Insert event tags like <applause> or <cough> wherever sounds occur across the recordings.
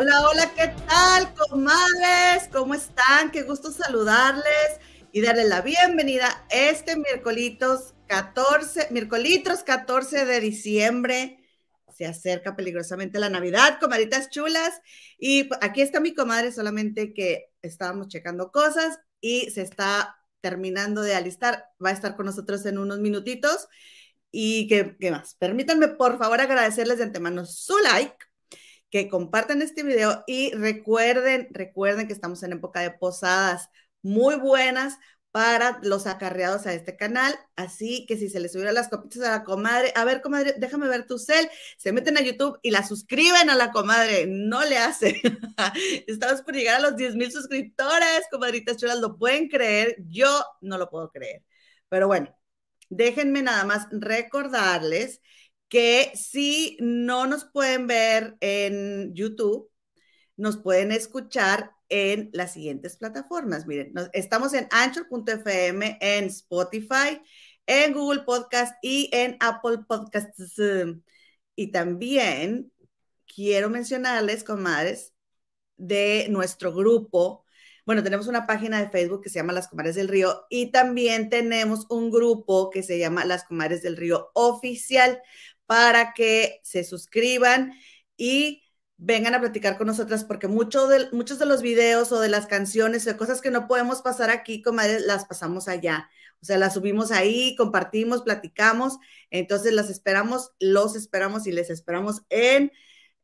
Hola, hola, ¿qué tal, comadres? ¿Cómo están? Qué gusto saludarles y darles la bienvenida este miércoles 14, miércoles 14 de diciembre. Se acerca peligrosamente la Navidad, comadritas chulas. Y aquí está mi comadre, solamente que estábamos checando cosas y se está terminando de alistar. Va a estar con nosotros en unos minutitos. Y qué, qué más, permítanme por favor agradecerles de antemano su like, que compartan este video y recuerden, recuerden que estamos en época de posadas muy buenas para los acarreados a este canal. Así que si se les subieron las copitas a la comadre, a ver, comadre, déjame ver tu cel, se meten a YouTube y la suscriben a la comadre, no le hace. <laughs> Estamos por llegar a los 10 mil suscriptores, comadritas chulas, lo pueden creer, yo no lo puedo creer. Pero bueno, déjenme nada más recordarles que si no nos pueden ver en YouTube, nos pueden escuchar en las siguientes plataformas. Miren, estamos en anchor.fm, en Spotify, en Google Podcast y en Apple Podcasts. Y también quiero mencionarles, comadres, de nuestro grupo. Bueno, tenemos una página de Facebook que se llama Las Comadres del Río y también tenemos un grupo que se llama Las Comadres del Río Oficial para que se suscriban y vengan a platicar con nosotras porque de, muchos de los videos o de las canciones o cosas que no podemos pasar aquí, comadres, las pasamos allá. O sea, las subimos ahí, compartimos, platicamos. Entonces las esperamos, los esperamos y les esperamos en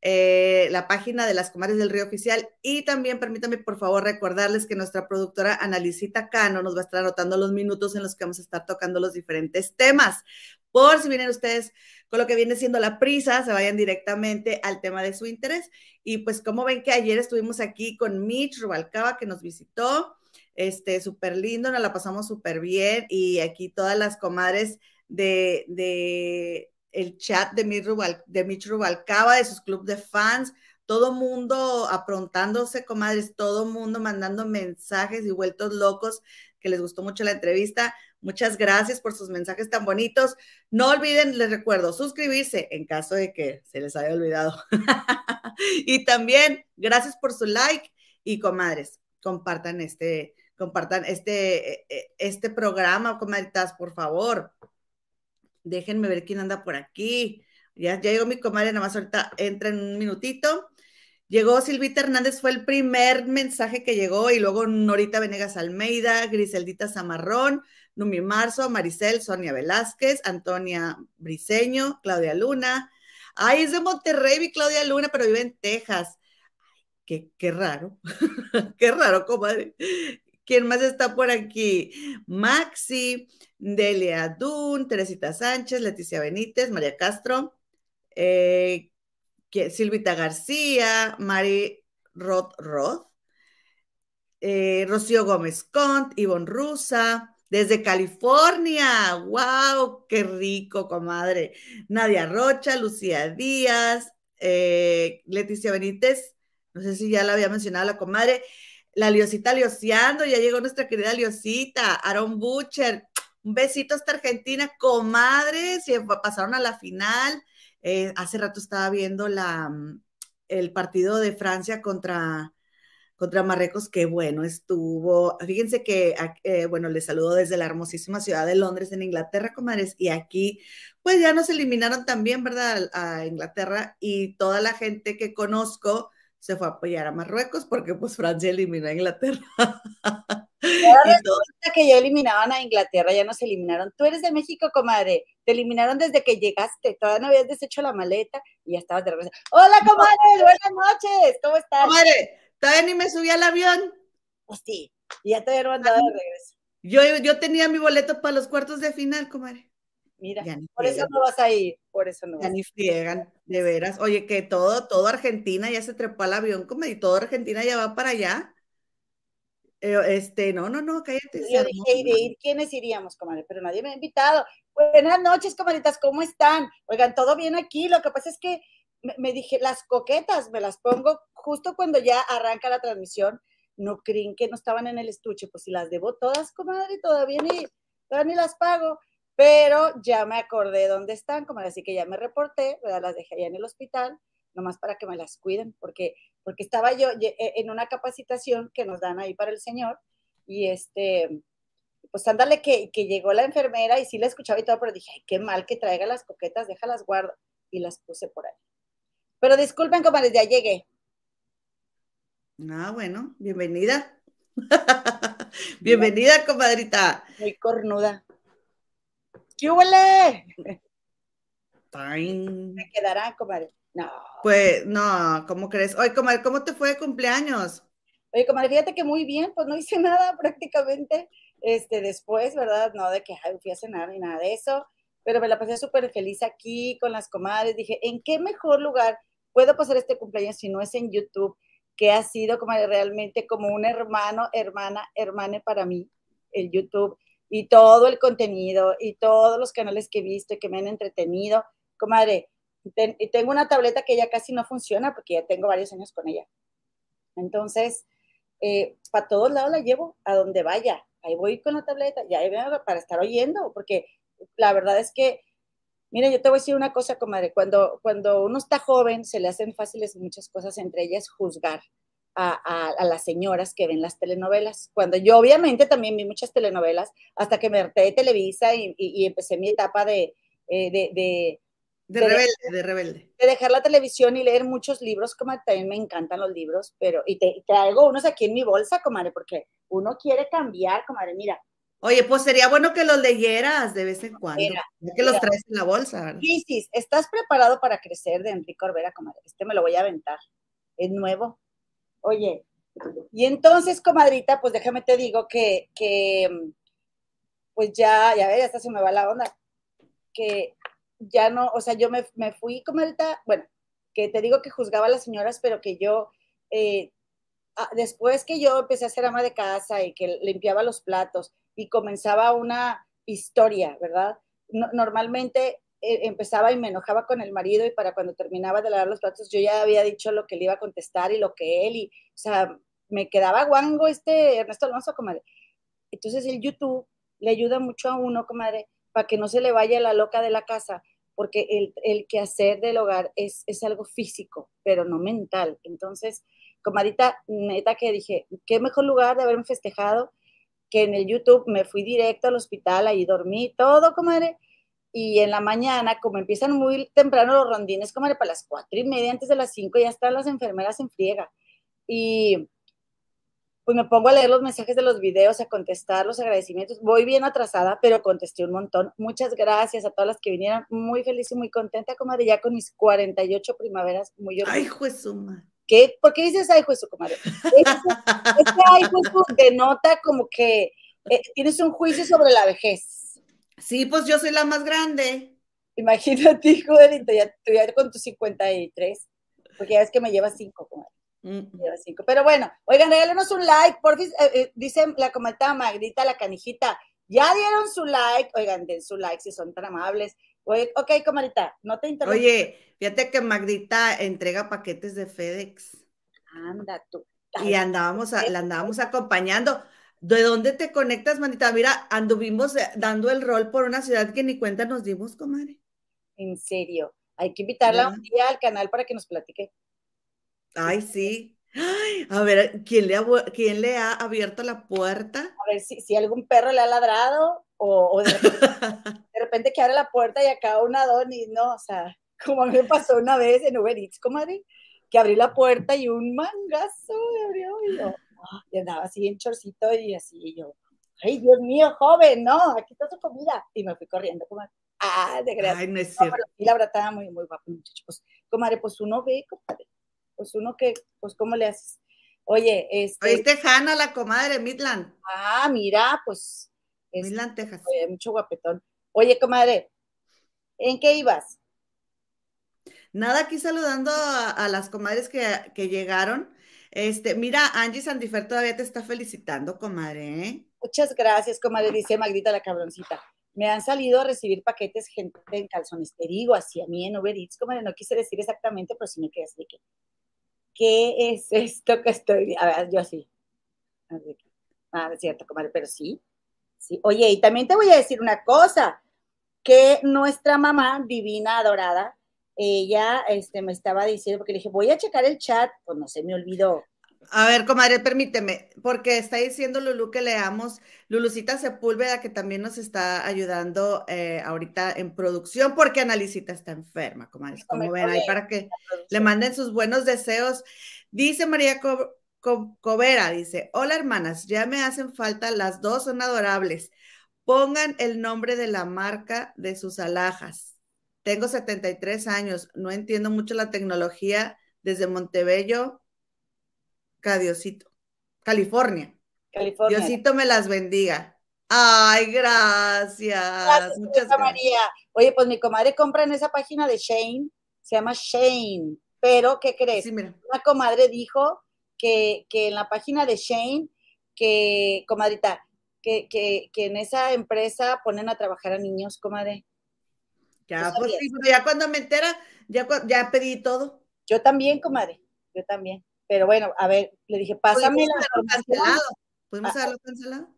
eh, la página de las Comadres del Río Oficial. Y también permítanme, por favor, recordarles que nuestra productora Analicita Cano nos va a estar anotando los minutos en los que vamos a estar tocando los diferentes temas. Por si vienen ustedes lo que viene siendo la prisa, se vayan directamente al tema de su interés. Y pues como ven que ayer estuvimos aquí con Mitch Rubalcaba que nos visitó, este, súper lindo, nos la pasamos súper bien y aquí todas las comadres de, de el chat de Mitch, de Mitch Rubalcaba, de sus clubes de fans, todo mundo aprontándose, comadres, todo mundo mandando mensajes y vueltos locos, que les gustó mucho la entrevista. Muchas gracias por sus mensajes tan bonitos. No olviden, les recuerdo, suscribirse en caso de que se les haya olvidado. <laughs> y también, gracias por su like y comadres, compartan este, compartan este, e, e, este programa, comadritas, por favor. Déjenme ver quién anda por aquí. Ya, ya llegó mi comadre, nada más ahorita entra en un minutito. Llegó Silvita Hernández, fue el primer mensaje que llegó, y luego Norita Venegas Almeida, Griseldita Zamarrón, Numi Marzo, Maricel, Sonia Velázquez, Antonia Briseño, Claudia Luna. Ay, es de Monterrey, Claudia Luna, pero vive en Texas. Qué, qué raro, <laughs> qué raro, comadre. ¿Quién más está por aquí? Maxi, Delia Dun, Teresita Sánchez, Leticia Benítez, María Castro, eh, Silvita García, Mari Roth Roth, eh, Rocío Gómez Cont, Ivonne Rusa, desde California, wow, qué rico, comadre. Nadia Rocha, Lucía Díaz, eh, Leticia Benítez, no sé si ya la había mencionado la comadre, la Liosita Lioseando, ya llegó nuestra querida Liosita, Aaron Butcher, un besito hasta Argentina, comadres, y pasaron a la final. Eh, hace rato estaba viendo la, mm, el partido de Francia contra, contra Marruecos, que bueno estuvo. Fíjense que, eh, bueno, les saludo desde la hermosísima ciudad de Londres, en Inglaterra, comadres, y aquí, pues ya nos eliminaron también, ¿verdad?, a Inglaterra, y toda la gente que conozco se fue a apoyar a Marruecos porque pues Francia eliminó a Inglaterra. <laughs> Ahora que ya eliminaban a Inglaterra, ya nos eliminaron. Tú eres de México, comadre. Te eliminaron desde que llegaste. Todavía no habías deshecho la maleta y ya estabas de regreso. Hola, comadre. Buenas noches. ¿Cómo estás? Comadre, todavía ni me subí al avión. Pues sí. Y ya te había mandado de regreso. Yo, yo tenía mi boleto para los cuartos de final, comadre. Mira, por eso no vas a ir, por eso no. Ya ni friegan, de veras. Oye, que todo, todo Argentina ya se trepó al avión, como y todo Argentina ya va para allá. Eh, este, no, no, no, cállate. Yo dije, de ir, ¿quiénes iríamos, comadre? Pero nadie me ha invitado. Buenas noches, comadritas, ¿cómo están? Oigan, todo bien aquí. Lo que pasa es que me, dije, las coquetas me las pongo justo cuando ya arranca la transmisión. No creen que no estaban en el estuche, pues si las debo todas, comadre, todavía todavía ni las pago pero ya me acordé dónde están, como así que ya me reporté, ¿verdad? las dejé allá en el hospital, nomás para que me las cuiden, porque porque estaba yo e, en una capacitación que nos dan ahí para el Señor y este, pues ándale que, que llegó la enfermera y sí la escuchaba y todo, pero dije, ay, qué mal que traiga las coquetas, déjalas guardo y las puse por ahí. Pero disculpen, comadres, ya llegué. Ah, bueno, bienvenida. <laughs> bienvenida, comadrita. Muy cornuda. ¿Qué huele? Me quedará, comadre. No. Pues, no, ¿cómo crees? Oye, comadre, ¿cómo te fue de cumpleaños? Oye, comadre, fíjate que muy bien, pues no hice <laughs> nada prácticamente. Este, después, ¿verdad? No de que fui a cenar ni nada de eso, pero me la pasé súper feliz aquí con las comadres. Dije, ¿en qué mejor lugar puedo pasar este cumpleaños si no es en YouTube? Que ha sido como realmente como un hermano, hermana, hermane para mí, el YouTube y todo el contenido y todos los canales que he visto y que me han entretenido. Comadre, y tengo una tableta que ya casi no funciona porque ya tengo varios años con ella. Entonces, eh, para todos lados la llevo, a donde vaya. Ahí voy con la tableta, ya ahí para estar oyendo, porque la verdad es que, mira, yo te voy a decir una cosa, comadre, cuando, cuando uno está joven se le hacen fáciles muchas cosas, entre ellas juzgar a, a, las señoras que ven las telenovelas. Cuando yo obviamente también vi muchas telenovelas, hasta que me harté de Televisa y, y, empecé mi etapa de, eh, de, de de, rebelde, de rebelde. De dejar la televisión y leer muchos libros, como también me encantan los libros, pero, y te, traigo unos aquí en mi bolsa, comadre, porque uno quiere cambiar, comadre, mira. Oye, pues sería bueno que los leyeras de vez en cuando, que los traes en la bolsa, ¿verdad? Crisis, ¿estás preparado para crecer de Enrique Orbera, comadre? Este me lo voy a aventar, es nuevo. Oye, y entonces, comadrita, pues déjame te digo que, que pues ya, ya ves, hasta se me va la onda, que ya no, o sea, yo me, me fui como ahorita, bueno, que te digo que juzgaba a las señoras, pero que yo, eh, después que yo empecé a ser ama de casa y que limpiaba los platos y comenzaba una historia, ¿verdad? normalmente eh, empezaba y me enojaba con el marido y para cuando terminaba de lavar los platos yo ya había dicho lo que le iba a contestar y lo que él, y, o sea, me quedaba guango este Ernesto Alonso, comadre. Entonces el YouTube le ayuda mucho a uno, comadre, para que no se le vaya la loca de la casa, porque el, el quehacer del hogar es, es algo físico, pero no mental. Entonces, comadita, neta que dije, qué mejor lugar de haberme festejado que en el YouTube me fui directo al hospital, ahí dormí todo, comadre, y en la mañana, como empiezan muy temprano los rondines, comadre, para las cuatro y media, antes de las cinco, ya están las enfermeras en friega. Y pues me pongo a leer los mensajes de los videos, a contestar los agradecimientos. Voy bien atrasada, pero contesté un montón. Muchas gracias a todas las que vinieron. Muy feliz y muy contenta, comadre, ya con mis 48 primaveras. Muy Ay, Jesús, ¿Qué? ¿Por qué dices ay, Jesús, comadre? Este ay, Jesús denota como que eh, tienes un juicio sobre la vejez. Sí, pues yo soy la más grande. Imagínate, <laughs> joderito, ya, ya con tus 53, porque ya ves que me llevas 5, comadre. Mm. Pero bueno, oigan, regálenos un like, por eh, eh, dice la comentaba Magdita, la canijita, ya dieron su like, oigan, den su like si son tan amables. Oye, ok, comadita, no te interrumpo. Oye, fíjate que Magdita entrega paquetes de FedEx. Anda tú. y andábamos, la andábamos acompañando. ¿De dónde te conectas, manita? Mira, anduvimos eh, dando el rol por una ciudad que ni cuenta nos dimos, comadre. En serio, hay que invitarla un día al canal para que nos platique. Ay, sí. a ver, ¿quién le, ha, ¿quién le ha abierto la puerta? A ver si, si algún perro le ha ladrado o, <laughs> de, repente, que abre la puerta y acá una y no, o sea, como a mí me pasó una vez en Uber Eats, comadre, que abrí la puerta y un mangazo me abrió y yo, ah, y andaba así en chorcito y así, y yo, ay, Dios mío, joven, no, aquí está su comida. Y me fui corriendo, comadre. Ah, de gracia. Ay, no es cierto. y la verdad estaba muy, muy guapo, muchacho. Pues, comadre, pues uno ve, comadre pues uno que, pues, ¿cómo le haces? Oye, este. Oíste, Hanna, la comadre Midland. Ah, mira, pues. Texas. Oye, mucho guapetón. Oye, comadre, ¿en qué ibas? Nada, aquí saludando a, las comadres que, llegaron. Este, mira, Angie Sandifer todavía te está felicitando, comadre. ¿eh? Muchas gracias, comadre, dice Magdita la cabroncita. Me han salido a recibir paquetes gente en calzones. Te digo, así a mí en Uber Eats, comadre, no quise decir exactamente, pero sí me quedé así que ¿qué es esto que estoy A ver, yo sí. Ah, es cierto, comadre, pero sí. Sí. Oye, y también te voy a decir una cosa, que nuestra mamá divina, adorada, ella este, me estaba diciendo, porque le dije, voy a checar el chat, pues no se me olvidó. A ver, comadre, permíteme, porque está diciendo Lulu que leamos, Lulucita Sepúlveda, que también nos está ayudando eh, ahorita en producción, porque Analicita está enferma, comadre, como ven ahí, para que le manden sus buenos deseos. Dice María Covera, dice, hola hermanas, ya me hacen falta, las dos son adorables. Pongan el nombre de la marca de sus alhajas. Tengo 73 años, no entiendo mucho la tecnología desde Montebello, Cadiosito, California. California. Diosito me las bendiga. Ay, gracias. Muchas gracias. María. Oye, pues mi comadre compra en esa página de Shane, se llama Shane, pero ¿qué crees? Sí, mira. Una comadre dijo que, que en la página de Shane, que, comadrita, que, que, que en esa empresa ponen a trabajar a niños, comadre. Ya, pues sí, ya cuando me entera, ya, ya pedí todo. Yo también, comadre, yo también. Pero bueno, a ver, le dije, pásame la cancelado. ¿Podemos haberlo cancelado?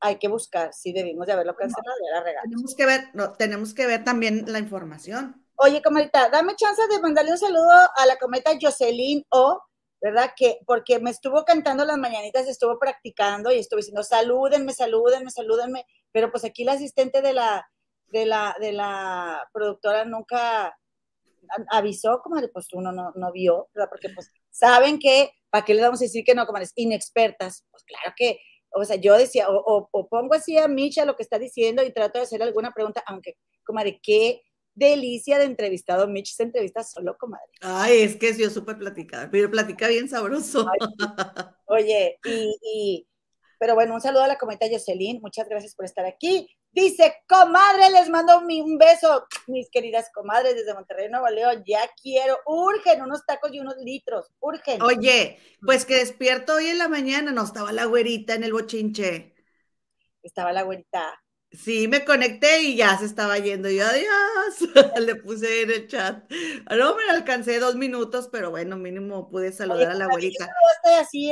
Hay que buscar, sí, debimos de haberlo cancelado, ya la regalo. Tenemos que ver, no, tenemos que ver también la información. Oye, comadita, dame chance de mandarle un saludo a la cometa Jocelyn O, ¿verdad? Que porque me estuvo cantando las mañanitas, estuvo practicando y estuvo diciendo, salúdenme, salúdenme, salúdenme, pero pues aquí la asistente de la, de la, de la productora nunca avisó, comadre, pues uno no, no vio, ¿verdad? Porque pues saben que, ¿para qué les vamos a decir que no, comadres? Inexpertas, pues claro que, o sea, yo decía, o, o, pongo así a Micha lo que está diciendo y trato de hacer alguna pregunta, aunque, comadre, qué delicia de entrevistado. Mitch se entrevista solo, comadre. Ay, es que es yo súper platicada, pero platica bien sabroso. oye, y, y, pero bueno, un saludo a la cometa Jocelyn, muchas gracias por estar aquí. Dice, comadre, les mando un beso, mis queridas comadres desde Monterrey, Nuevo León. Ya quiero, urgen unos tacos y unos litros, urgen. Oye, pues que despierto hoy en la mañana, no estaba la güerita en el bochinche. Estaba la güerita. Sí, me conecté y ya se estaba yendo. Yo, adiós. <laughs> Le puse en el chat. No me alcancé dos minutos, pero bueno, mínimo pude saludar a la abuelita. ¿No así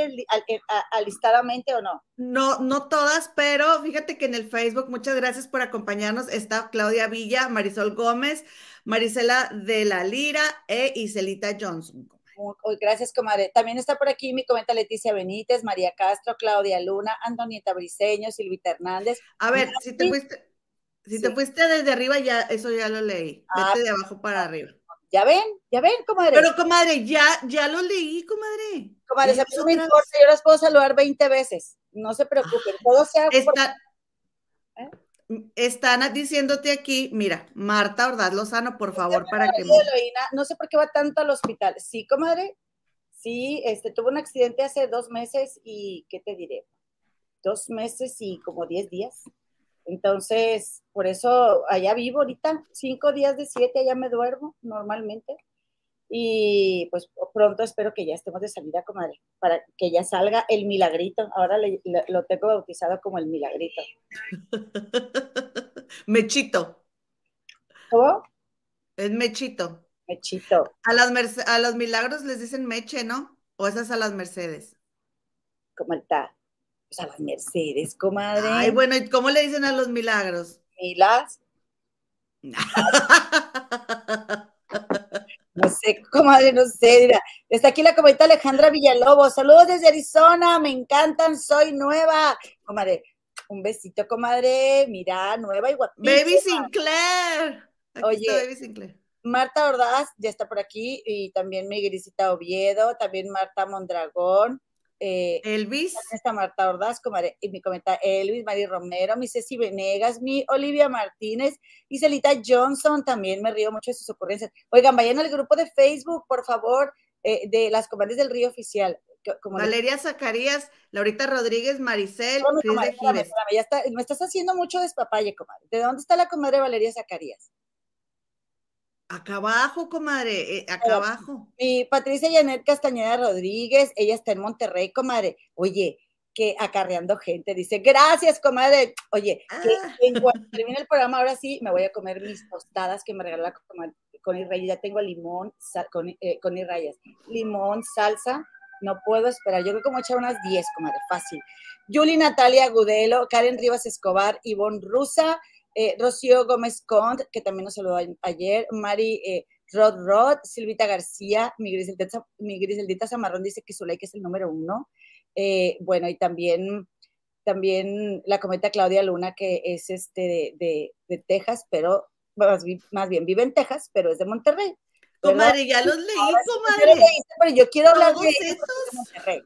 alistadamente o no? No, no todas, pero fíjate que en el Facebook, muchas gracias por acompañarnos. Está Claudia Villa, Marisol Gómez, Marisela de la Lira e Iselita Johnson. Gracias, comadre. También está por aquí mi comenta Leticia Benítez, María Castro, Claudia Luna, Antonieta Briseño, Silvita Hernández. A ver, si te fuiste, si te fuiste desde arriba, ya, eso ya lo leí. Ah, Vete de abajo para arriba. Ya ven, ya ven, comadre. Pero, comadre, ya, ya lo leí, comadre. Comadre, se me importa, yo las puedo saludar 20 veces. No se preocupen, todo sea. Está. Están diciéndote aquí, mira, Marta Ordaz Lozano, por favor, para que... no sé por qué va tanto al hospital. Sí, comadre, sí, este, tuvo un accidente hace dos meses y, ¿qué te diré? Dos meses y como diez días. Entonces, por eso allá vivo ahorita, cinco días de siete, allá me duermo normalmente y pues pronto espero que ya estemos de salida, comadre, para que ya salga el milagrito. Ahora lo tengo bautizado como el milagrito. <laughs> Mechito. ¿Cómo? Es Mechito. Mechito. A, las a los milagros les dicen Meche, ¿no? ¿O esas a las Mercedes? ¿Cómo está? Pues a las Mercedes, comadre. Ay, bueno, ¿y cómo le dicen a los milagros? Milas. <laughs> No sé, comadre, no sé. Mira, está aquí la comenta Alejandra Villalobos. Saludos desde Arizona, me encantan, soy nueva. Comadre, un besito, comadre. Mira, nueva y guapísima. Baby Sinclair. Oye, Baby Sinclair. Marta Ordaz ya está por aquí y también mi grisita Oviedo, también Marta Mondragón. Eh, Elvis. Está Marta Ordaz, y mi comenta Elvis, Mari Romero, mi Ceci Venegas, mi Olivia Martínez y Celita Johnson. También me río mucho de sus ocurrencias. Oigan, vayan al grupo de Facebook, por favor, eh, de las comadres del Río Oficial. Valeria Zacarías, Laurita Rodríguez, Maricel, ya está, me estás haciendo mucho despapalle, comadre. ¿De dónde está la comadre Valeria Zacarías? Acá abajo, comadre, eh, acá abajo. Mi Patricia Janet Castañeda Rodríguez, ella está en Monterrey, comadre. Oye, que acarreando gente, dice, gracias, comadre. Oye, que ah. en cuanto termine el programa, ahora sí, me voy a comer mis tostadas que me regaló la comadre con Israel. Ya tengo limón, con, eh, con. Limón, salsa, no puedo esperar. Yo creo que como echar unas 10, comadre, fácil. Yuli Natalia Gudelo, Karen Rivas Escobar, Ivonne Rusa, eh, Rocío Gómez Cont, que también nos saludó ayer, Mari eh, Rod Rod, Silvita García, mi Griseldita, mi Griseldita Zamarrón dice que su like es el número uno. Eh, bueno, y también, también la cometa Claudia Luna, que es este de, de, Texas, pero más, más, bien vive en Texas, pero es de Monterrey. Comadre, ya los leí, comadre. pero yo quiero hablar de, de Monterrey.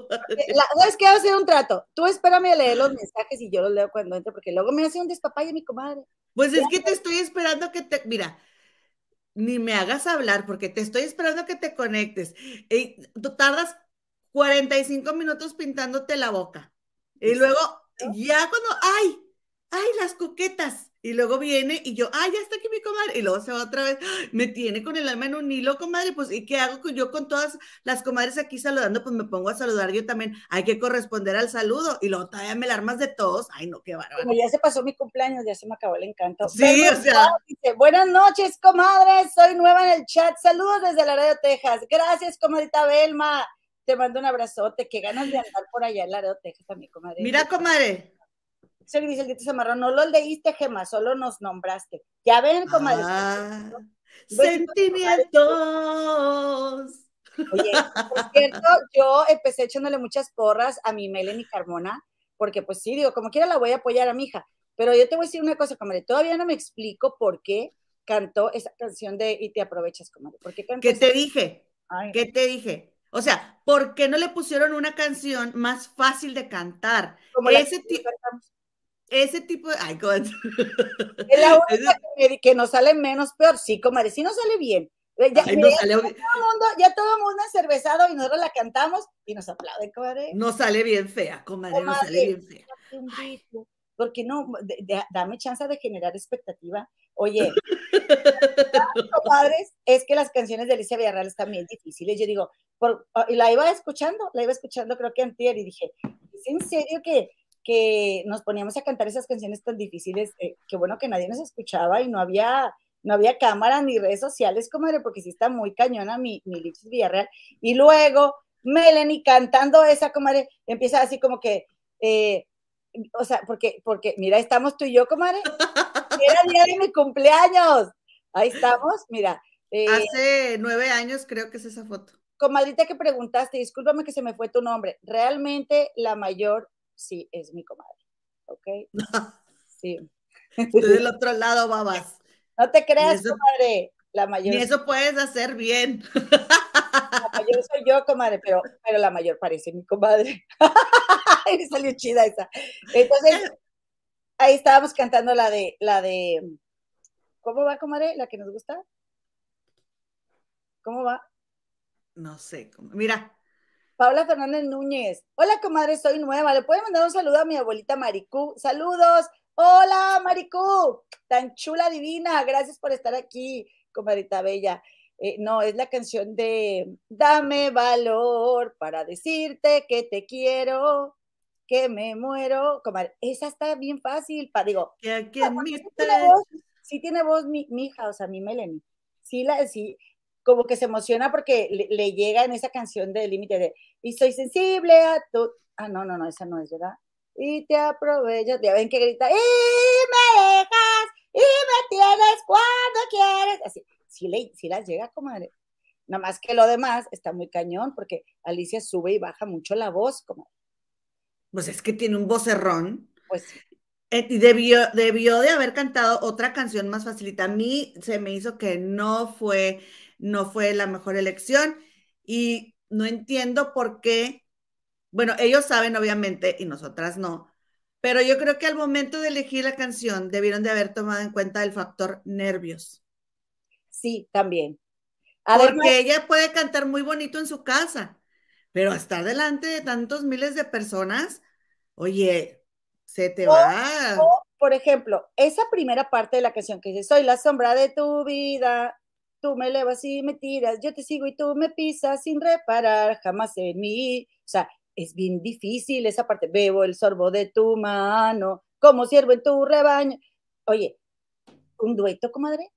<laughs> ¿Sabes qué? A hacer un trato. Tú espérame a leer los mensajes y yo los leo cuando entre, porque luego me hace un despapalle mi comadre. Pues es que te estoy esperando que te. Mira, ni me hagas hablar, porque te estoy esperando que te conectes. Y tú tardas 45 minutos pintándote la boca. Y luego, ya cuando. ¡Ay! ¡Ay, las coquetas! Y luego viene y yo, ay, ya está aquí mi comadre. Y luego se va otra vez, me tiene con el alma en un hilo, comadre. Pues, ¿y qué hago yo con todas las comadres aquí saludando? Pues me pongo a saludar yo también. Hay que corresponder al saludo. Y luego todavía me la armas de todos. Ay, no, qué bárbaro. Como ya se pasó mi cumpleaños, ya se me acabó el encanto. Sí, o sea. Buenas noches, comadres. Soy nueva en el chat. Saludos desde Laredo, Texas. Gracias, comadita Belma. Te mando un abrazote. Qué ganas de andar por allá en Laredo, Texas, mi comadre. Mira, comadre dice el Zamarrón, no lo leíste, Gema, solo nos nombraste. Ya ven, comadre. Ah, sentimientos. Oye, por cierto, yo empecé echándole muchas porras a mi Melanie Carmona, porque pues sí, digo, como quiera la voy a apoyar a mi hija. Pero yo te voy a decir una cosa, comadre, todavía no me explico por qué cantó esa canción de Y te aprovechas, comadre. ¿Por qué ¿Qué te dije? ¿Qué te dije? O sea, ¿por qué no le pusieron una canción más fácil de cantar? Como ese tipo ese tipo de. Ay, Es la única <laughs> que, nos sale menos peor. Sí, comadre, sí nos sale bien. Ya, ya, todo el mundo, ya todo el mundo es cervezado y nosotros la cantamos y nos aplauden, comadre. No sale bien fea, comadre, no sale bien fea. Porque no, dame chance de generar expectativa. Oye, <laughs> comadres, es que las canciones de Alicia Villarreal están bien difíciles. Yo digo, por, y la iba escuchando, la iba escuchando creo que antier y dije, ¿es en serio que que nos poníamos a cantar esas canciones tan difíciles, eh, que bueno que nadie nos escuchaba y no había, no había cámara ni redes sociales, comadre, porque sí está muy cañona mi, mi Villarreal. Y luego Melanie cantando esa, comadre, empieza así como que, eh, o sea, porque, porque, mira, estamos tú y yo, comadre. <laughs> Era día de mi cumpleaños. Ahí estamos, mira. Eh, Hace nueve años creo que es esa foto. Comadrita que preguntaste, discúlpame que se me fue tu nombre. Realmente la mayor sí es mi comadre. ¿Ok? <laughs> Sí. Estoy del otro lado, babas. No te creas, comadre. La mayor. Y eso puedes hacer bien. La mayor soy yo, comadre, pero, pero la mayor parece mi comadre. <laughs> Me salió chida esa. Entonces, ahí estábamos cantando la de, la de, ¿cómo va, comadre? La que nos gusta. ¿Cómo va? No sé, mira, Paula Fernández Núñez. Hola, comadre, soy nueva. ¿Le puede mandar un saludo a mi abuelita Maricú? Saludos. Hola, Maricú. Tan chula, divina. Gracias por estar aquí, comadrita bella. Eh, no, es la canción de Dame valor para decirte que te quiero, que me muero. Comadre, esa está bien fácil. Pa, digo, sí, tiene voz, sí tiene voz mi, mi, hija, o sea, mi Melanie. Sí, la, sí, como que se emociona porque le, llega en esa canción de límite de y soy sensible a tu ah no no no esa no es verdad y te aprovechas ya ven que grita y me dejas y me tienes cuando quieres así sí le sí las llega comadre. Nada más que lo demás está muy cañón porque Alicia sube y baja mucho la voz comadre. Pues es que tiene un vocerrón. Pues eh, y debió, debió de haber cantado otra canción más facilita. A mí se me hizo que no fue no fue la mejor elección y no entiendo por qué, bueno, ellos saben obviamente y nosotras no, pero yo creo que al momento de elegir la canción debieron de haber tomado en cuenta el factor nervios. Sí, también. Porque ella puede cantar muy bonito en su casa, pero estar delante de tantos miles de personas, oye, se te va. por ejemplo, esa primera parte de la canción que dice, soy la sombra de tu vida, tú me elevas y me tiras, yo te sigo y tú me pisas sin reparar jamás en mí. O sea, es bien difícil esa parte. Bebo el sorbo de tu mano, como siervo en tu rebaño. Oye, un dueto, comadre.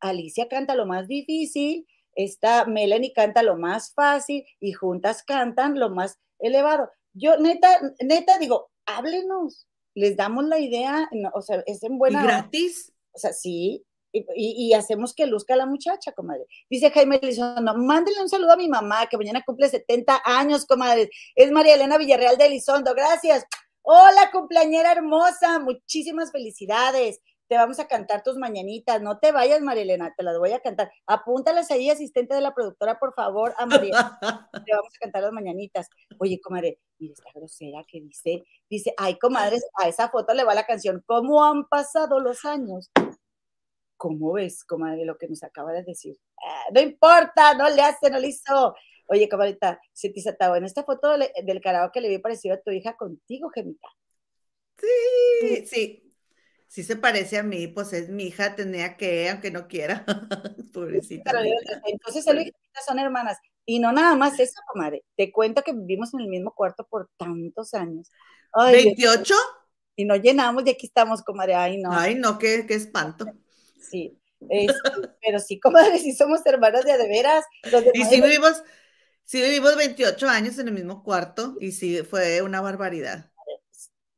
Alicia canta lo más difícil, esta Melanie canta lo más fácil y juntas cantan lo más elevado. Yo, neta, neta, digo, háblenos, les damos la idea, o sea, es en buena. ¿Y gratis? O sea, sí, y, hacemos que luzca a la muchacha, comadre. Dice Jaime Elizondo, mándenle un saludo a mi mamá, que mañana cumple 70 años, comadre. Es María Elena Villarreal de Elizondo, gracias. Hola, cumpleañera hermosa, muchísimas felicidades te vamos a cantar tus mañanitas. No te vayas, Marilena, te las voy a cantar. Apúntalas ahí, asistente de la productora, por favor, a María. <laughs> te vamos a cantar las mañanitas. Oye, comadre, mira esta grosera que dice, dice, ay, comadres, a esa foto le va la canción, ¿cómo han pasado los años? ¿Cómo ves, comadre, lo que nos acaba de decir? Ah, no importa, no le hace, no le hizo. Oye, comadrita, si te en esta foto del, del que le vi parecido a tu hija contigo, Gemita. Sí, sí, sí se parece a mí, pues es mi hija, tenía que, aunque no quiera. <laughs> Pobrecita. entonces él y son hermanas. Y no nada más eso, comadre. Te cuento que vivimos en el mismo cuarto por tantos años. ¿28? y no llenamos y aquí estamos, comadre. Ay, no. Ay, no, qué, qué espanto. Sí. pero sí, comadre, sí somos hermanas de, de veras. y sí vivimos, sí vivimos 28 años en el mismo cuarto y sí fue una barbaridad.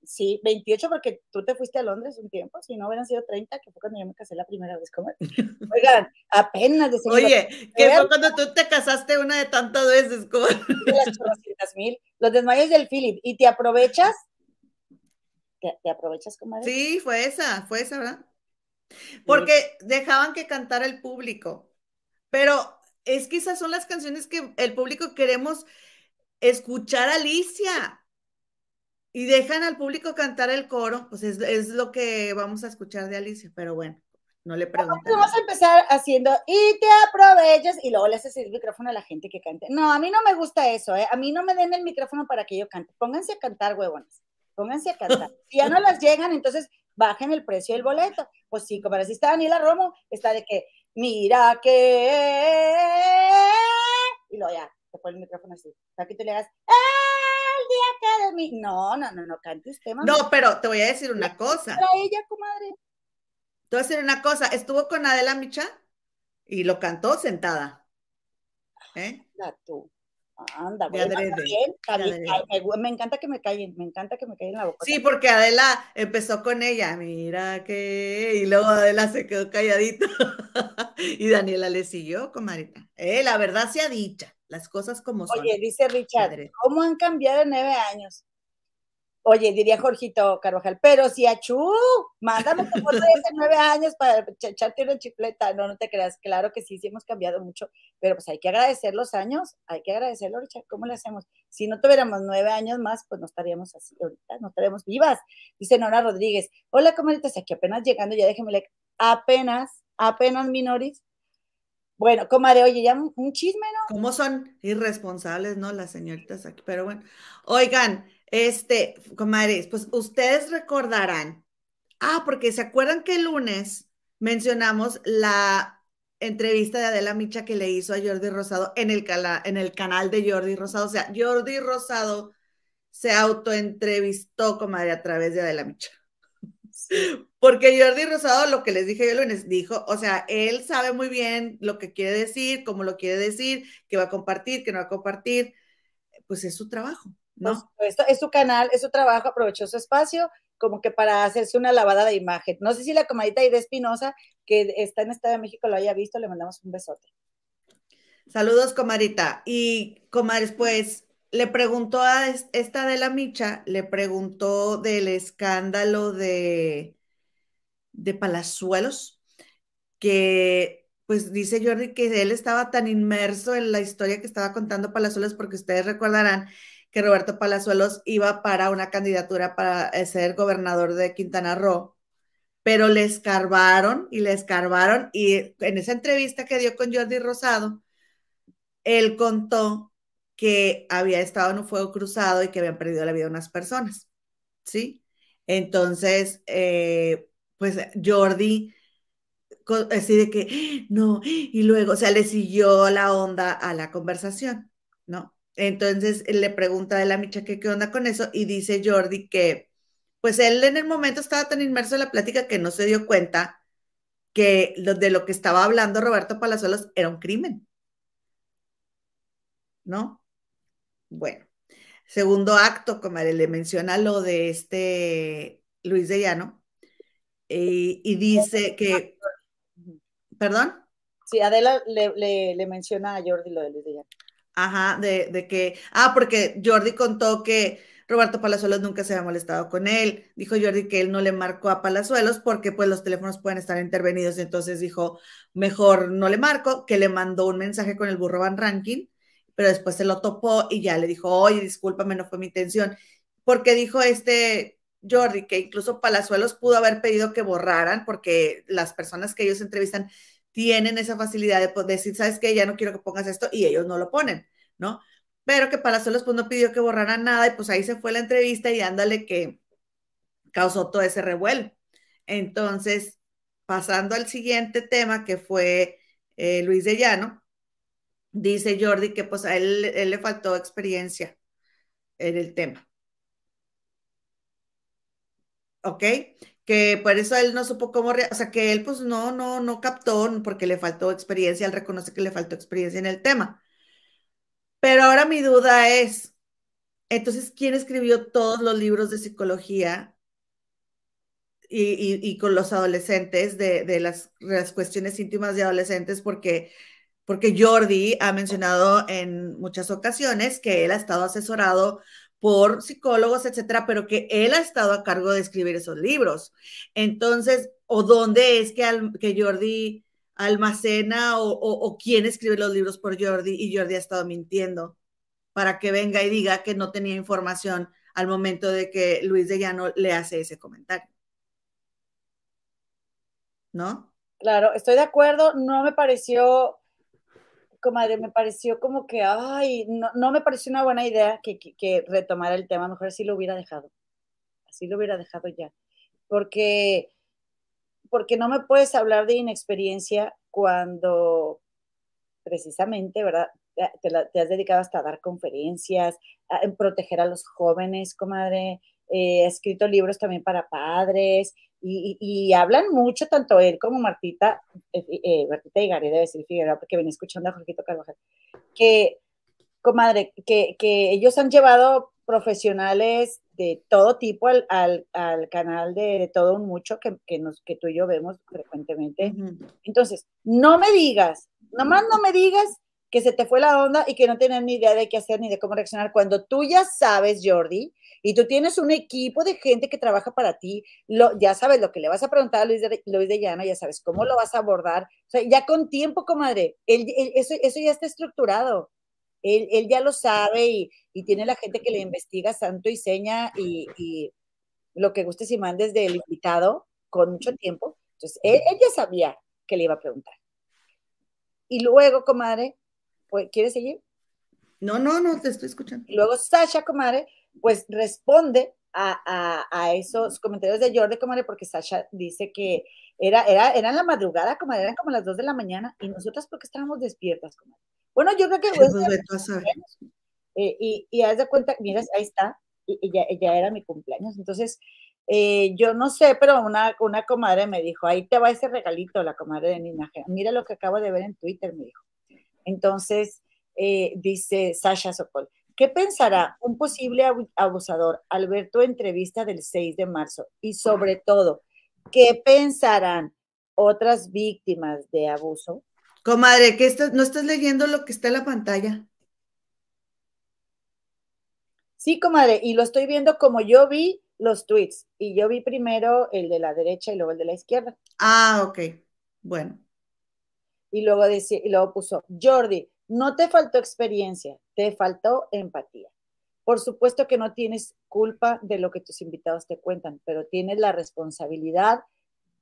Sí, 28 porque tú te fuiste a Londres un tiempo, si no hubieran sido 30, que fue cuando yo me casé la primera vez. Como... <laughs> Oigan, apenas decimos... Oye, que fue cuando tú te casaste una de tantas veces. Las mil, los desmayos del Philip, ¿y te aprovechas? ¿Te, aprovechas, comadre? Sí, fue esa, fue esa, ¿verdad? Porque dejaban que cantara el público, pero es que esas son las canciones que el público queremos escuchar a Alicia y dejan al público cantar el coro, pues es, lo que vamos a escuchar de Alicia, pero bueno, no le pregunto. Vamos a empezar haciendo y te aprovechas y luego le haces el micrófono a la gente que cante. No, a mí no me gusta eso, ¿eh? a mí no me den el micrófono para que yo cante. Pónganse a cantar, huevones, pónganse a cantar. <laughs> Si ya no las llegan, entonces bajen el precio del boleto. Pues sí, como así está Daniela Romo, está de que, mira que... Y luego ya, te pone el micrófono así, para que te le hagas... Academy. No, no, no, no, cante usted, mamá. No, pero te voy a decir una cosa. Para ella, comadre. Te voy a decir una cosa. Estuvo con Adela Micha y lo cantó sentada. ¿Eh? La tú. Anda, bien, me, encanta que me callen, me encanta que me callen la boca. Sí, porque Adela empezó con ella, mira que, y luego Adela se quedó calladita <laughs> y Daniela le siguió, comadita. Eh, la verdad sea dicha las cosas como son. Oye, dice Richard, ¿cómo han cambiado en nueve años? Oye, diría Jorgito Carvajal, pero si achú, mándame tu foto de hace nueve años para echarte una chifleta. No, no te creas, claro que sí, sí hemos cambiado mucho, pero pues hay que agradecer los años, hay que agradecerlo, Richard, ¿cómo le hacemos? Si no tuviéramos nueve años más, pues no estaríamos así ahorita, no estaríamos vivas. Dice Nora Rodríguez, hola, comadritas, aquí apenas llegando, ya déjeme leer, apenas, apenas minoris, bueno, comadre, oye, ya un chisme, ¿no? ¿Cómo son irresponsables, no? Las señoritas aquí, pero bueno. Oigan, este, comadres, pues ustedes recordarán. Ah, porque se acuerdan que el lunes mencionamos la entrevista de Adela Micha que le hizo a Jordi Rosado en el, en el canal de Jordi Rosado. O sea, Jordi Rosado se autoentrevistó, comadre, a través de Adela Micha. Porque Jordi Rosado, lo que les dije yo el lunes, dijo, o sea, él sabe muy bien lo que quiere decir, cómo lo quiere decir, que va a compartir, que no va a compartir, pues es su trabajo, ¿no? Esto es su canal, es su trabajo, aprovechó su espacio como que para hacerse una lavada de imagen. No sé si la comadita Ida Espinosa, que está en Estado de México, lo haya visto, le mandamos un besote. Saludos, comadita. Y, comadres, pues, le preguntó a esta de la Micha, le preguntó del escándalo de, de Palazuelos, que pues dice Jordi que él estaba tan inmerso en la historia que estaba contando Palazuelos, porque ustedes recordarán que Roberto Palazuelos iba para una candidatura para eh, ser gobernador de Quintana Roo, pero le escarbaron y le escarbaron, y en esa entrevista que dio con Jordi Rosado, él contó que había estado en un fuego cruzado y que habían perdido la vida unas personas, ¿sí? Entonces, eh, pues Jordi, así de que, no, y luego, o sea, le siguió la onda a la conversación, ¿no? Entonces le pregunta a la Micha que qué onda con eso y dice Jordi que, pues él en el momento estaba tan inmerso en la plática que no se dio cuenta que de lo que estaba hablando Roberto Palazuelos era un crimen, ¿no? Bueno, segundo acto, como le menciona lo de este Luis de Llano, eh, y dice que, ¿Perdón? Sí, Adela le, le, menciona a Jordi lo de Luis de Llano. Ajá, de, de que, ah, porque Jordi contó que Roberto Palazuelos nunca se había molestado con él. Dijo Jordi que él no le marcó a Palazuelos porque pues los teléfonos pueden estar intervenidos. Entonces dijo, mejor no le marco, que le mandó un mensaje con el burro Van Ranking, pero después se lo topó y ya le dijo, oye, discúlpame, no fue mi intención. Porque dijo este Jordi que incluso Palazuelos pudo haber pedido que borraran porque las personas que ellos entrevistan tienen esa facilidad de decir, sabes que ya no quiero que pongas esto y ellos no lo ponen, ¿no? pero que Palazuelos pues no pidió que borraran nada y pues ahí se fue la entrevista y ándale que causó todo ese revuelo. Entonces, pasando al siguiente tema que fue eh, Luis de Llano, dice Jordi que pues a él, le faltó experiencia en el tema. ¿Ok? Que por eso él no supo cómo, o sea, que él pues no, no, no captó porque le faltó experiencia, él reconoce que le faltó experiencia en el tema. Pero ahora mi duda es, entonces, ¿quién escribió todos los libros de psicología y, con los adolescentes de, las, cuestiones íntimas de adolescentes? Porque, porque Jordi ha mencionado en muchas ocasiones que él ha estado asesorado por psicólogos, etcétera, pero que él ha estado a cargo de escribir esos libros. Entonces, ¿o dónde es que, que Jordi almacena o, quién escribe los libros por Jordi y Jordi ha estado mintiendo para que venga y diga que no tenía información al momento de que Luis de Llano le hace ese comentario. ¿No? Claro, estoy de acuerdo, no me pareció, comadre, me pareció como que, ay, no, me pareció una buena idea que, que, que retomara el tema, mejor así lo hubiera dejado, así lo hubiera dejado ya, porque porque no me puedes hablar de inexperiencia cuando precisamente, ¿verdad? Te, has dedicado hasta a dar conferencias, a, proteger a los jóvenes, comadre, eh, ha escrito libros también para padres y, hablan mucho, tanto él como Martita, eh, eh, Martita y Gary, debe decir Figueroa, porque venía escuchando a Jorgito Carvajal, que, comadre, que, que ellos han llevado profesionales de todo tipo al, canal de, todo un mucho que, que, nos, que tú y yo vemos frecuentemente. Entonces, no me digas, nomás no me digas que se te fue la onda y que no tienes ni idea de qué hacer ni de cómo reaccionar. Cuando tú ya sabes, Jordi, y tú tienes un equipo de gente que trabaja para ti, lo, ya sabes lo que le vas a preguntar a Luis de, Luis de Llano, ya sabes cómo lo vas a abordar. O sea, ya con tiempo, comadre, eso, eso ya está estructurado. Él, ya lo sabe y, tiene la gente que le investiga santo y seña y, lo que guste si mandes del invitado con mucho tiempo. Entonces, él, ya sabía que le iba a preguntar. Y luego, comadre, ¿quieres seguir? No, no, no, te estoy escuchando. Y luego Sasha, comadre, pues responde a, esos comentarios de Jordi, comadre, porque Sasha dice que era, era, era en la madrugada, comadre, eran como las dos de la mañana, y nosotras porque estábamos despiertas, comadre. Bueno, yo creo que... Eh, y, y haz de cuenta, mira, ahí está, y, ya, era mi cumpleaños. Entonces, eh, yo no sé, pero una, una comadre me dijo, ahí te va ese regalito, la comadre de Nina. Mira lo que acabo de ver en Twitter, me dijo. Entonces, eh, dice Sasha Sokol, ¿qué pensará un posible abusador al ver tu entrevista del 6 de marzo? Y sobre todo, ¿qué pensarán otras víctimas de abuso? Comadre, que no estás leyendo lo que está en la pantalla. Sí, comadre, y lo estoy viendo como yo vi los tweets. Y yo vi primero el de la derecha y luego el de la izquierda. Ah, ok. Bueno. Y luego, decía, y luego puso, Jordi, no te faltó experiencia, te faltó empatía. Por supuesto que no tienes culpa de lo que tus invitados te cuentan, pero tienes la responsabilidad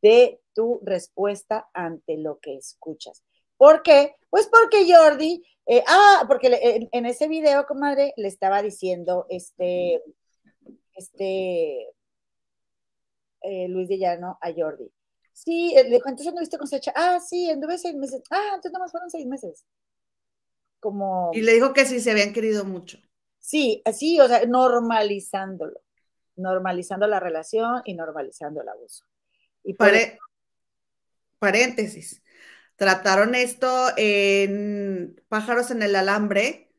de tu respuesta ante lo que escuchas. ¿Por qué? Pues porque Jordi, eh, ah, porque en, ese video, comadre, le estaba diciendo este, este, eh, Luis de Llano a Jordi. Sí, le dijo, entonces anduviste con Sacha. Ah, sí, anduve seis meses. Ah, entonces nomás fueron seis meses. Como. Y le dijo que sí se habían querido mucho. Sí, así, o sea, normalizándolo. Normalizando la relación y normalizando el abuso. Y paréntesis Trataron esto en Pájaros en el Alambre,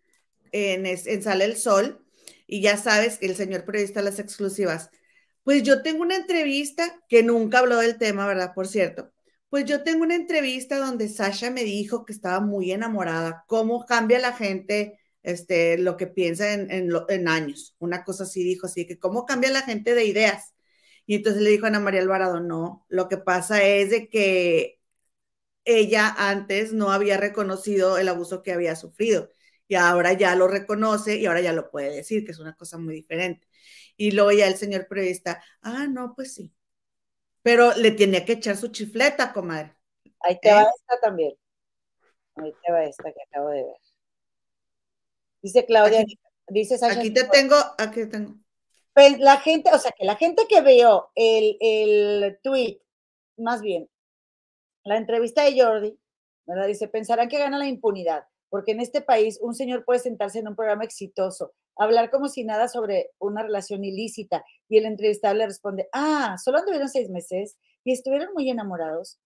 en, en Sale el Sol, y ya sabes que el señor periodista las exclusivas. Pues yo tengo una entrevista que nunca habló del tema, ¿verdad? Por cierto, Pues yo tengo una entrevista donde Sasha me dijo que estaba muy enamorada, cómo cambia la gente este, lo que piensa en, en, años. Una cosa así dijo, así que cómo cambia la gente de ideas. Y entonces le dijo a Ana María Alvarado, no, lo que pasa es de que ella antes no había reconocido el abuso que había sufrido y ahora ya lo reconoce y ahora ya lo puede decir, que es una cosa muy diferente. Y luego ya el señor periodista, ah, no, pues sí. Pero le tenía que echar su chifleta, comadre. Ahí te va ¿Eh? esta también. Ahí te va esta que acabo de ver. Dice Claudia, dice Sasha. Aquí te tengo, aquí te tengo. Pues la gente, o sea, que la gente que vio el, el tweet, más bien, la entrevista de Jordi, ¿verdad? Dice, pensarán que gana la impunidad, porque en este país un señor puede sentarse en un programa exitoso, hablar como si nada sobre una relación ilícita, y el entrevistado le responde, ah, solo anduvieron seis meses y estuvieron muy enamorados.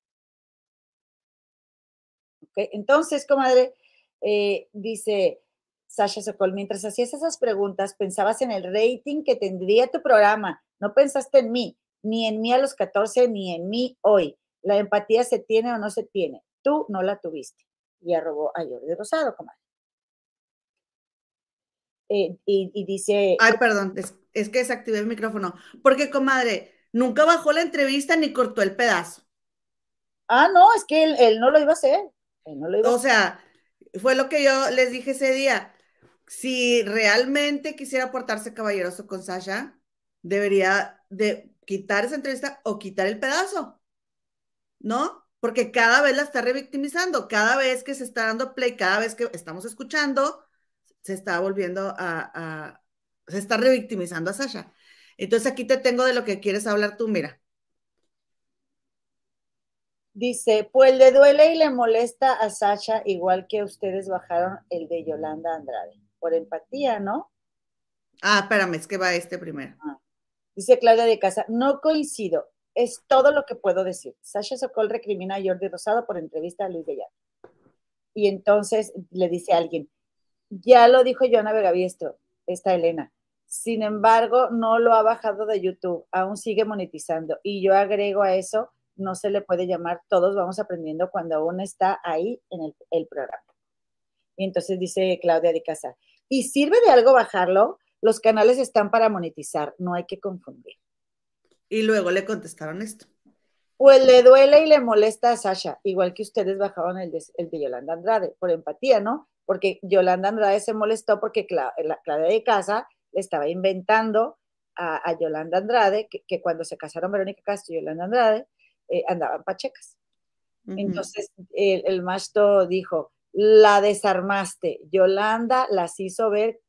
Okay. Entonces, comadre, eh, dice, Sasha Sokol, mientras hacías esas preguntas, pensabas en el rating que tendría tu programa. No pensaste en mí, ni en mí a los 14, ni en mí hoy. La empatía se tiene o no se tiene. Tú no la tuviste. Y arrobó a Jordi Rosado, comadre. Eh, y, dice. Ay, perdón, es, que desactivé el micrófono. Porque, comadre, nunca bajó la entrevista ni cortó el pedazo. Ah, no, es que él, no lo iba a hacer. o sea, fue lo que yo les dije ese día si realmente quisiera portarse caballeroso con Sasha, debería de quitar esa entrevista o quitar el pedazo, ¿no? Porque cada vez la está revictimizando, cada vez que se está dando play, cada vez que estamos escuchando, se está volviendo a, se está revictimizando a Sasha. Entonces aquí te tengo de lo que quieres hablar tú, mira. Dice, pues le duele y le molesta a Sasha igual que ustedes bajaron el de Yolanda Andrade por empatía, ¿no? Ah, espérame, es que va este primero. Ah. Dice Claudia de Casa, no coincido, es todo lo que puedo decir. Sasha Sokol recrimina a Jordi Rosado por entrevista a Luis de Y entonces le dice a alguien, ya lo dijo Joana Vegaviestro, esta Elena. Sin embargo, no lo ha bajado de YouTube, aún sigue monetizando. Y yo agrego a eso, no se le puede llamar, todos vamos aprendiendo cuando aún está ahí en el, el programa. Y entonces dice Claudia de Casa, ¿Y sirve de algo bajarlo? Los canales están para monetizar, no hay que confundir. Y luego le contestaron esto. Pues le duele y le molesta a Sasha, igual que ustedes bajaron el de, el de Yolanda Andrade, por empatía, ¿no? Porque Yolanda Andrade se molestó porque la Claudia de Casa le estaba inventando a, Yolanda Andrade que, cuando se casaron Verónica Castro y Yolanda Andrade eh, andaban pachecas. Entonces el, el dijo, la desarmaste. Yolanda las hizo ver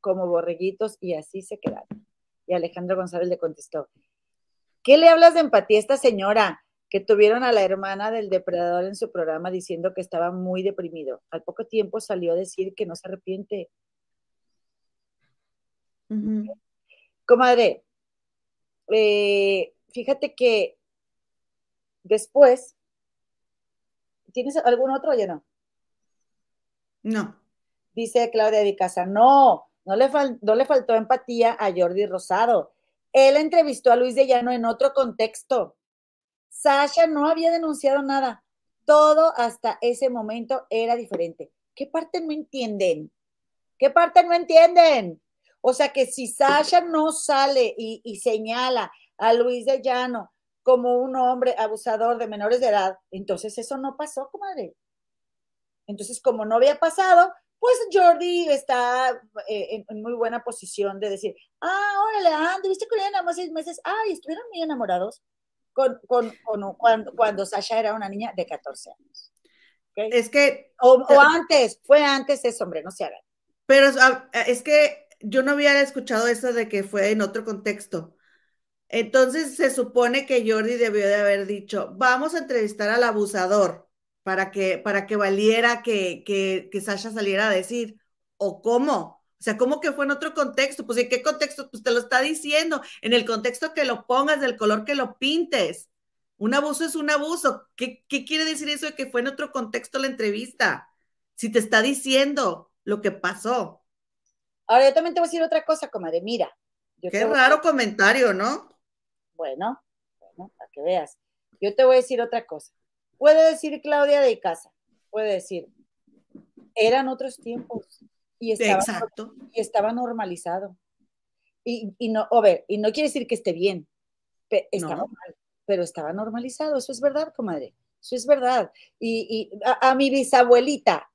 como borreguitos y así se quedaron. Y Alejandro González le contestó, ¿qué le hablas de empatía a esta señora? Que tuvieron a la hermana del depredador en su programa diciendo que estaba muy deprimido. Al poco tiempo salió a decir que no se arrepiente. Comadre, eh, fíjate que después, ¿tienes algún otro o ya no? No. Dice Claudia de Casa, no, no le, no le faltó empatía a Jordi Rosado. Él entrevistó a Luis de Llano en otro contexto. Sasha no había denunciado nada. Todo hasta ese momento era diferente. ¿Qué parte no entienden? ¿Qué parte no entienden? O sea que si Sasha no sale y, señala a Luis de Llano como un hombre abusador de menores de edad, entonces eso no pasó, comadre. Entonces, como no había pasado, pues Jordi está eh, en, muy buena posición de decir, ah, órale, ah, viste con ella nada más seis meses, ah, y estuvieron muy enamorados con, cuando, Sasha era una niña de 14 años. Es que... O, antes, fue antes eso, hombre, no se hagan. Pero es que yo no había escuchado eso de que fue en otro contexto. Entonces se supone que Jordi debió de haber dicho, vamos a entrevistar al abusador para que, para que valiera que, que, Sasha saliera a decir, o cómo. O sea, ¿cómo que fue en otro contexto? Pues en qué contexto, pues te lo está diciendo, en el contexto que lo pongas, del color que lo pintes. Un abuso es un abuso. ¿Qué, qué quiere decir eso de que fue en otro contexto la entrevista? Si te está diciendo lo que pasó. Ahora yo también te voy a decir otra cosa, comadre. Mira. Qué raro comentario, ¿no? Bueno, bueno, para que veas. Yo te voy a decir otra cosa puede decir Claudia de casa, puede decir, eran otros tiempos y estaba, Exacto. Y estaba normalizado. Y, y, no, a ver, y no quiere decir que esté bien, estaba no. mal, pero estaba normalizado, eso es verdad, comadre, eso es verdad. Y, y a, a, mi bisabuelita,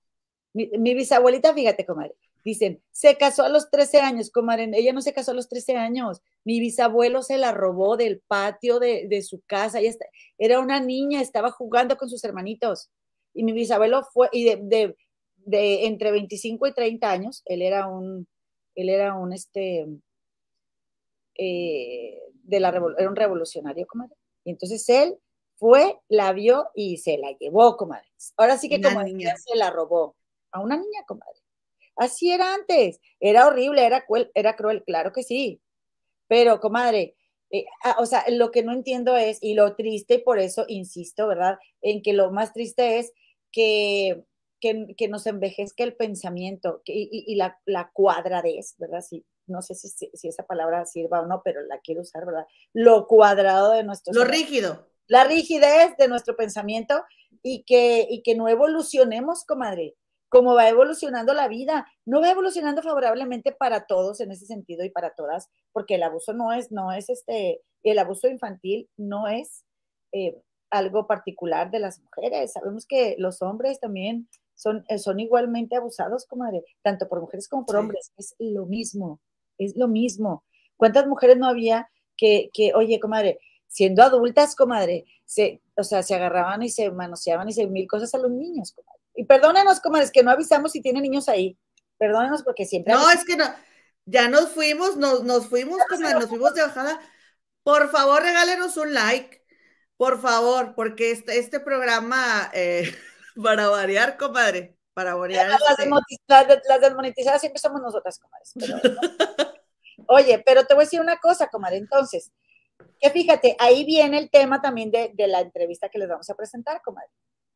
mi, mi, bisabuelita, fíjate, comadre, dicen, se casó a los 13 años, comadre, ella no se casó a los 13 años, mi bisabuelo se la robó del patio de, de su casa, ella está, era una niña, estaba jugando con sus hermanitos, y mi bisabuelo fue, y de, de, de entre 25 y 30 años, él era un, él era un, este, eh, de la era un revolucionario, comadre. Y entonces él fue, la vio y se la llevó, comadre. Ahora sí que como niña se la robó a una niña, comadre. Así era antes. Era horrible, era cruel, era cruel, claro que sí. Pero, comadre, eh, o sea, lo que no entiendo es, y lo triste, y por eso insisto, ¿verdad? En que lo más triste es que, que, que nos envejezca el pensamiento que, y, y, la, la cuadradez, ¿verdad? Sí, no sé si, si, esa palabra sirva o no, pero la quiero usar, ¿verdad? Lo cuadrado de nuestro... Lo rígido. La rigidez de nuestro pensamiento y que, y que no evolucionemos, comadre, como va evolucionando la vida. No va evolucionando favorablemente para todos en ese sentido y para todas, porque el abuso no es, no es este, el abuso infantil no es eh, algo particular de las mujeres. Sabemos que los hombres también son, son igualmente abusados, comadre, tanto por mujeres como por sí. hombres. Es lo mismo es lo mismo. ¿Cuántas mujeres no había que, que, oye, comadre, siendo adultas, comadre, se, o sea, se agarraban y se manoseaban y se mil cosas a los niños, comadre? Y perdónenos, comadres, que no avisamos si tienen niños ahí. Perdónenos porque siempre. No, es que no, ya nos fuimos, nos, nos fuimos, comadre, nos fuimos de bajada. Por favor, regálenos un like, por favor, porque este, este programa, eh, <laughs> para variar, comadre, para variar. Las, este... las, las desmonetizadas siempre somos nosotras, comadres. Pero, ¿no? Oye, pero te voy a decir una cosa, comadre, entonces, que fíjate, ahí viene el tema también de, de, la entrevista que les vamos a presentar, comadre.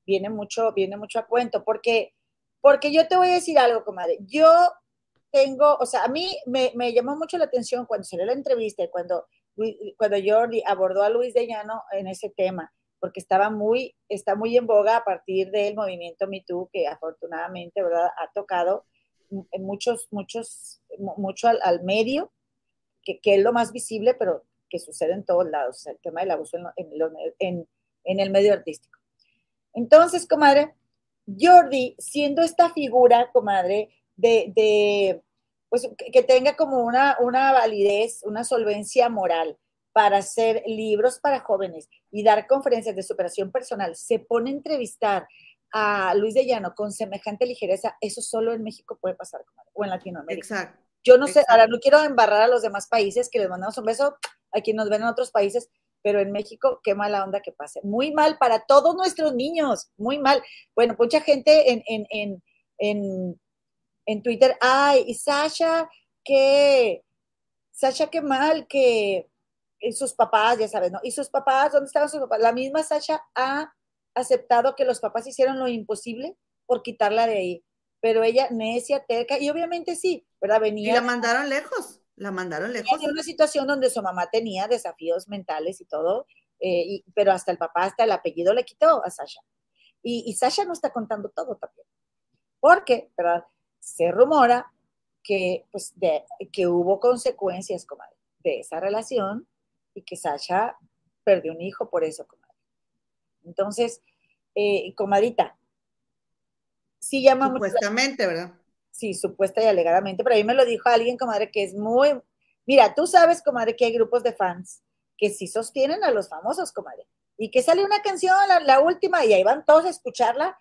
Viene mucho, viene mucho a cuento, porque, porque yo te voy a decir algo, comadre. Yo tengo, o sea, a mí me, me llamó mucho la atención cuando salió la entrevista y cuando, cuando Jordi abordó a Luis de Llano en ese tema, porque estaba muy, está muy en boga a partir del movimiento MeToo, que afortunadamente, ¿verdad?, ha tocado muchos, muchos, mucho al, al medio, que, que, es lo más visible, pero que sucede en todos lados, o sea, el tema del abuso en, en, en, en, el medio artístico. Entonces, comadre, Jordi, siendo esta figura, comadre, de, de pues que tenga como una, una validez, una solvencia moral para hacer libros para jóvenes y dar conferencias de superación personal, se pone a entrevistar a Luis de Llano con semejante ligereza, eso solo en México puede pasar, o en Latinoamérica. Exacto. Yo no sé, ahora no quiero embarrar a los demás países, que les mandamos un beso a quienes nos ven en otros países, pero en México, qué mala onda que pase. Muy mal para todos nuestros niños, muy mal. Bueno, mucha gente en, en, en, en, en Twitter, ay, y Sasha, que, Sasha, qué mal, que sus papás, ya sabes, ¿no? Y sus papás, ¿dónde estaban sus papás? La misma Sasha ha aceptado que los papás hicieron lo imposible por quitarla de ahí pero ella necia, terca, y obviamente sí, ¿verdad? Venía. Y la mandaron lejos, la mandaron lejos. En una situación donde su mamá tenía desafíos mentales y todo, eh, y, pero hasta el papá, hasta el apellido le quitó a Sasha. Y, y Sasha no está contando todo también. Porque, ¿verdad? Se rumora que, pues, de, que hubo consecuencias, comadre, de esa relación y que Sasha perdió un hijo por eso, comadre. Entonces, eh, comadita, sí llama Supuestamente, mucho, ¿verdad? Sí, supuesta y alegadamente, pero a mí me lo dijo alguien, comadre, que es muy... Mira, tú sabes, comadre, que hay grupos de fans que sí sostienen a los famosos, comadre. Y que sale una canción, la, la última, y ahí van todos a escucharla,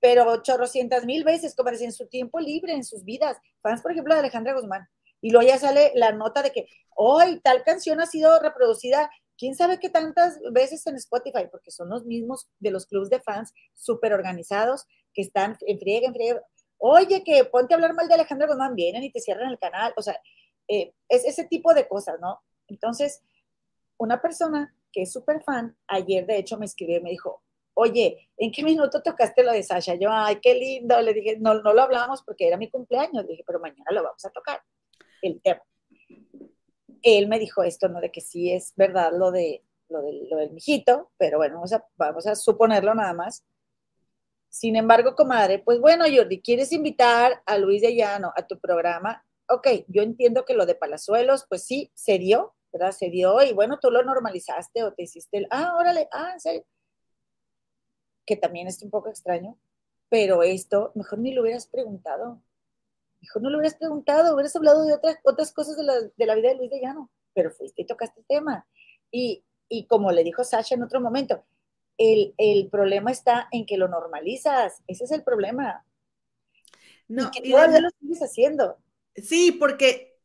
pero chorrocientas mil veces, comadre, en su tiempo libre, en sus vidas. Fans, por ejemplo, de Alejandra Guzmán. Y luego ya sale la nota de que hoy tal canción ha sido reproducida quién sabe qué tantas veces en Spotify, porque son los mismos de los clubs de fans súper organizados que están en friega, en friega. Oye, que ponte a hablar mal de Alejandro Guzmán, vienen y te cierran el canal. O sea, eh, es ese tipo de cosas, ¿no? Entonces, una persona que es súper fan, ayer de hecho me escribió y me dijo, oye, ¿en qué minuto tocaste lo de Sasha? Yo, ay, qué lindo. Le dije, no, no lo hablamos porque era mi cumpleaños. Le dije, pero mañana lo vamos a tocar, el tema él me dijo esto, ¿no? De que sí es verdad lo de, lo del, lo del mijito, pero bueno, vamos a, vamos a suponerlo nada más. Sin embargo, comadre, pues bueno, Jordi, ¿quieres invitar a Luis de Llano a tu programa? Ok, yo entiendo que lo de Palazuelos, pues sí, se dio, ¿verdad? Se dio y bueno, tú lo normalizaste o te hiciste el, ah, órale, ah, en serio. Que también es un poco extraño, pero esto, mejor ni lo hubieras preguntado. Mejor no lo hubieras preguntado, hubieras hablado de otras, otras cosas de la, de la vida de Luis de Llano, pero fuiste y tocaste el tema. Y, y como le dijo Sasha en otro momento, el, el, problema está en que lo normalizas. Ese es el problema. No, y que todavía lo sigues haciendo. Sí, porque,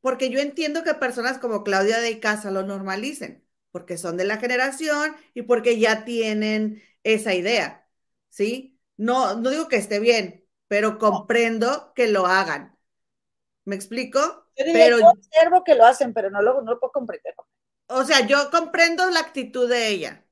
porque yo entiendo que personas como Claudia de Casa lo normalicen, porque son de la generación y porque ya tienen esa idea, ¿sí? No, no digo que esté bien, pero comprendo que lo hagan. ¿Me explico? pero yo observo que lo hacen, pero no lo, no lo puedo comprender. O sea, yo comprendo la actitud de ella.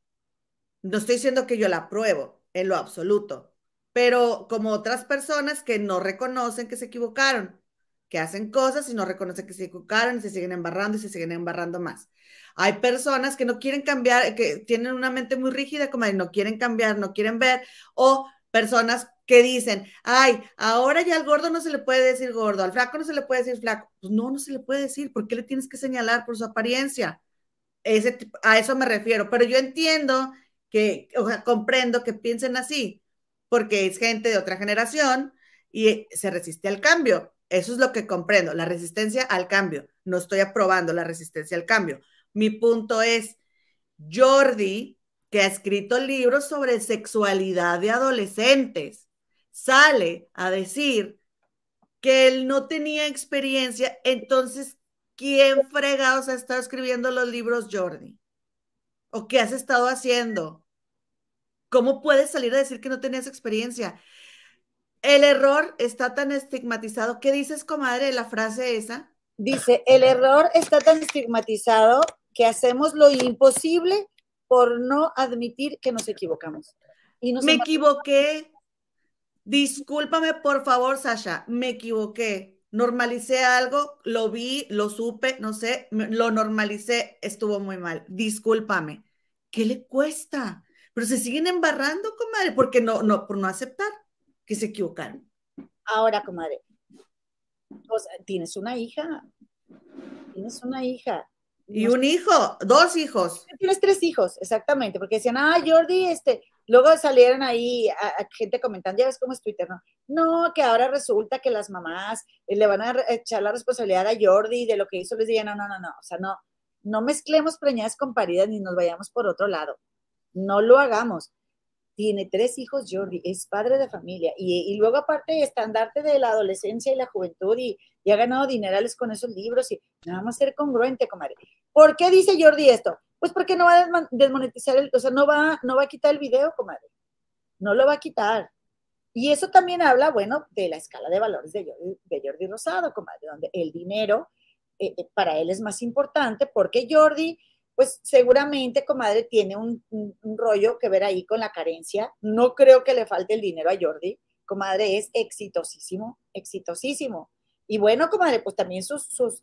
No estoy diciendo que yo la apruebo en lo absoluto, pero como otras personas que no reconocen que se equivocaron, que hacen cosas y no reconocen que se equivocaron y se siguen embarrando y se siguen embarrando más. Hay personas que no quieren cambiar, que tienen una mente muy rígida, como de no quieren cambiar, no quieren ver, o personas que dicen, ay, ahora ya al gordo no se le puede decir gordo, al flaco no se le puede decir flaco. Pues no, no se le puede decir. ¿Por qué le tienes que señalar por su apariencia? Ese, a eso me refiero. Pero yo entiendo que, o sea, comprendo que piensen así, porque es gente de otra generación y se resiste al cambio. Eso es lo que comprendo, la resistencia al cambio. No estoy aprobando la resistencia al cambio. Mi punto es, Jordi, que ha escrito libros sobre sexualidad de adolescentes, sale a decir que él no tenía experiencia, entonces, ¿quién fregados ha estado escribiendo los libros, Jordi? ¿O qué has estado haciendo? ¿Cómo puedes salir a decir que no tenías experiencia? El error está tan estigmatizado. ¿Qué dices, comadre, de la frase esa? Dice, el error está tan estigmatizado que hacemos lo imposible por no admitir que nos equivocamos. Y me equivoqué. Discúlpame, por favor, Sasha, me equivoqué. Normalicé algo, lo vi, lo supe, no sé, lo normalicé, estuvo muy mal. Discúlpame. ¿Qué le cuesta? Pero se siguen embarrando, comadre, porque no, no, por no aceptar que se equivocaron. Ahora, comadre, tienes una hija, tienes una hija. Y un hijo, dos hijos. Tienes tres hijos, exactamente, porque decían, ah, Jordi, este, luego salieron ahí a, gente comentando, ya ves cómo es Twitter, ¿no? No, que ahora resulta que las mamás eh, le van a echar la responsabilidad a Jordi de lo que hizo, les decían, no, no, no, no, o sea, no, no mezclemos preñadas con paridas ni nos vayamos por otro lado no lo hagamos. Tiene tres hijos, Jordi, es padre de familia y, luego aparte estandarte de la adolescencia y la juventud y, ha ganado dinerales con esos libros y nada más ser congruente, comadre. ¿Por qué dice Jordi esto? Pues porque no va a desmonetizar, el, o sea, no va, no va a quitar el video, comadre. No lo va a quitar. Y eso también habla, bueno, de la escala de valores de Jordi, Rosado, comadre, donde el dinero eh, eh, para él es más importante porque Jordi pues seguramente, comadre, tiene un, rollo que ver ahí con la carencia. No creo que le falte el dinero a Jordi. Comadre, es exitosísimo, exitosísimo. Y bueno, comadre, pues también sus, sus,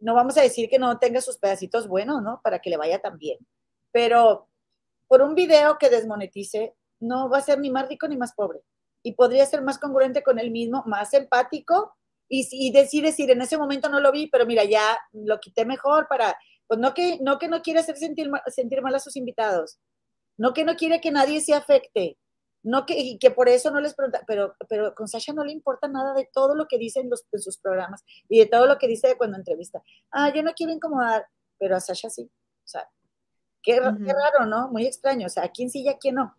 no vamos a decir que no tenga sus pedacitos buenos, ¿no? Para que le vaya tan bien. Pero por un video que desmonetice, no va a ser ni más rico ni más pobre. Y podría ser más congruente con él mismo, más empático. Y, y decir, decir, en ese momento no lo vi, pero mira, ya lo quité mejor para pues no que no, que no quiere hacer sentir, sentir mal a sus invitados, no que no quiere que nadie se afecte, no que, y que por eso no les pregunta, pero, pero con Sasha no le importa nada de todo lo que dice en, los, en sus programas y de todo lo que dice cuando entrevista. Ah, yo no quiero incomodar, pero a Sasha sí. O sea, qué, raro, ¿no? Muy extraño. O sea, ¿a quién sí y a quién no?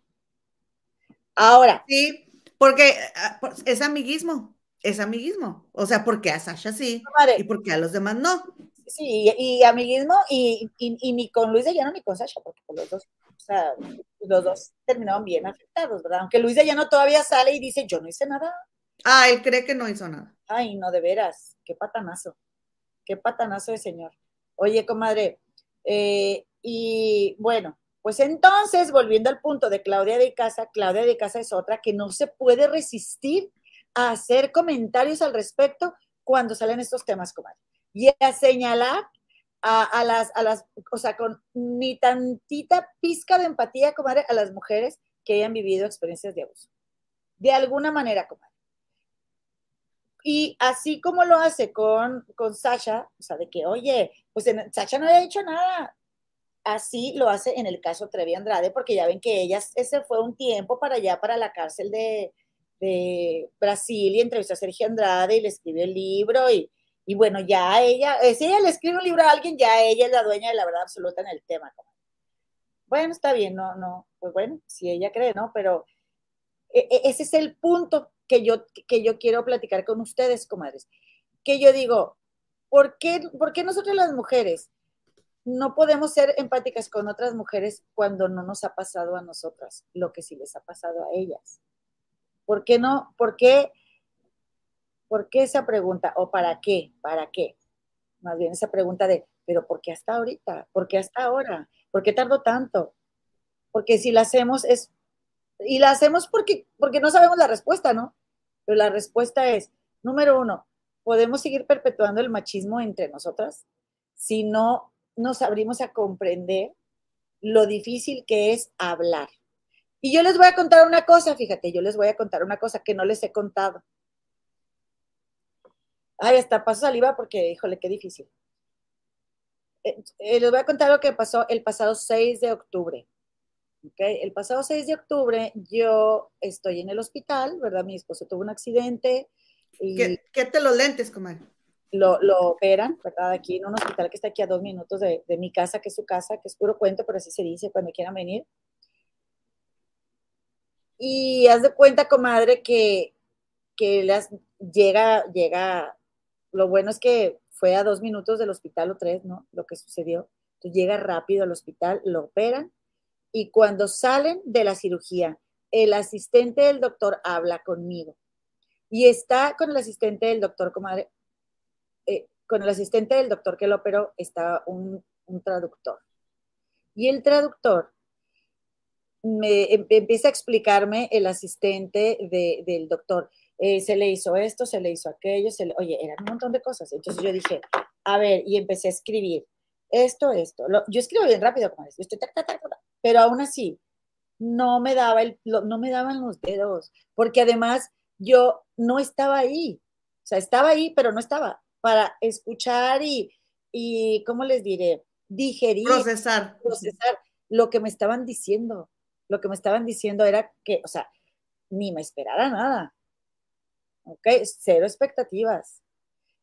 Ahora. Sí, porque ah, es amiguismo, es amiguismo. O sea, porque a Sasha sí y porque a los demás no. Sí, y, amiguismo, y, y, ni con Luis de Llano ni con Sasha, porque los dos, o sea, los dos terminaron bien afectados, ¿verdad? Aunque Luis de Llano todavía sale y dice, yo no hice nada. Ah, él cree que no hizo nada. Ay, no, de veras, qué patanazo, qué patanazo de señor. Oye, comadre, eh, y bueno, pues entonces, volviendo al punto de Claudia de Casa, Claudia de Casa es otra que no se puede resistir a hacer comentarios al respecto cuando salen estos temas, comadre y a señalar a, las, a las, o sea, con ni tantita pizca de empatía, comadre, a las mujeres que hayan vivido experiencias de abuso. De alguna manera, comadre. Y así como lo hace con, con Sasha, o sea, de que, oye, pues Sasha no había dicho nada. Así lo hace en el caso Trevi Andrade, porque ya ven que ella se fue un tiempo para allá, para la cárcel de, de Brasil y entrevistó a Sergio Andrade y le escribió el libro y, y bueno, ya ella, eh, si ella le escribe un libro a alguien, ya ella es la dueña de la verdad absoluta en el tema. Bueno, está bien, no, no, pues bueno, si ella cree, ¿no? Pero e, e, ese es el punto que yo, que yo quiero platicar con ustedes, comadres. Que yo digo, ¿por qué, ¿por qué nosotros las mujeres no podemos ser empáticas con otras mujeres cuando no nos ha pasado a nosotras lo que sí les ha pasado a ellas? ¿Por qué no? ¿Por qué? ¿Por qué esa pregunta? ¿O para qué? ¿Para qué? Más bien esa pregunta de, pero ¿por qué hasta ahorita? ¿Por qué hasta ahora? ¿Por qué tardó tanto? Porque si la hacemos es, y la hacemos porque, porque no sabemos la respuesta, ¿no? Pero la respuesta es, número uno, ¿podemos seguir perpetuando el machismo entre nosotras si no nos abrimos a comprender lo difícil que es hablar? Y yo les voy a contar una cosa, fíjate, yo les voy a contar una cosa que no les he contado. Ay, hasta paso saliva porque, híjole, qué difícil. Eh, eh, les voy a contar lo que pasó el pasado 6 de octubre. Okay. El pasado 6 de octubre yo estoy en el hospital, ¿verdad? Mi esposo tuvo un accidente. Y ¿Qué, te los lentes, comadre? Lo, lo, operan, ¿verdad? Aquí en un hospital que está aquí a dos minutos de, de, mi casa, que es su casa, que es puro cuento, pero así se dice cuando quieran venir. Y haz de cuenta, comadre, que, que las, llega, llega, lo bueno es que fue a dos minutos del hospital o tres, ¿no? Lo que sucedió. Llega rápido al hospital, lo operan y cuando salen de la cirugía, el asistente del doctor habla conmigo y está con el asistente del doctor, comadre, eh, con el asistente del doctor que lo operó está un, traductor. Y el traductor me em, empieza a explicarme el asistente del doctor. Eh, se le hizo esto, se le hizo aquello, se le, oye, eran un montón de cosas. Entonces yo dije, a ver, y empecé a escribir esto, esto. yo escribo bien rápido, como yo estoy pero aún así no me daba el, no me daban los dedos, porque además yo no estaba ahí, o sea, estaba ahí, pero no estaba para escuchar y, y ¿cómo les diré? Digerir, procesar, procesar lo que me estaban diciendo. Lo que me estaban diciendo era que, o sea, ni me esperara nada. ¿Ok? Cero expectativas.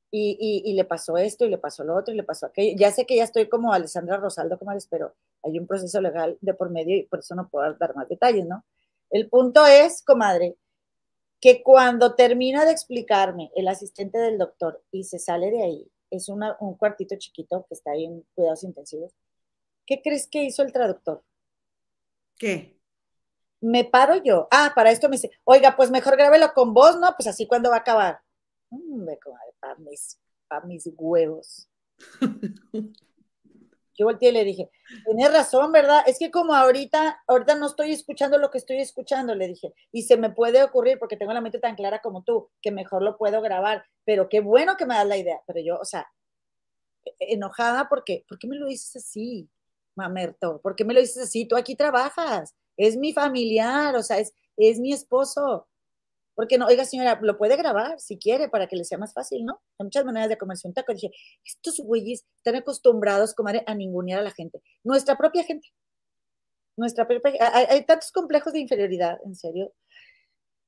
Y, y, le pasó esto y le pasó lo otro y le pasó aquello. Ya sé que ya estoy como Alessandra Rosaldo, como les, pero hay un proceso legal de por medio y por eso no puedo dar más detalles, ¿no? El punto es, comadre, que cuando termina de explicarme el asistente del doctor y se sale de ahí, es un cuartito chiquito que está ahí en cuidados intensivos, ¿qué crees que hizo el traductor? ¿Qué? Me paro yo. Ah, para esto me dice, oiga, pues mejor grábelo con vos, ¿no? Pues así cuando va a acabar. Comadre, para mis, para mis huevos. <laughs> Yo volteé y le dije, tienes razón, ¿verdad? Es que como ahorita, ahorita no estoy escuchando lo que estoy escuchando, le dije, y se me puede ocurrir porque tengo la mente tan clara como tú, que mejor lo puedo grabar, pero qué bueno que me das la idea, pero yo, o sea, e-, enojada porque, ¿por qué me lo dices así, mamerto? ¿Por qué me lo dices así? Tú aquí trabajas, es mi familiar, o sea, es, es mi esposo, porque no, oiga señora, lo puede grabar si quiere para que le sea más fácil, ¿no? Hay muchas maneras de comerse un taco. Dije, estos güeyes están acostumbrados, comadre, a ningunear a la gente. Nuestra propia gente. Nuestra propia hay, hay tantos complejos de inferioridad, en serio.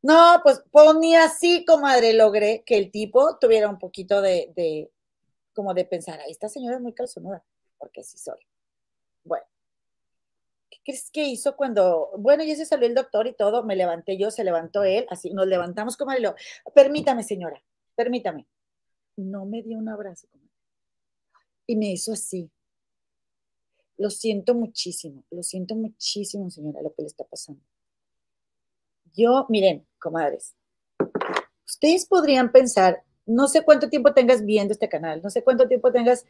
No, pues, pues ni así, comadre, logré que el tipo tuviera un poquito de, de como de pensar, esta señora es muy calzonuda, porque sí soy. Bueno, ¿qué crees que hizo cuando, bueno, ya se salió el doctor y todo, me levanté yo, se levantó él, así nos levantamos como lo, permítame señora, permítame. No me dio un abrazo, y me hizo así. Lo siento muchísimo, lo siento muchísimo, señora, lo que le está pasando. Yo, miren, comadres, ustedes podrían pensar, no sé cuánto tiempo tengas viendo este canal, no sé cuánto tiempo tengas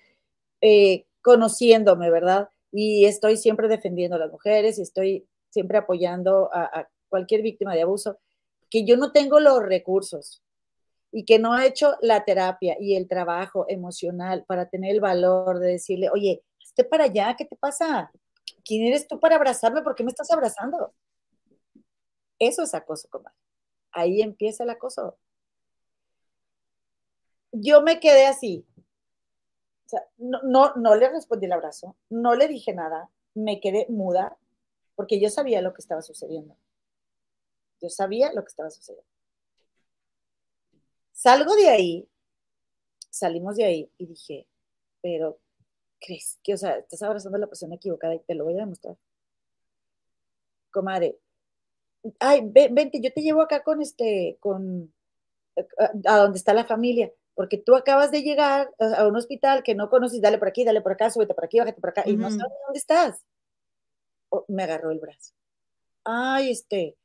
eh, conociéndome, ¿verdad? Y estoy siempre defendiendo a las mujeres y estoy siempre apoyando a, cualquier víctima de abuso, que yo no tengo los recursos, y que no ha hecho la terapia y el trabajo emocional para tener el valor de decirle, oye, esté para allá, ¿qué te pasa? ¿Quién eres tú para abrazarme? ¿Por qué me estás abrazando? Eso es acoso, comadre. Ahí empieza el acoso. Yo me quedé así. O sea, no, no, no le respondí el abrazo, no le dije nada, me quedé muda porque yo sabía lo que estaba sucediendo. Yo sabía lo que estaba sucediendo. Salgo de ahí, salimos de ahí y dije, pero, ¿crees que, o sea, estás abrazando a la persona equivocada y te lo voy a demostrar? Comadre, ay, vente, yo te llevo acá con este, con, a, donde está la familia, porque tú acabas de llegar a un hospital que no conoces, dale por aquí, dale por acá, súbete por aquí, bájate por acá, y no sabes dónde estás. me agarró el brazo. Ay, este,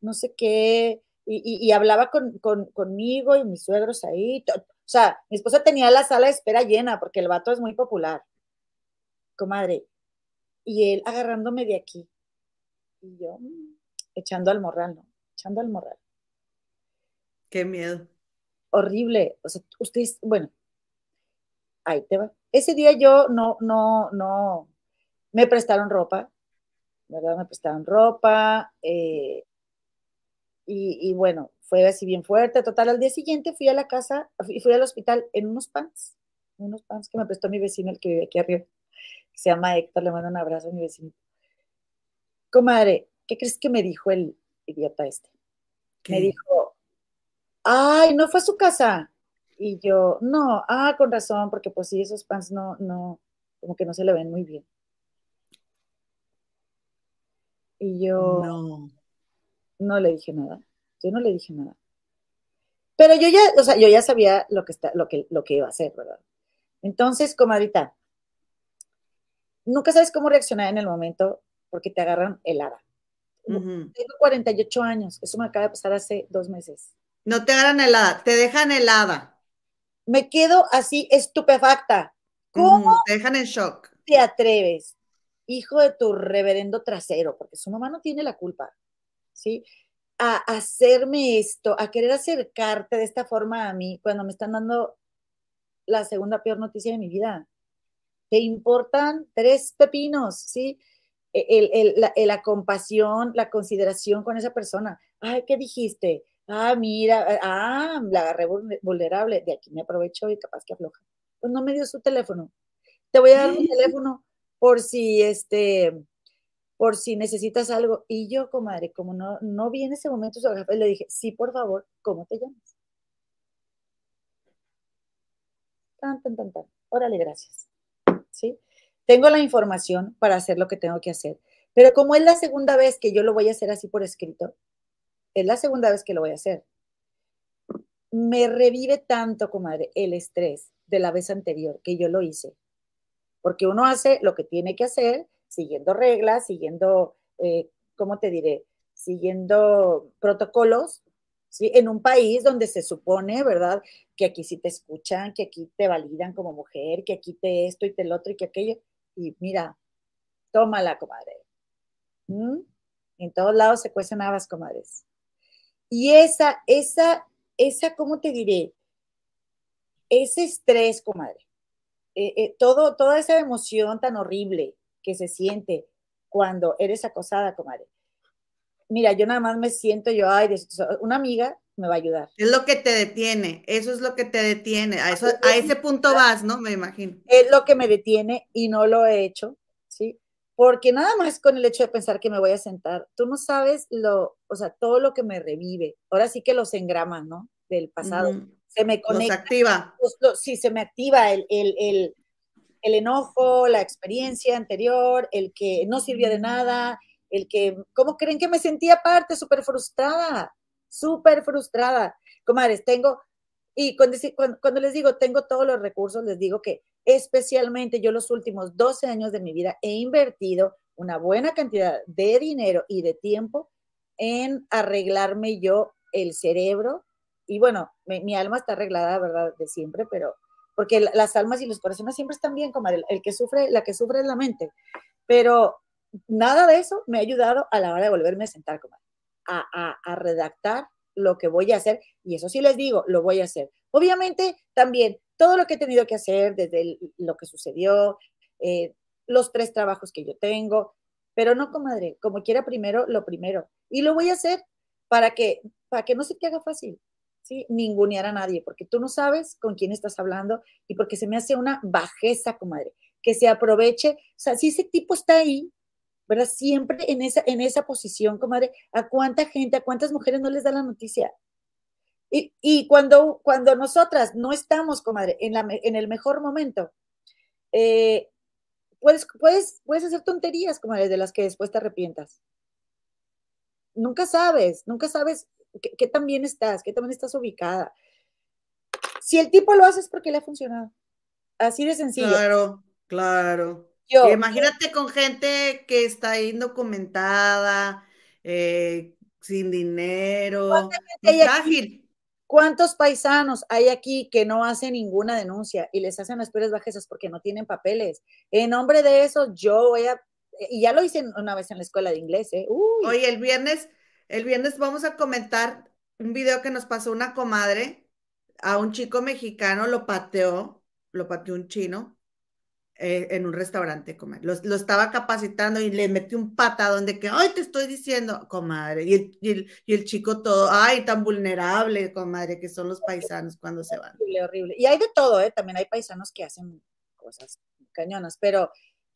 no sé qué, y, hablaba con, conmigo y mis suegros ahí. O sea, mi esposa tenía la sala de espera llena porque el vato es muy popular. Comadre. Y él agarrándome de aquí. Y yo mm, echando al morral, ¿no? Echando al morral. Qué miedo. Horrible. O sea, ustedes, bueno, ahí te va. Ese día yo no, no, no, me prestaron ropa, ¿verdad? Me prestaron ropa, eh, y, bueno, fue así bien fuerte. Total, al día siguiente fui a la casa, fui, fui al hospital en unos pants, unos pants que me prestó mi vecino, el que vive aquí arriba, se llama Héctor, le mando un abrazo a mi vecino. Comadre, ¿qué crees que me dijo el idiota este? Me dijo, ay, no fue a su casa. Y yo, no, ah, con razón, porque pues sí, esos pants no, no, como que no se le ven muy bien. Y yo, no. No le dije nada. Yo no le dije nada. Pero yo ya, o sea, yo ya sabía lo que, está, lo que, lo que iba a hacer, ¿verdad? Entonces, comadita, nunca sabes cómo reaccionar en el momento porque te agarran helada. Tengo 48 años, eso me acaba de pasar hace dos meses. No te agarran helada, te dejan helada. Me quedo así estupefacta. ¿Cómo? te dejan en shock. Te atreves, hijo de tu reverendo trasero, porque su mamá no tiene la culpa. ¿sí? A hacerme esto, a querer acercarte de esta forma a mí cuando me están dando la segunda peor noticia de mi vida. Te importan tres pepinos, ¿sí? E, la, compasión, la consideración con esa persona. Ay, ¿qué dijiste? Ah, mira, ah, la agarré vulnerable. De aquí me aprovecho y capaz que afloja. Pues no me dio su teléfono. Te voy a dar mi teléfono por si este por si necesitas algo. Y yo, comadre, como no, no vi en ese momento su jefe, le dije, sí, por favor, ¿cómo te llamas? Tan, tan, tan, tan. Órale, gracias. ¿Sí? Tengo la información para hacer lo que tengo que hacer. Pero como es la segunda vez que yo lo voy a hacer así por escrito, es la segunda vez que lo voy a hacer. Me revive tanto, comadre, el estrés de la vez anterior que yo lo hice. Porque uno hace lo que tiene que hacer siguiendo reglas, siguiendo, eh, ¿cómo te diré? Siguiendo protocolos, ¿sí? En un país donde se supone, ¿verdad? Que aquí sí te escuchan, que aquí te validan como mujer, que aquí te esto y te lo otro y que aquello. Y mira, tómala, comadre. ¿Mm? En todos lados se cuecen habas, comadres. Y esa, esa, esa, ¿cómo te diré? Ese estrés, comadre. Eh, eh, todo, toda esa emoción tan horrible, que se siente cuando eres acosada, comadre. Mira, yo nada más me siento yo, ay, una amiga me va a ayudar. Es lo que te detiene, eso es lo que te detiene, a, eso, a ese punto vas, ¿no? Me imagino. Es lo que me detiene y no lo he hecho. Porque nada más con el hecho de pensar que me voy a sentar, tú no sabes lo, o sea, todo lo que me revive. Ahora sí que los engraman, ¿no? Del pasado. Se me conecta. Los activa. sí, se me activa el, el, el enojo, la experiencia anterior, el que no sirvió de nada, el que, ¿cómo creen que me sentía aparte? Súper frustrada, súper frustrada. Comadres, tengo, y cuando, cuando, les digo, tengo todos los recursos, les digo que especialmente yo los últimos 12 años de mi vida he invertido una buena cantidad de dinero y de tiempo en arreglarme yo el cerebro. Y bueno, mi, alma está arreglada, ¿verdad? De siempre, pero porque las almas y los corazones siempre están bien, como el, que sufre, la que sufre es la mente. Pero nada de eso me ha ayudado a la hora de volverme a sentar, como a, a, redactar lo que voy a hacer, y eso sí les digo, lo voy a hacer. Obviamente, también todo lo que he tenido que hacer desde lo que sucedió, eh, los tres trabajos que yo tengo, pero no, comadre, como quiera primero, lo primero. Y lo voy a hacer para que, para que no se te haga fácil, ¿sí? Ningunear a nadie, porque tú no sabes con quién estás hablando y porque se me hace una bajeza, comadre, que se aproveche. O sea, si ese tipo está ahí, ¿verdad? Siempre en esa, en esa posición, comadre, ¿a cuánta gente, a cuántas mujeres no les da la noticia? Y, y cuando, cuando nosotras no estamos, comadre, en, la, en el mejor momento, eh, puedes, puedes, puedes hacer tonterías, comadre, de las que después te arrepientas. Nunca sabes, nunca sabes qué, qué tan bien estás, qué tan bien estás ubicada. Si el tipo lo hace es porque le ha funcionado. Así de sencillo. Claro, claro. Yo, imagínate con gente que está indocumentada, eh, sin dinero, frágil. ¿Cuántos paisanos hay aquí que no hacen ninguna denuncia y les hacen las peores bajezas porque no tienen papeles? En nombre de eso, yo voy a, y ya lo hice una vez en la escuela de inglés, ¿eh? Oye, el viernes, el viernes vamos a comentar un video que nos pasó una comadre, a un chico mexicano lo pateó, lo pateó un chino, eh, en un restaurante comer. Lo, lo, estaba capacitando y le metí un patadón de que, ay, te estoy diciendo, comadre. Y el, y el, y el chico todo, ay, tan vulnerable, comadre, que son los paisanos cuando se van. Horrible, horrible. Y hay de todo, ¿eh? También hay paisanos que hacen cosas cañonas, pero,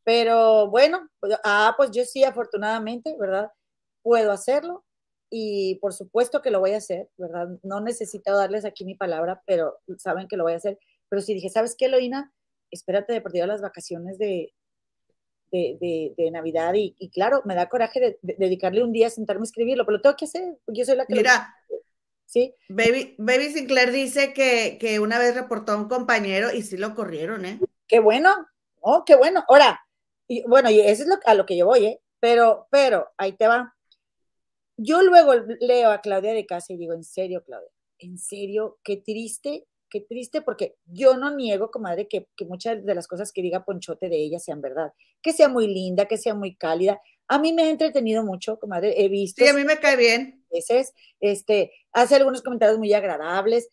pero bueno, pues, ah, pues yo sí, afortunadamente, ¿verdad? Puedo hacerlo y por supuesto que lo voy a hacer, ¿verdad? No necesito darles aquí mi palabra, pero saben que lo voy a hacer. Pero si dije, ¿sabes qué, Loina? Espérate de perdido las vacaciones de, de, de, Navidad y, y, claro, me da coraje de, dedicarle un día a sentarme a escribirlo, pero lo tengo que hacer, yo soy la que... Mira, ¿sí? Baby, Baby Sinclair dice que, que, una vez reportó a un compañero y sí lo corrieron, ¿eh? Qué bueno, oh, qué bueno. Ahora, y, bueno, y eso es lo, a lo que yo voy, ¿eh? Pero, pero, ahí te va. Yo luego leo a Claudia de casa y digo, en serio, Claudia, en serio, qué triste qué triste, porque yo no niego, comadre, que, que muchas de las cosas que diga Ponchote de ella sean verdad. Que sea muy linda, que sea muy cálida. A mí me ha entretenido mucho, comadre. He visto. Sí, a mí me cae bien. Veces, este, hace algunos comentarios muy agradables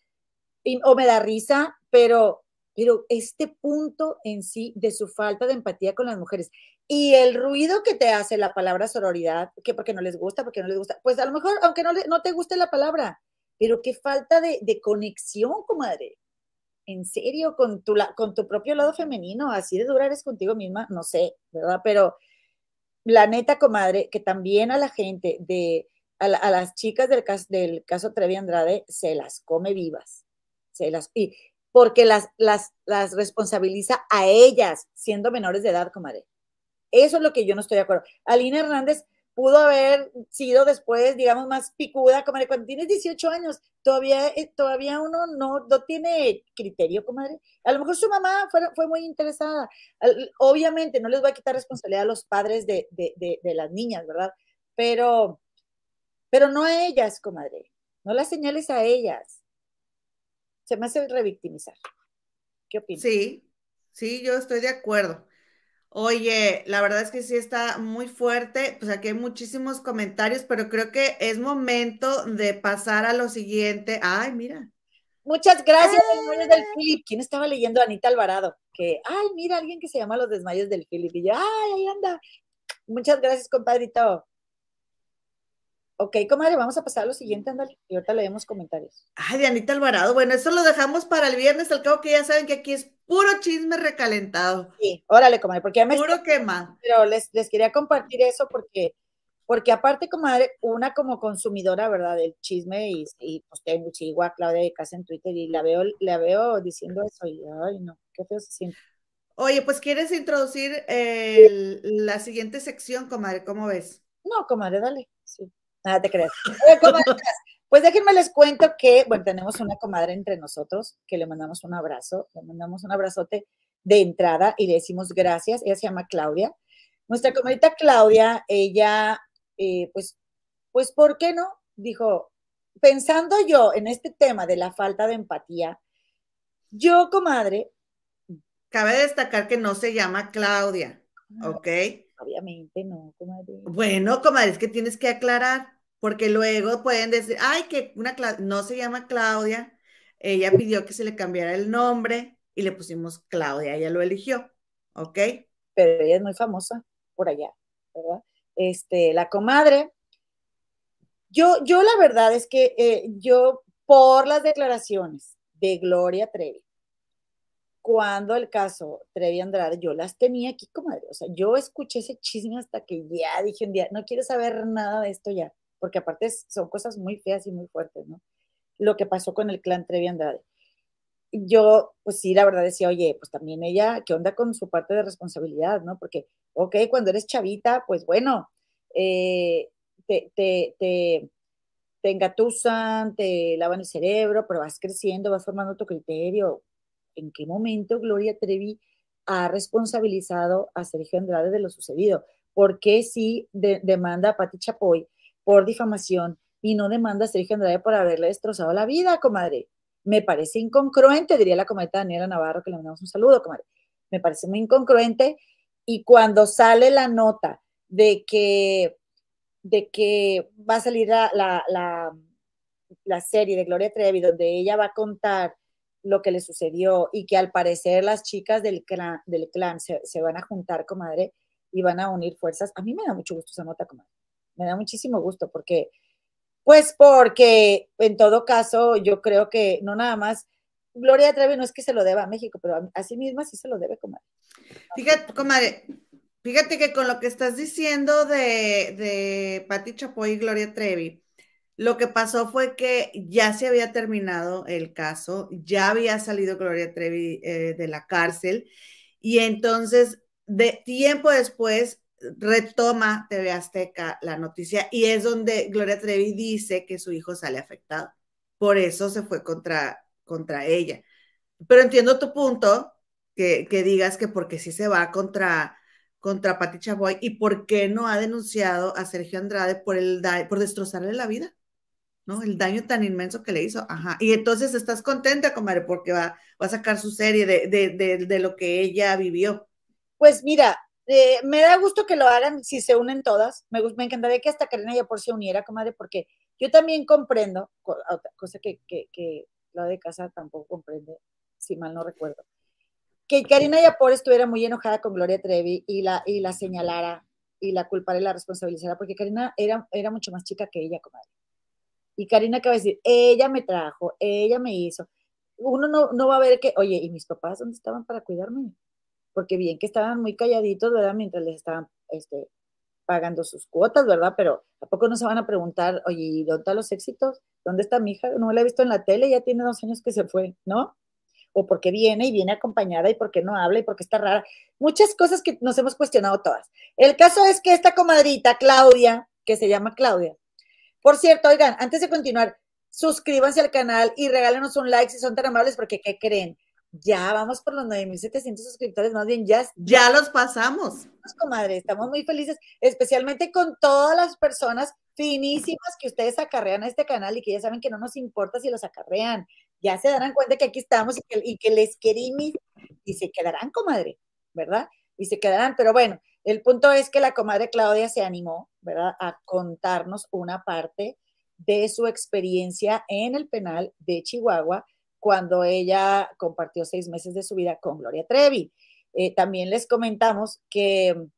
y, o me da risa, pero, pero este punto en sí de su falta de empatía con las mujeres y el ruido que te hace la palabra sororidad, que porque no les gusta, porque no les gusta, pues a lo mejor, aunque no, le, no te guste la palabra, pero qué falta de, de conexión, comadre. En serio, con tu, con tu propio lado femenino, así de dura eres contigo misma, no sé, ¿verdad? Pero la neta, comadre, que también a la gente de, a, la, a las chicas del caso, del caso Trevi Andrade se las come vivas, se las, y porque las, las, las responsabiliza a ellas siendo menores de edad, comadre. Eso es lo que yo no estoy de acuerdo. Alina Hernández pudo haber sido después, digamos, más picuda, comadre, cuando tienes 18 años, todavía, eh, todavía uno no, no tiene criterio, comadre. A lo mejor su mamá fue, fue muy interesada. Obviamente, no les voy a quitar responsabilidad a los padres de, de, de, de las niñas, ¿verdad? Pero, pero no a ellas, comadre. No las señales a ellas. Se me hace revictimizar. ¿Qué opinas? Sí, sí, yo estoy de acuerdo. Oye, la verdad es que sí está muy fuerte, pues aquí hay muchísimos comentarios, pero creo que es momento de pasar a lo siguiente. Ay, mira. Muchas gracias, desmayos del Philip. ¿Quién estaba leyendo? Anita Alvarado. Que, ay, mira, alguien que se llama Los Desmayos del Philip. Y yo, ay, ahí anda. Muchas gracias, compadrito. Ok, comadre, vamos a pasar a lo siguiente, ándale, y ahorita leemos comentarios. Ay, de Anita Alvarado, bueno, eso lo dejamos para el viernes, al cabo que ya saben que aquí es puro chisme recalentado. Sí, órale, comadre, porque ya me... Puro quema. Pero les, les quería compartir eso porque, porque aparte, comadre, una como consumidora, ¿verdad?, del chisme, y, y pues tengo, Claudia de Casa en Twitter y la veo, la veo diciendo eso, y ay, no, qué feo se siente. Oye, pues, ¿quieres introducir el, la siguiente sección, comadre? ¿Cómo ves? No, comadre, dale, sí. Nada te creas. Pues déjenme les cuento que, bueno, tenemos una comadre entre nosotros que le mandamos un abrazo, le mandamos un abrazote de entrada y le decimos gracias. Ella se llama Claudia. Nuestra comadita Claudia, ella, eh, pues, pues, ¿por qué no? Dijo, pensando yo en este tema de la falta de empatía, yo, comadre. Cabe destacar que no se llama Claudia, ¿ok? Obviamente no, comadre. Bueno, comadre, es que tienes que aclarar porque luego pueden decir, ay, que una no se llama Claudia, ella pidió que se le cambiara el nombre y le pusimos Claudia, ella lo eligió, ¿ok? Pero ella es muy famosa por allá, ¿verdad? Este, la comadre. Yo, yo la verdad es que eh, yo, por las declaraciones de Gloria Trevi, cuando el caso Trevi Andrade, yo las tenía aquí, comadre. O sea, yo escuché ese chisme hasta que ya dije un día, no quiero saber nada de esto ya, porque aparte son cosas muy feas y muy fuertes, ¿no? Lo que pasó con el clan Trevi Andrade. Yo, pues sí, la verdad decía, oye, pues también ella, ¿qué onda con su parte de responsabilidad, no? Porque, ok, cuando eres chavita, pues bueno, eh, te, te, te, te engatusan, te lavan el cerebro, pero vas creciendo, vas formando tu criterio, en qué momento Gloria Trevi ha responsabilizado a Sergio Andrade de lo sucedido. ¿Por qué sí demanda a Pati Chapoy por difamación y no demanda a Sergio Andrade por haberle destrozado la vida, comadre? Me parece incongruente, diría la comadre Daniela Navarro, que le mandamos un saludo, comadre. Me parece muy incongruente. Y cuando sale la nota de que, de que va a salir la, la serie de Gloria Trevi, donde ella va a contar lo que le sucedió y que al parecer las chicas del clan, del clan se, van a juntar, comadre, y van a unir fuerzas. A mí me da mucho gusto esa nota, comadre. Me da muchísimo gusto porque, pues porque en todo caso yo creo que no nada más, Gloria Trevi no es que se lo deba a México, pero a, sí misma sí se lo debe, comadre. Fíjate, comadre, fíjate que con lo que estás diciendo de, de Pati Chapoy y Gloria Trevi, lo que pasó fue que ya se había terminado el caso, ya había salido Gloria Trevi eh, de la cárcel y entonces de tiempo después retoma TV Azteca la noticia y es donde Gloria Trevi dice que su hijo sale afectado. Por eso se fue contra, contra ella. Pero entiendo tu punto, que, que digas que porque sí se va contra, contra Pati Chaboy y por qué no ha denunciado a Sergio Andrade por, el, por destrozarle la vida. ¿No? El daño tan inmenso que le hizo. Ajá. Y entonces estás contenta, comadre, porque va, va a sacar su serie de, de, de, lo que ella vivió. Pues mira, eh, me da gusto que lo hagan si se unen todas. Me, me encantaría que hasta Karina Yapor se uniera, comadre, porque yo también comprendo, cosa que, que, que la de casa tampoco comprende, si mal no recuerdo, que Karina Yapor estuviera muy enojada con Gloria Trevi y la, y la señalara y la culpara y la responsabilizara, porque Karina era, era mucho más chica que ella, comadre. Y Karina acaba de decir, ella me trajo, ella me hizo. Uno no, no va a ver que, oye, ¿y mis papás dónde estaban para cuidarme? Porque bien que estaban muy calladitos, ¿verdad? Mientras les estaban este, pagando sus cuotas, ¿verdad? Pero ¿a poco no se van a preguntar, oye, ¿dónde están los éxitos? ¿Dónde está mi hija? No la he visto en la tele, ya tiene dos años que se fue, ¿no? O porque viene y viene acompañada y porque no habla y porque está rara. Muchas cosas que nos hemos cuestionado todas. El caso es que esta comadrita, Claudia, que se llama Claudia, por cierto, oigan, antes de continuar, suscríbanse al canal y regálenos un like si son tan amables, porque ¿qué creen? Ya vamos por los 9.700 suscriptores, más bien ya. Ya los pasamos. Comadre, estamos muy felices, especialmente con todas las personas finísimas que ustedes acarrean a este canal y que ya saben que no nos importa si los acarrean. Ya se darán cuenta que aquí estamos y que, y que les queremos y se quedarán, comadre, ¿verdad? Y se quedarán, pero bueno, el punto es que la comadre Claudia se animó, ¿verdad?, a contarnos una parte de su experiencia en el penal de Chihuahua cuando ella compartió seis meses de su vida con Gloria Trevi. Eh, también les comentamos que,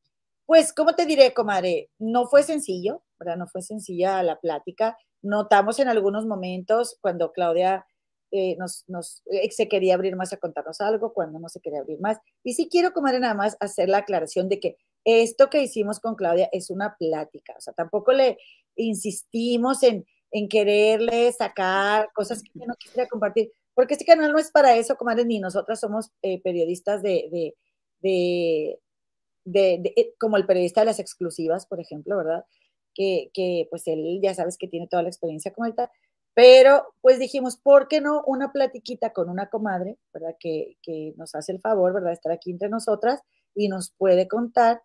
pues, ¿cómo te diré, comadre? No fue sencillo, ¿verdad? No fue sencilla la plática. Notamos en algunos momentos cuando Claudia eh, nos, nos eh, se quería abrir más a contarnos algo, cuando no se quería abrir más. Y sí quiero, comadre, nada más hacer la aclaración de que esto que hicimos con Claudia es una plática, o sea, tampoco le insistimos en, en quererle sacar cosas que no quisiera compartir, porque este canal no es para eso, comadre, ni nosotras somos eh, periodistas de, de, de, eh, como el periodista de las exclusivas, por ejemplo, ¿verdad? Que, que pues él ya sabes que tiene toda la experiencia como tal, pero pues dijimos, ¿por qué no una platiquita con una comadre, ¿verdad? Que, que nos hace el favor, ¿verdad? Estar aquí entre nosotras y nos puede contar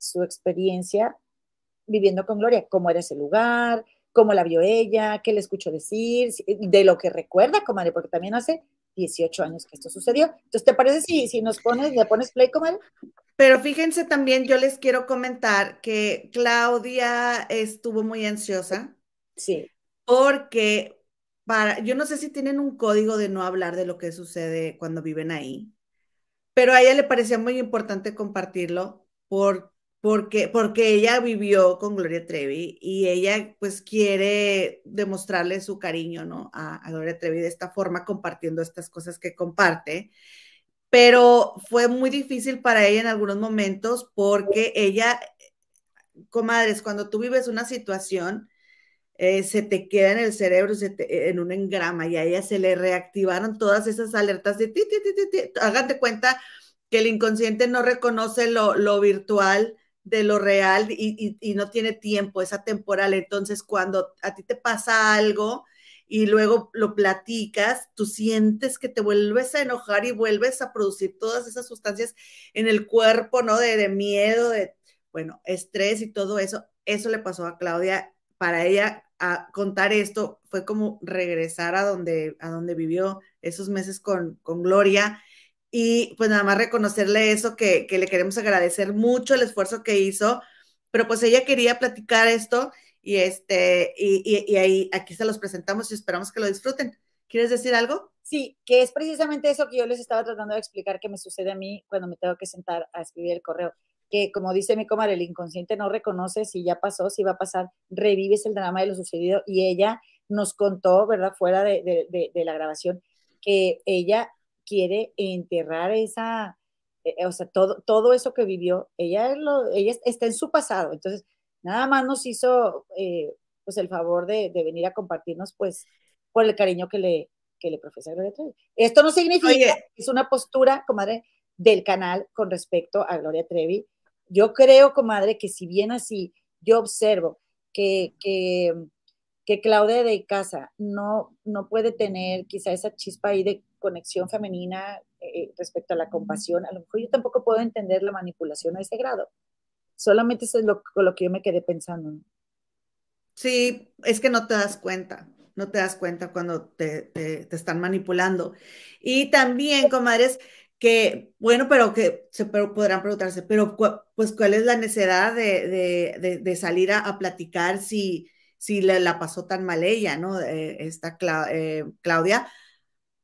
su experiencia viviendo con Gloria, cómo era ese lugar, cómo la vio ella, qué le escuchó decir, de lo que recuerda, comadre, porque también hace 18 años que esto sucedió. Entonces, ¿te parece si, si nos pones, le pones play, comadre? Pero fíjense también, yo les quiero comentar que Claudia estuvo muy ansiosa Sí. Porque para, yo no sé si tienen un código de no hablar de lo que sucede cuando viven ahí, pero a ella le parecía muy importante compartirlo por, porque, porque ella vivió con Gloria Trevi y ella pues quiere demostrarle su cariño, ¿no? A, a Gloria Trevi de esta forma, compartiendo estas cosas que comparte pero fue muy difícil para ella en algunos momentos porque ella, comadres, cuando tú vives una situación, eh, se te queda en el cerebro, en un engrama y a ella se le reactivaron todas esas alertas de ti, ti, ti, ti, Hagan de cuenta que el inconsciente no reconoce lo, lo virtual de lo real y, y, no tiene tiempo, esa temporal. Entonces, cuando a ti te pasa algo, y luego lo platicas, tú sientes que te vuelves a enojar y vuelves a producir todas esas sustancias en el cuerpo, ¿no? De, de miedo, de, bueno, estrés y todo eso. Eso le pasó a Claudia. Para ella, a contar esto fue como regresar a donde, a donde vivió esos meses con, con Gloria. Y pues nada más reconocerle eso, que, que le queremos agradecer mucho el esfuerzo que hizo, pero pues ella quería platicar esto y, este, y, ahí, aquí se los presentamos y esperamos que lo disfruten. ¿Quieres decir algo? Sí, que es precisamente eso que yo les estaba tratando de explicar que me sucede a mí cuando me tengo que sentar a escribir el correo. Que como dice mi comadre, el inconsciente no reconoce si ya pasó, si va a pasar, revives el drama de lo sucedido. Y ella nos contó, ¿verdad? Fuera de, de, la grabación, que ella quiere enterrar esa, eh, o sea, todo, todo eso que vivió, ella, lo, ella está en su pasado. Entonces, nada más nos hizo eh, pues el favor de, venir a compartirnos pues por el cariño que le, que le profesa Gloria Trevi. Esto no significa que es una postura, comadre, del canal con respecto a Gloria Trevi. Yo creo, comadre, que si bien así yo observo que, que, que Claudia de Casa no, no puede tener quizá esa chispa ahí de conexión femenina eh, respecto a la compasión, a lo mejor yo tampoco puedo entender la manipulación a ese grado. Solamente eso es lo, lo que yo me quedé pensando. Sí, es que no te das cuenta, no te das cuenta cuando te, te, están manipulando. Y también, comadres, que, bueno, pero que se podrán preguntarse, pero pues cuál es la necesidad de, de, de salir a, platicar si, si le, la pasó tan mal ella, ¿no? Eh, esta eh, Claudia.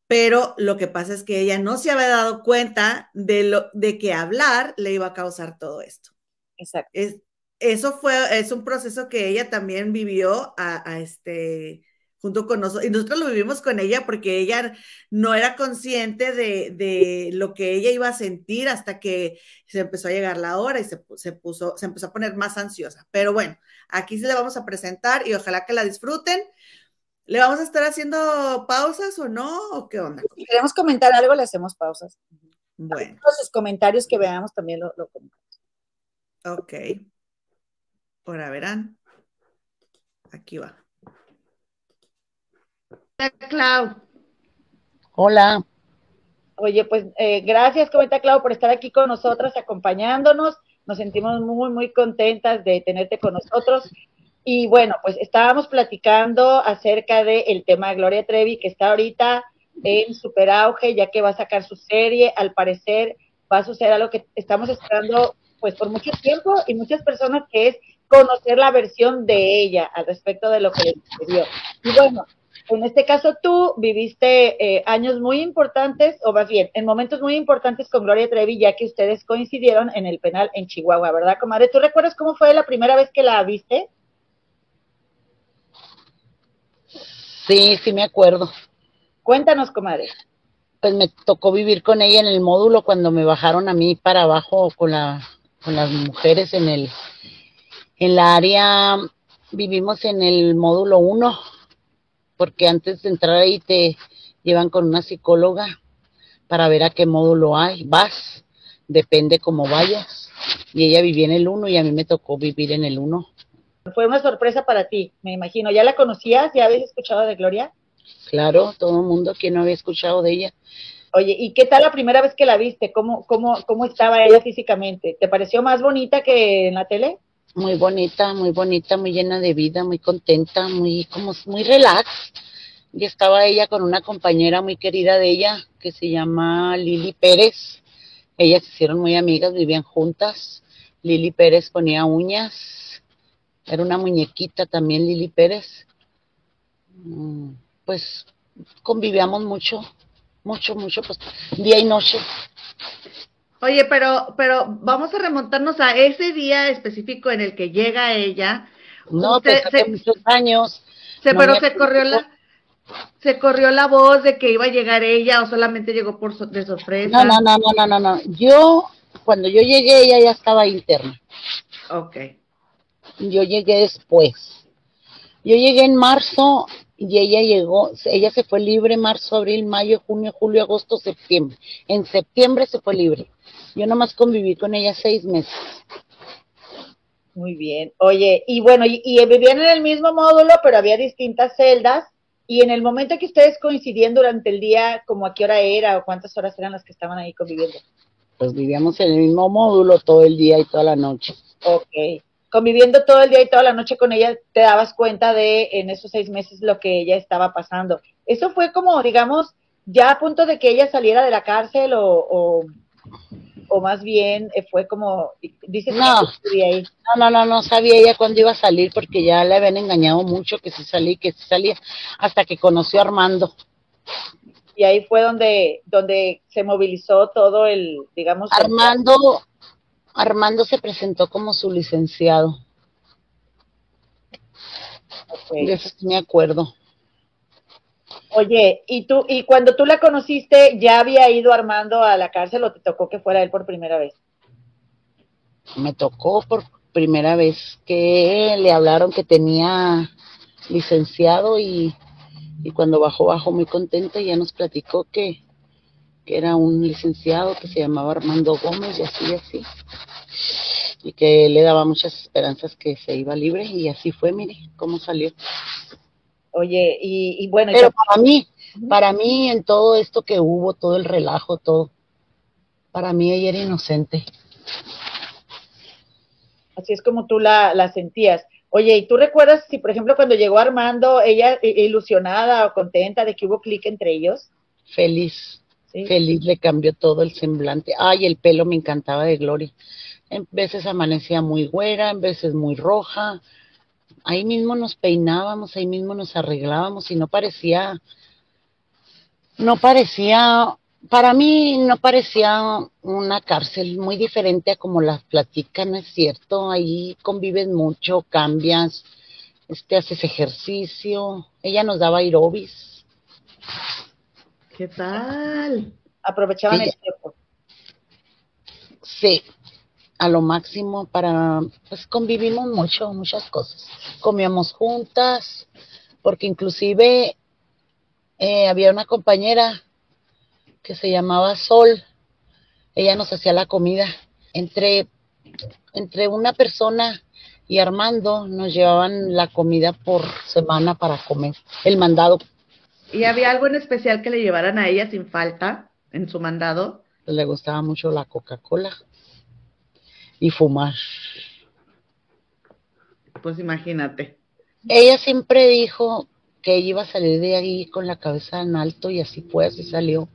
Pero lo que pasa es que ella no se había dado cuenta de, lo, de que hablar le iba a causar todo esto. Exacto. Es, eso fue, es un proceso que ella también vivió a, este, junto con nosotros, y nosotros lo vivimos con ella porque ella no era consciente de, lo que ella iba a sentir hasta que se empezó a llegar la hora y se, se, puso, se empezó a poner más ansiosa. Pero bueno, aquí se le vamos a presentar y ojalá que la disfruten. ¿Le vamos a estar haciendo pausas o no? ¿O qué onda? Si queremos comentar algo, le hacemos pausas. Bueno. Todos sus comentarios que veamos también lo, lo comentamos. Ok. Ahora verán. Aquí va. Hola, Clau. Hola. Oye, pues eh, gracias, comenta Clau, por estar aquí con nosotras, acompañándonos. Nos sentimos muy, muy contentas de tenerte con nosotros. Y bueno, pues estábamos platicando acerca del tema de Gloria Trevi, que está ahorita en super auge, ya que va a sacar su serie. Al parecer va a suceder algo que estamos esperando pues por mucho tiempo y muchas personas que es conocer la versión de ella al respecto de lo que le sucedió. Y bueno, en este caso tú viviste eh, años muy importantes, o más bien, en momentos muy importantes con Gloria Trevi, ya que ustedes coincidieron en el penal en Chihuahua, ¿verdad, comadre? ¿Tú recuerdas cómo fue la primera vez que la viste? Sí, sí me acuerdo. Cuéntanos, comadre. Pues me tocó vivir con ella en el módulo cuando me bajaron a mí para abajo con la con las mujeres en el en la área vivimos en el módulo 1 porque antes de entrar ahí te llevan con una psicóloga para ver a qué módulo hay, vas, depende cómo vayas. Y ella vivía en el 1 y a mí me tocó vivir en el 1. Fue una sorpresa para ti, me imagino. ¿Ya la conocías? ¿Ya habías escuchado de Gloria? Claro, todo el mundo que no había escuchado de ella. Oye, ¿y qué tal la primera vez que la viste? ¿Cómo, cómo, cómo estaba ella físicamente? ¿Te pareció más bonita que en la tele? Muy bonita, muy bonita, muy llena de vida, muy contenta, muy, como, muy relax. Y estaba ella con una compañera muy querida de ella, que se llama Lili Pérez. Ellas se hicieron muy amigas, vivían juntas. Lili Pérez ponía uñas. Era una muñequita también, Lili Pérez. mm, pues convivíamos mucho, mucho, mucho, pues día y noche. Oye, pero, pero vamos a remontarnos a ese día específico en el que llega ella. No, pues hace muchos años. Se, pero se corrió la, se corrió la voz de que iba a llegar ella o solamente llegó por de sorpresa. No, no, no, no, no, no, Yo, cuando yo llegué, ella ya estaba interna. Ok. Yo llegué después. Yo llegué en marzo y ella llegó, ella se fue libre marzo, abril, mayo, junio, julio, agosto, septiembre. En septiembre se fue libre. Yo nomás conviví con ella seis meses. Muy bien. Oye, y bueno, y, vivían en el mismo módulo, pero había distintas celdas. Y en el momento que ustedes coincidían durante el día, como a qué hora era o cuántas horas eran las que estaban ahí conviviendo? Pues vivíamos en el mismo módulo todo el día y toda la noche. Ok. Conviviendo todo el día y toda la noche con ella, te dabas cuenta de en esos seis meses lo que ella estaba pasando. Eso fue como, digamos, ya a punto de que ella saliera de la cárcel o o más bien eh, fue como, dices no, ahí. no, no, no, no sabía ella cuándo iba a salir porque ya le habían engañado mucho que si salía, que si salía, hasta que conoció a Armando. Y ahí fue donde, donde se movilizó todo el, digamos. Armando, Armando se presentó como su licenciado. De eso sí me acuerdo. Oye, ¿y tú, y cuando tú la conociste, ya había ido Armando a la cárcel o te tocó que fuera él por primera vez? Me tocó por primera vez que le hablaron que tenía licenciado y, cuando bajó, bajó muy contenta y ya nos platicó que, que era un licenciado que se llamaba Armando Gómez y así y así. Y que le daba muchas esperanzas que se iba libre y así fue, mire cómo salió. Oye, y, bueno. Pero para mí, para mí en todo esto que hubo, todo el relajo, todo, para mí ella era inocente. Así es como tú la, la sentías. Oye, ¿y tú recuerdas si, por ejemplo, cuando llegó Armando, ella ilusionada o contenta de que hubo clic entre ellos? Feliz, feliz, le cambió todo el semblante. Ay, el pelo me encantaba de Gloria. En veces amanecía muy güera, en veces muy roja, ahí mismo nos peinábamos, ahí mismo nos arreglábamos y no parecía, no parecía, para mí no parecía una cárcel muy diferente a como las platican, es cierto, ahí convives mucho, cambias, este, haces ejercicio, ella nos daba aerobis. ¿Qué tal? Aprovechaban el tiempo. Sí, a lo máximo para, pues convivimos mucho, muchas cosas. Comíamos juntas, porque inclusive eh, había una compañera que se llamaba Sol, ella nos hacía la comida. Entre, entre una persona y Armando nos llevaban la comida por semana para comer, el mandado. ¿Y había algo en especial que le llevaran a ella sin falta en su mandado? Le gustaba mucho la Coca-Cola y fumar. Pues imagínate. Ella siempre dijo que ella iba a salir de ahí con la cabeza en alto y así fue, así salió.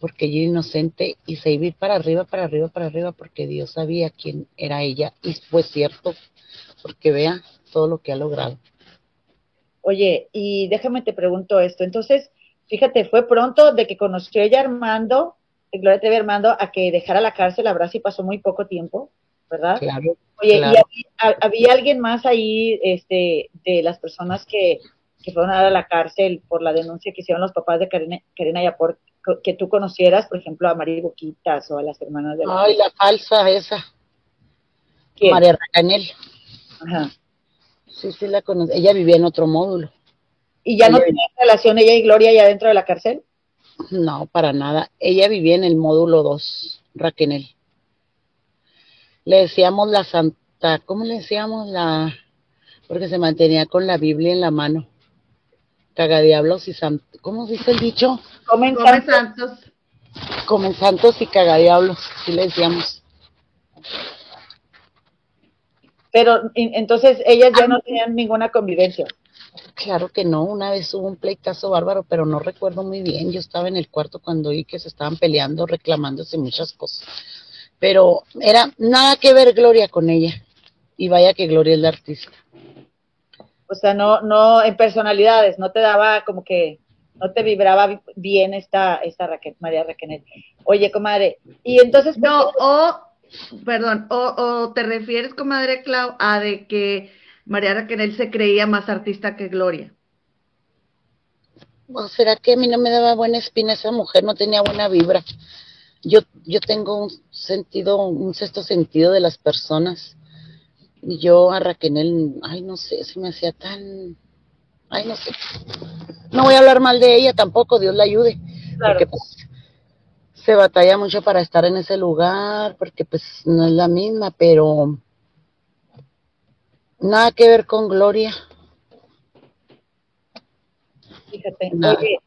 Porque ella era inocente y se iba a ir para arriba, para arriba, para arriba, porque Dios sabía quién era ella. Y fue cierto, porque vea todo lo que ha logrado. Oye, y déjame te pregunto esto. Entonces, fíjate, fue pronto de que conoció ella a Armando Gloria TV Armando a que dejara la cárcel, verdad sí pasó muy poco tiempo, ¿verdad? Claro. Oye, ¿y había, alguien más ahí este, de las personas que, fueron a, dar a la cárcel por la denuncia que hicieron los papás de Karina, Karina Yapor, que tú conocieras, por ejemplo, a María Boquitas o a las hermanas de la... Ay, la falsa esa. María Racanel. Ajá. Sí, sí la conocí. Ella vivía en otro módulo. ¿Y ya no tenía relación ella y Gloria ya dentro de la cárcel? No, para nada. Ella vivía en el módulo 2, Raquel. Le decíamos la santa, ¿cómo le decíamos la? Porque se mantenía con la Biblia en la mano. Cagadiablos y santos. ¿Cómo dice el dicho? Comen, santos. Comen santos y cagadiablos, sí le decíamos. Pero entonces ellas ya no tenían ninguna convivencia. Claro que no, una vez hubo un pleitazo bárbaro, pero no recuerdo muy bien. Yo estaba en el cuarto cuando vi que se estaban peleando, reclamándose muchas cosas. Pero era nada que ver Gloria con ella. Y vaya que Gloria es la artista. O sea, no, no, en personalidades, no te daba como que, no te vibraba bien esta, esta Raquel, María Raquel. Oye, comadre, y entonces... No, o, perdón, o, o te refieres, comadre Clau, a de que María Raquel se creía más artista que Gloria. ¿O será que a mí no me daba buena espina esa mujer? No tenía buena vibra. Yo, yo tengo un sentido, un sexto sentido de las personas. Y yo a Raquel, ay, no sé, se me hacía tan, ay, no sé. No voy a hablar mal de ella tampoco, Dios la ayude. Porque pues se batalla mucho para estar en ese lugar, porque pues no es la misma, pero Nada que ver con Gloria. Fíjate, oye,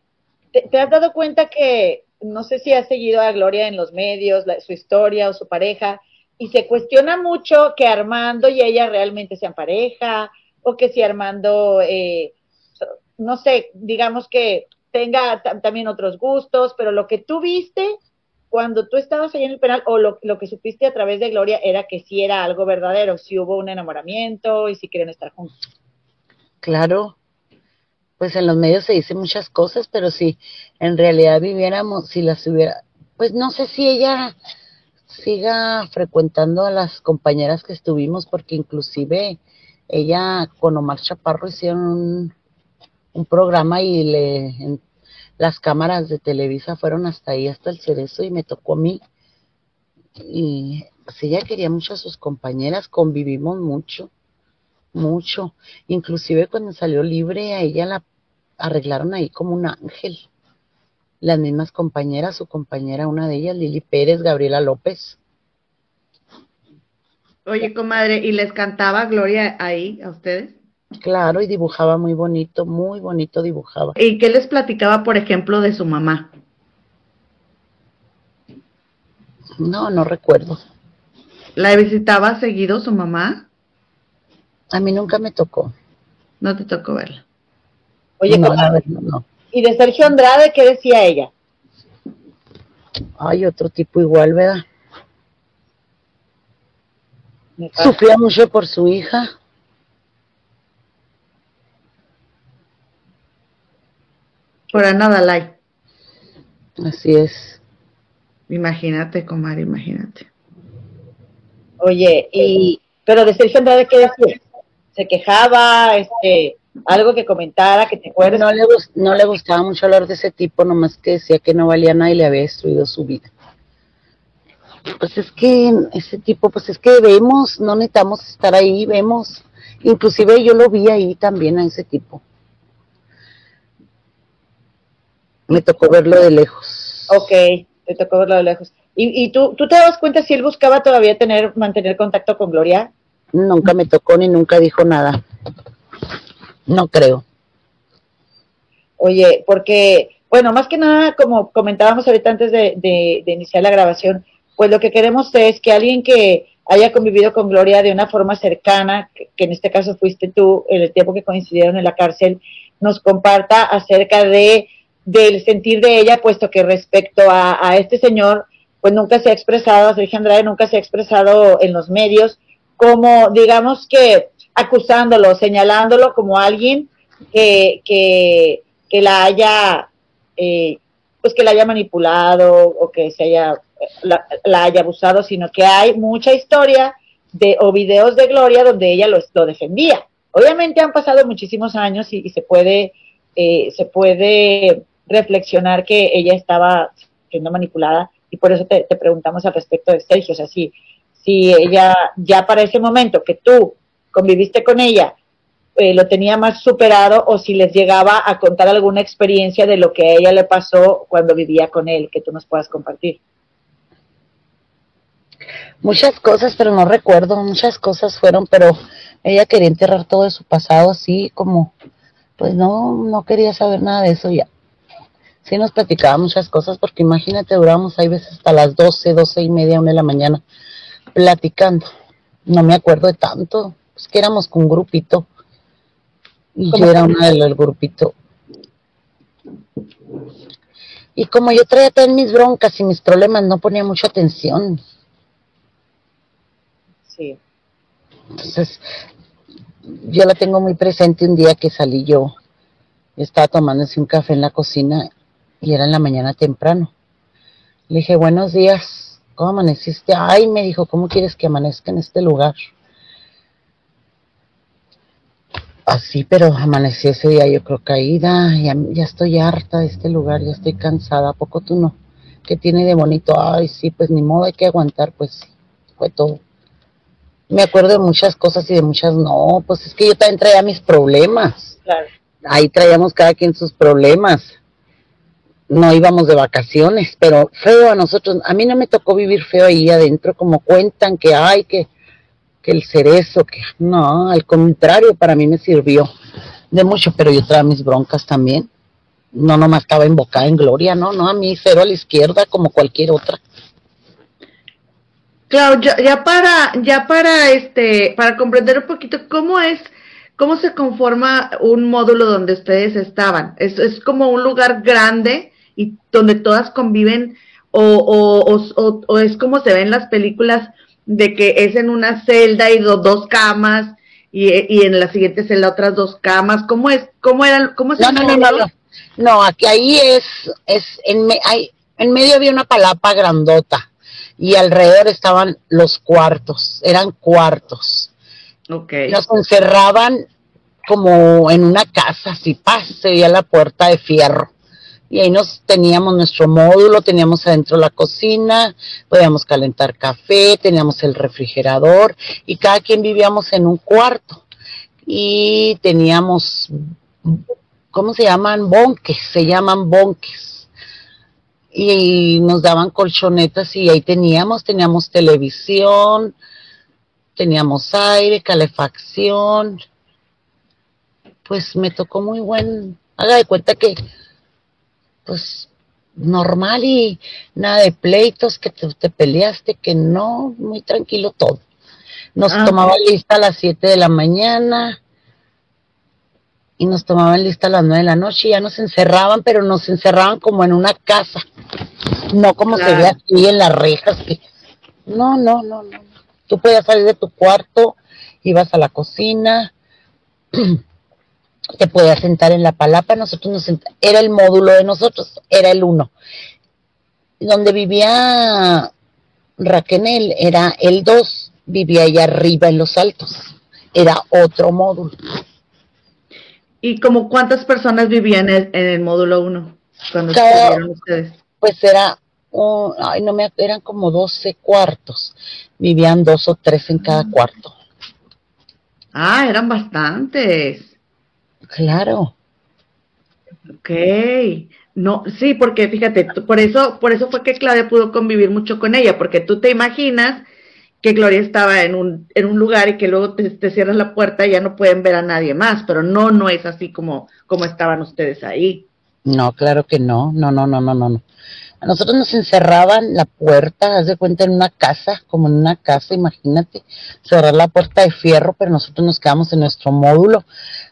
¿te, has dado cuenta que no sé si has seguido a Gloria en los medios, su historia o su pareja, y se cuestiona mucho que Armando y ella realmente sean pareja, o que si Armando, eh, no sé, digamos que tenga también otros gustos, pero lo que tú viste cuando tú estabas ahí en el penal, o lo, que supiste a través de Gloria era que sí era algo verdadero, si hubo un enamoramiento y si quieren estar juntos. Claro, pues en los medios se dicen muchas cosas, pero si en realidad viviéramos, si las hubiera, pues no sé si ella siga frecuentando a las compañeras que estuvimos, porque inclusive ella con Omar Chaparro hicieron un, un programa y le las cámaras de Televisa fueron hasta ahí, hasta el cerezo, y me tocó a mí. Y pues ella quería mucho a sus compañeras, convivimos mucho, mucho. Inclusive cuando salió libre, a ella la arreglaron ahí como un ángel. Las mismas compañeras, su compañera, una de ellas, Lili Pérez, Gabriela López. Oye, comadre, ¿y les cantaba Gloria ahí a ustedes? Claro, y dibujaba muy bonito, muy bonito dibujaba. ¿Y qué les platicaba, por ejemplo, de su mamá? No, no recuerdo. ¿La visitaba seguido su mamá? A mí nunca me tocó. No te tocó verla. Oye, no, no. ¿y de Sergio Andrade qué decía ella? Ay, otro tipo igual, ¿verdad? Sufría mucho por su hija. Por Ana Dalai. Así es. Imagínate, comadre, imagínate. Oye, y pero de Sergio Andrade, ¿qué decía? ¿Se quejaba? Este, algo que comentara, que te acuerdes. No le, no le gustaba mucho hablar de ese tipo, nomás que decía que no valía nada y le había destruido su vida. Pues es que ese tipo, pues es que vemos, no necesitamos estar ahí, vemos. Inclusive yo lo vi ahí también a ese tipo. Me tocó verlo de lejos. Ok, te tocó verlo de lejos. ¿Y, y tú, tú te das cuenta si él buscaba todavía tener, mantener contacto con Gloria? Nunca me tocó ni nunca dijo nada. No creo. Oye, porque, bueno, más que nada, como comentábamos ahorita antes de, de, iniciar la grabación, pues lo que queremos es que alguien que haya convivido con Gloria de una forma cercana, que, en este caso fuiste tú, en el tiempo que coincidieron en la cárcel, nos comparta acerca de del sentir de ella, puesto que respecto a, este señor, pues nunca se ha expresado, a Sergio Andrade nunca se ha expresado en los medios como, digamos que acusándolo, señalándolo como alguien que, que, la haya, eh, pues que la haya manipulado o que se haya, la, haya abusado, sino que hay mucha historia de, o videos de Gloria donde ella lo, lo defendía. Obviamente han pasado muchísimos años y, se puede, eh, se puede reflexionar que ella estaba siendo manipulada y por eso te, preguntamos al respecto de Sergio, o sea, si, si ella ya para ese momento que tú conviviste con ella, eh, lo tenía más superado o si les llegaba a contar alguna experiencia de lo que a ella le pasó cuando vivía con él, que tú nos puedas compartir. Muchas cosas, pero no recuerdo, muchas cosas fueron, pero ella quería enterrar todo de su pasado así como, pues no, no quería saber nada de eso ya sí nos platicaba muchas cosas, porque imagínate, duramos ahí veces hasta las 12, 12 y media, una de la mañana, platicando. No me acuerdo de tanto, es que éramos con un grupito. Y yo era una del grupito. Y como yo traía todas mis broncas y mis problemas, no ponía mucha atención. Sí. Entonces, yo la tengo muy presente un día que salí yo, estaba tomándose un café en la cocina y era en la mañana temprano. Le dije, buenos días, ¿cómo amaneciste? Ay, me dijo, ¿cómo quieres que amanezca en este lugar? Así, pero amanecí ese día yo creo caída, ya, ya estoy harta de este lugar, ya estoy cansada, ¿a poco tú no? ¿Qué tiene de bonito? Ay, sí, pues ni modo, hay que aguantar, pues fue todo. Me acuerdo de muchas cosas y de muchas no, pues es que yo también traía mis problemas. Claro. Ahí traíamos cada quien sus problemas. No íbamos de vacaciones, pero feo a nosotros, a mí no me tocó vivir feo ahí adentro, como cuentan que hay que que el cerezo, que no, al contrario, para mí me sirvió de mucho, pero yo traía mis broncas también. No nomás estaba invocada en gloria, no, no, a mí cero a la izquierda como cualquier otra. Claro, ya, ya para, ya para este, para comprender un poquito cómo es, cómo se conforma un módulo donde ustedes estaban. Es, es como un lugar grande y donde todas conviven, o, o, o, o es como se ve en las películas de que es en una celda y do, dos camas y, y, en la siguiente celda otras dos camas. ¿Cómo es? ¿Cómo era? ¿Cómo es no, no, no, no, no, no. aquí ahí es, es en, me, hay, en medio había una palapa grandota y alrededor estaban los cuartos, eran cuartos. Okay. Nos encerraban como en una casa, así paz, se veía la puerta de fierro y ahí nos teníamos nuestro módulo, teníamos adentro la cocina, podíamos calentar café, teníamos el refrigerador y cada quien vivíamos en un cuarto y teníamos, ¿cómo se llaman? Bonques, se llaman bonques. Y nos daban colchonetas y ahí teníamos, teníamos televisión, teníamos aire, calefacción. Pues me tocó muy buen, haga de cuenta que pues normal y nada de pleitos, que te, te peleaste, que no, muy tranquilo todo. Nos Ah, tomaban lista a las 7 de la mañana y nos tomaban lista a las 9 de la noche y ya nos encerraban, pero nos encerraban como en una casa, no como se ve aquí en las rejas. Que... No, no, no, no. Tú podías salir de tu cuarto, ibas a la cocina, <clears throat> te podías sentar en la palapa, nosotros nos sent- era el módulo de nosotros, era el uno. Donde vivía Raquel era el dos, vivía allá arriba en los altos, era otro módulo. ¿Y como cuántas personas vivían en, en el módulo 1 cuando Cada- ustedes? Pues era, un- ay, no me, eran como 12 cuartos, vivían dos o tres en cada cuarto. Ah, eran bastantes. Claro, Ok. No, sí, porque fíjate, por eso, por eso fue que Claudia pudo convivir mucho con ella, porque tú te imaginas que Gloria estaba en un, en un lugar y que luego te, te cierras la puerta y ya no pueden ver a nadie más, pero no, no es así como, como estaban ustedes ahí. no, claro que no, no, no, no, no, no. no. A nosotros nos encerraban la puerta, haz de cuenta, en una casa, como en una casa, imagínate, cerrar la puerta de fierro, pero nosotros nos quedamos en nuestro módulo.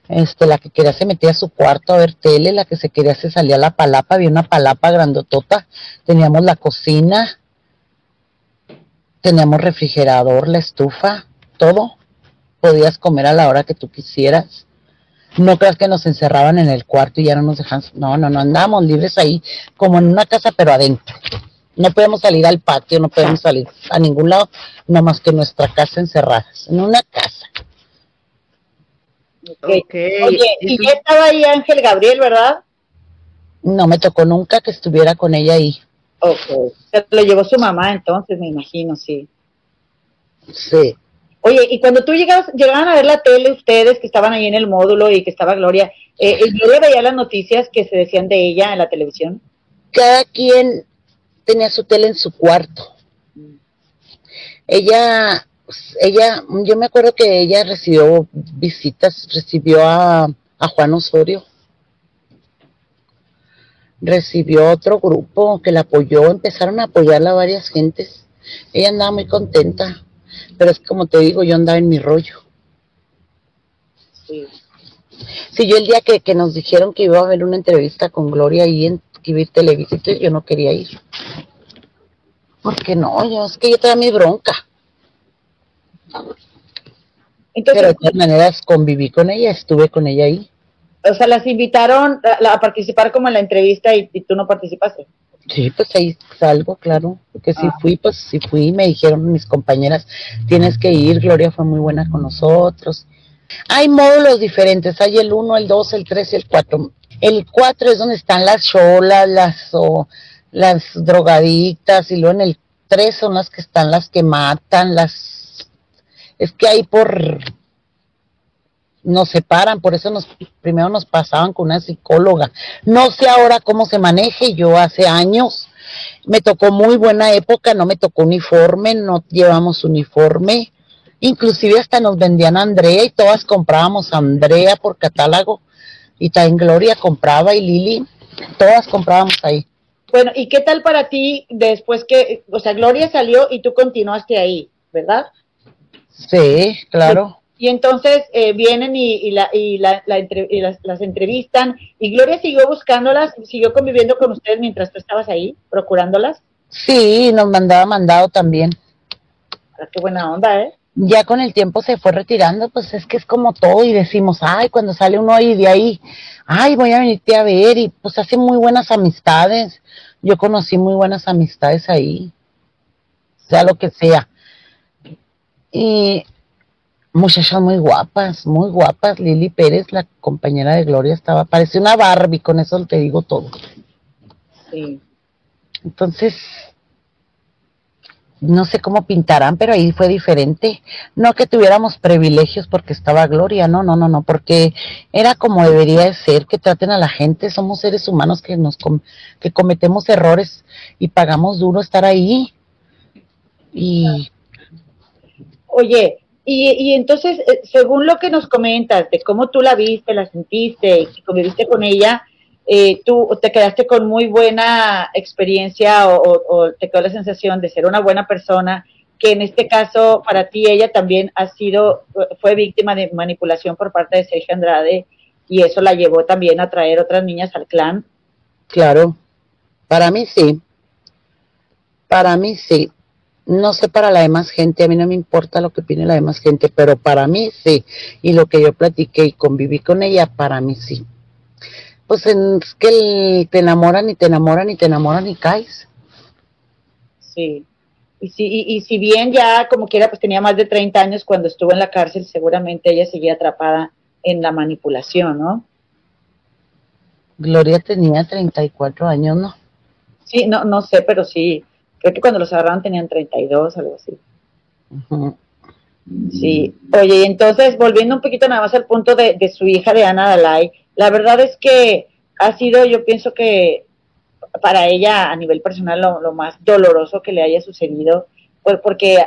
Este, la que quería se metía a su cuarto a ver tele, la que se quería se salía a la palapa, había una palapa grandotota, teníamos la cocina, teníamos refrigerador, la estufa, todo. Podías comer a la hora que tú quisieras. No creas que nos encerraban en el cuarto y ya no nos dejan. No, no, no, andábamos libres ahí, como en una casa, pero adentro. No podemos salir al patio, no podemos salir a ningún lado, no más que nuestra casa encerradas, en una casa. Ok. Ok. Oye, Y ya estaba ahí Ángel Gabriel, ¿verdad? No me tocó nunca que estuviera con ella ahí. Ok. Se lo llevó su mamá entonces, me imagino, sí. Sí. Oye, y cuando tú llegabas, llegaban a ver la tele ustedes que estaban ahí en el módulo y que estaba Gloria, eh, eh, Gloria veía las noticias que se decían de ella en la televisión. Cada quien tenía su tele en su cuarto. Ella, ella, yo me acuerdo que ella recibió visitas, recibió a, a Juan Osorio, recibió otro grupo que la apoyó, empezaron a apoyarla varias gentes. Ella andaba muy contenta, pero es como te digo, yo andaba en mi rollo. Sí. Sí, yo el día que, que nos dijeron que iba a haber una entrevista con Gloria ahí en que iba a ir Televisa, entonces yo no quería ir. ¿Por qué no? Yo, es que yo traía mi bronca. Entonces, Pero de todas maneras conviví con ella, estuve con ella ahí. O sea, las invitaron a, participar como en la entrevista y, tú no participaste. Sí, pues ahí salgo, claro, porque si ah. fui, pues si fui, me dijeron mis compañeras, tienes que ir, Gloria fue muy buena con nosotros. Hay módulos diferentes, hay el 1, el 2, el 3 y el 4. El 4 es donde están las cholas, las, o, las drogadictas, y luego en el 3 son las que están las que matan, las... Es que hay por... Nos separan, por eso nos primero nos pasaban con una psicóloga. No sé ahora cómo se maneje, yo hace años me tocó muy buena época, no me tocó uniforme, no llevamos uniforme, inclusive hasta nos vendían Andrea y todas comprábamos Andrea por catálogo y también Gloria compraba y Lili, todas comprábamos ahí. Bueno, ¿y qué tal para ti después que, o sea, Gloria salió y tú continuaste ahí, ¿verdad? Sí, claro. Y, entonces eh, vienen y, la, y, la, las, entrevistan. ¿Y Gloria siguió buscándolas, siguió conviviendo con ustedes mientras tú estabas ahí, procurándolas? Sí, nos mandaba mandado también. Ah, qué buena onda, ¿eh? ya con el tiempo se fue retirando, pues es que es como todo y decimos, ay, cuando sale uno ahí de ahí, ay, voy a venirte a ver y pues hace muy buenas amistades. Yo conocí muy buenas amistades ahí, sea lo que sea. Y muchachas muy guapas, muy guapas. Lili Pérez, la compañera de Gloria, estaba, parecía una Barbie, con eso te digo todo. Sí. Entonces, no sé cómo pintarán, pero ahí fue diferente. No que tuviéramos privilegios porque estaba Gloria, no, no, no, no, porque era como debería de ser, que traten a la gente, somos seres humanos que nos que cometemos errores y pagamos duro estar ahí. Y Oye, y, y entonces, eh, según lo que nos comentas de cómo tú la viste, la sentiste y conviviste con ella, eh, tú te quedaste con muy buena experiencia o, te quedó la sensación de ser una buena persona, que en este caso para ti ella también ha sido, fue víctima de manipulación por parte de Sergio Andrade y eso la llevó también a traer otras niñas al clan. Claro, para mí sí, para mí sí. No sé para la demás gente, a mí no me importa lo que opine la demás gente, pero para mí sí. Y lo que yo platiqué y conviví con ella, para mí sí pues es que te enamoran y te enamoran y te enamoran y caes. Sí. Y si, y, si bien ya como quiera, pues tenía más de 30 años cuando estuvo en la cárcel, seguramente ella seguía atrapada en la manipulación, ¿no? Gloria tenía 34 años, ¿no? Sí, no, no sé, pero sí. Creo que cuando los agarraron tenían 32, algo así. Sí. Oye, y entonces, volviendo un poquito nada más al punto de, de su hija de Ana Dalai, la verdad es que ha sido, yo pienso que para ella a nivel personal lo, más doloroso que le haya sucedido, pues porque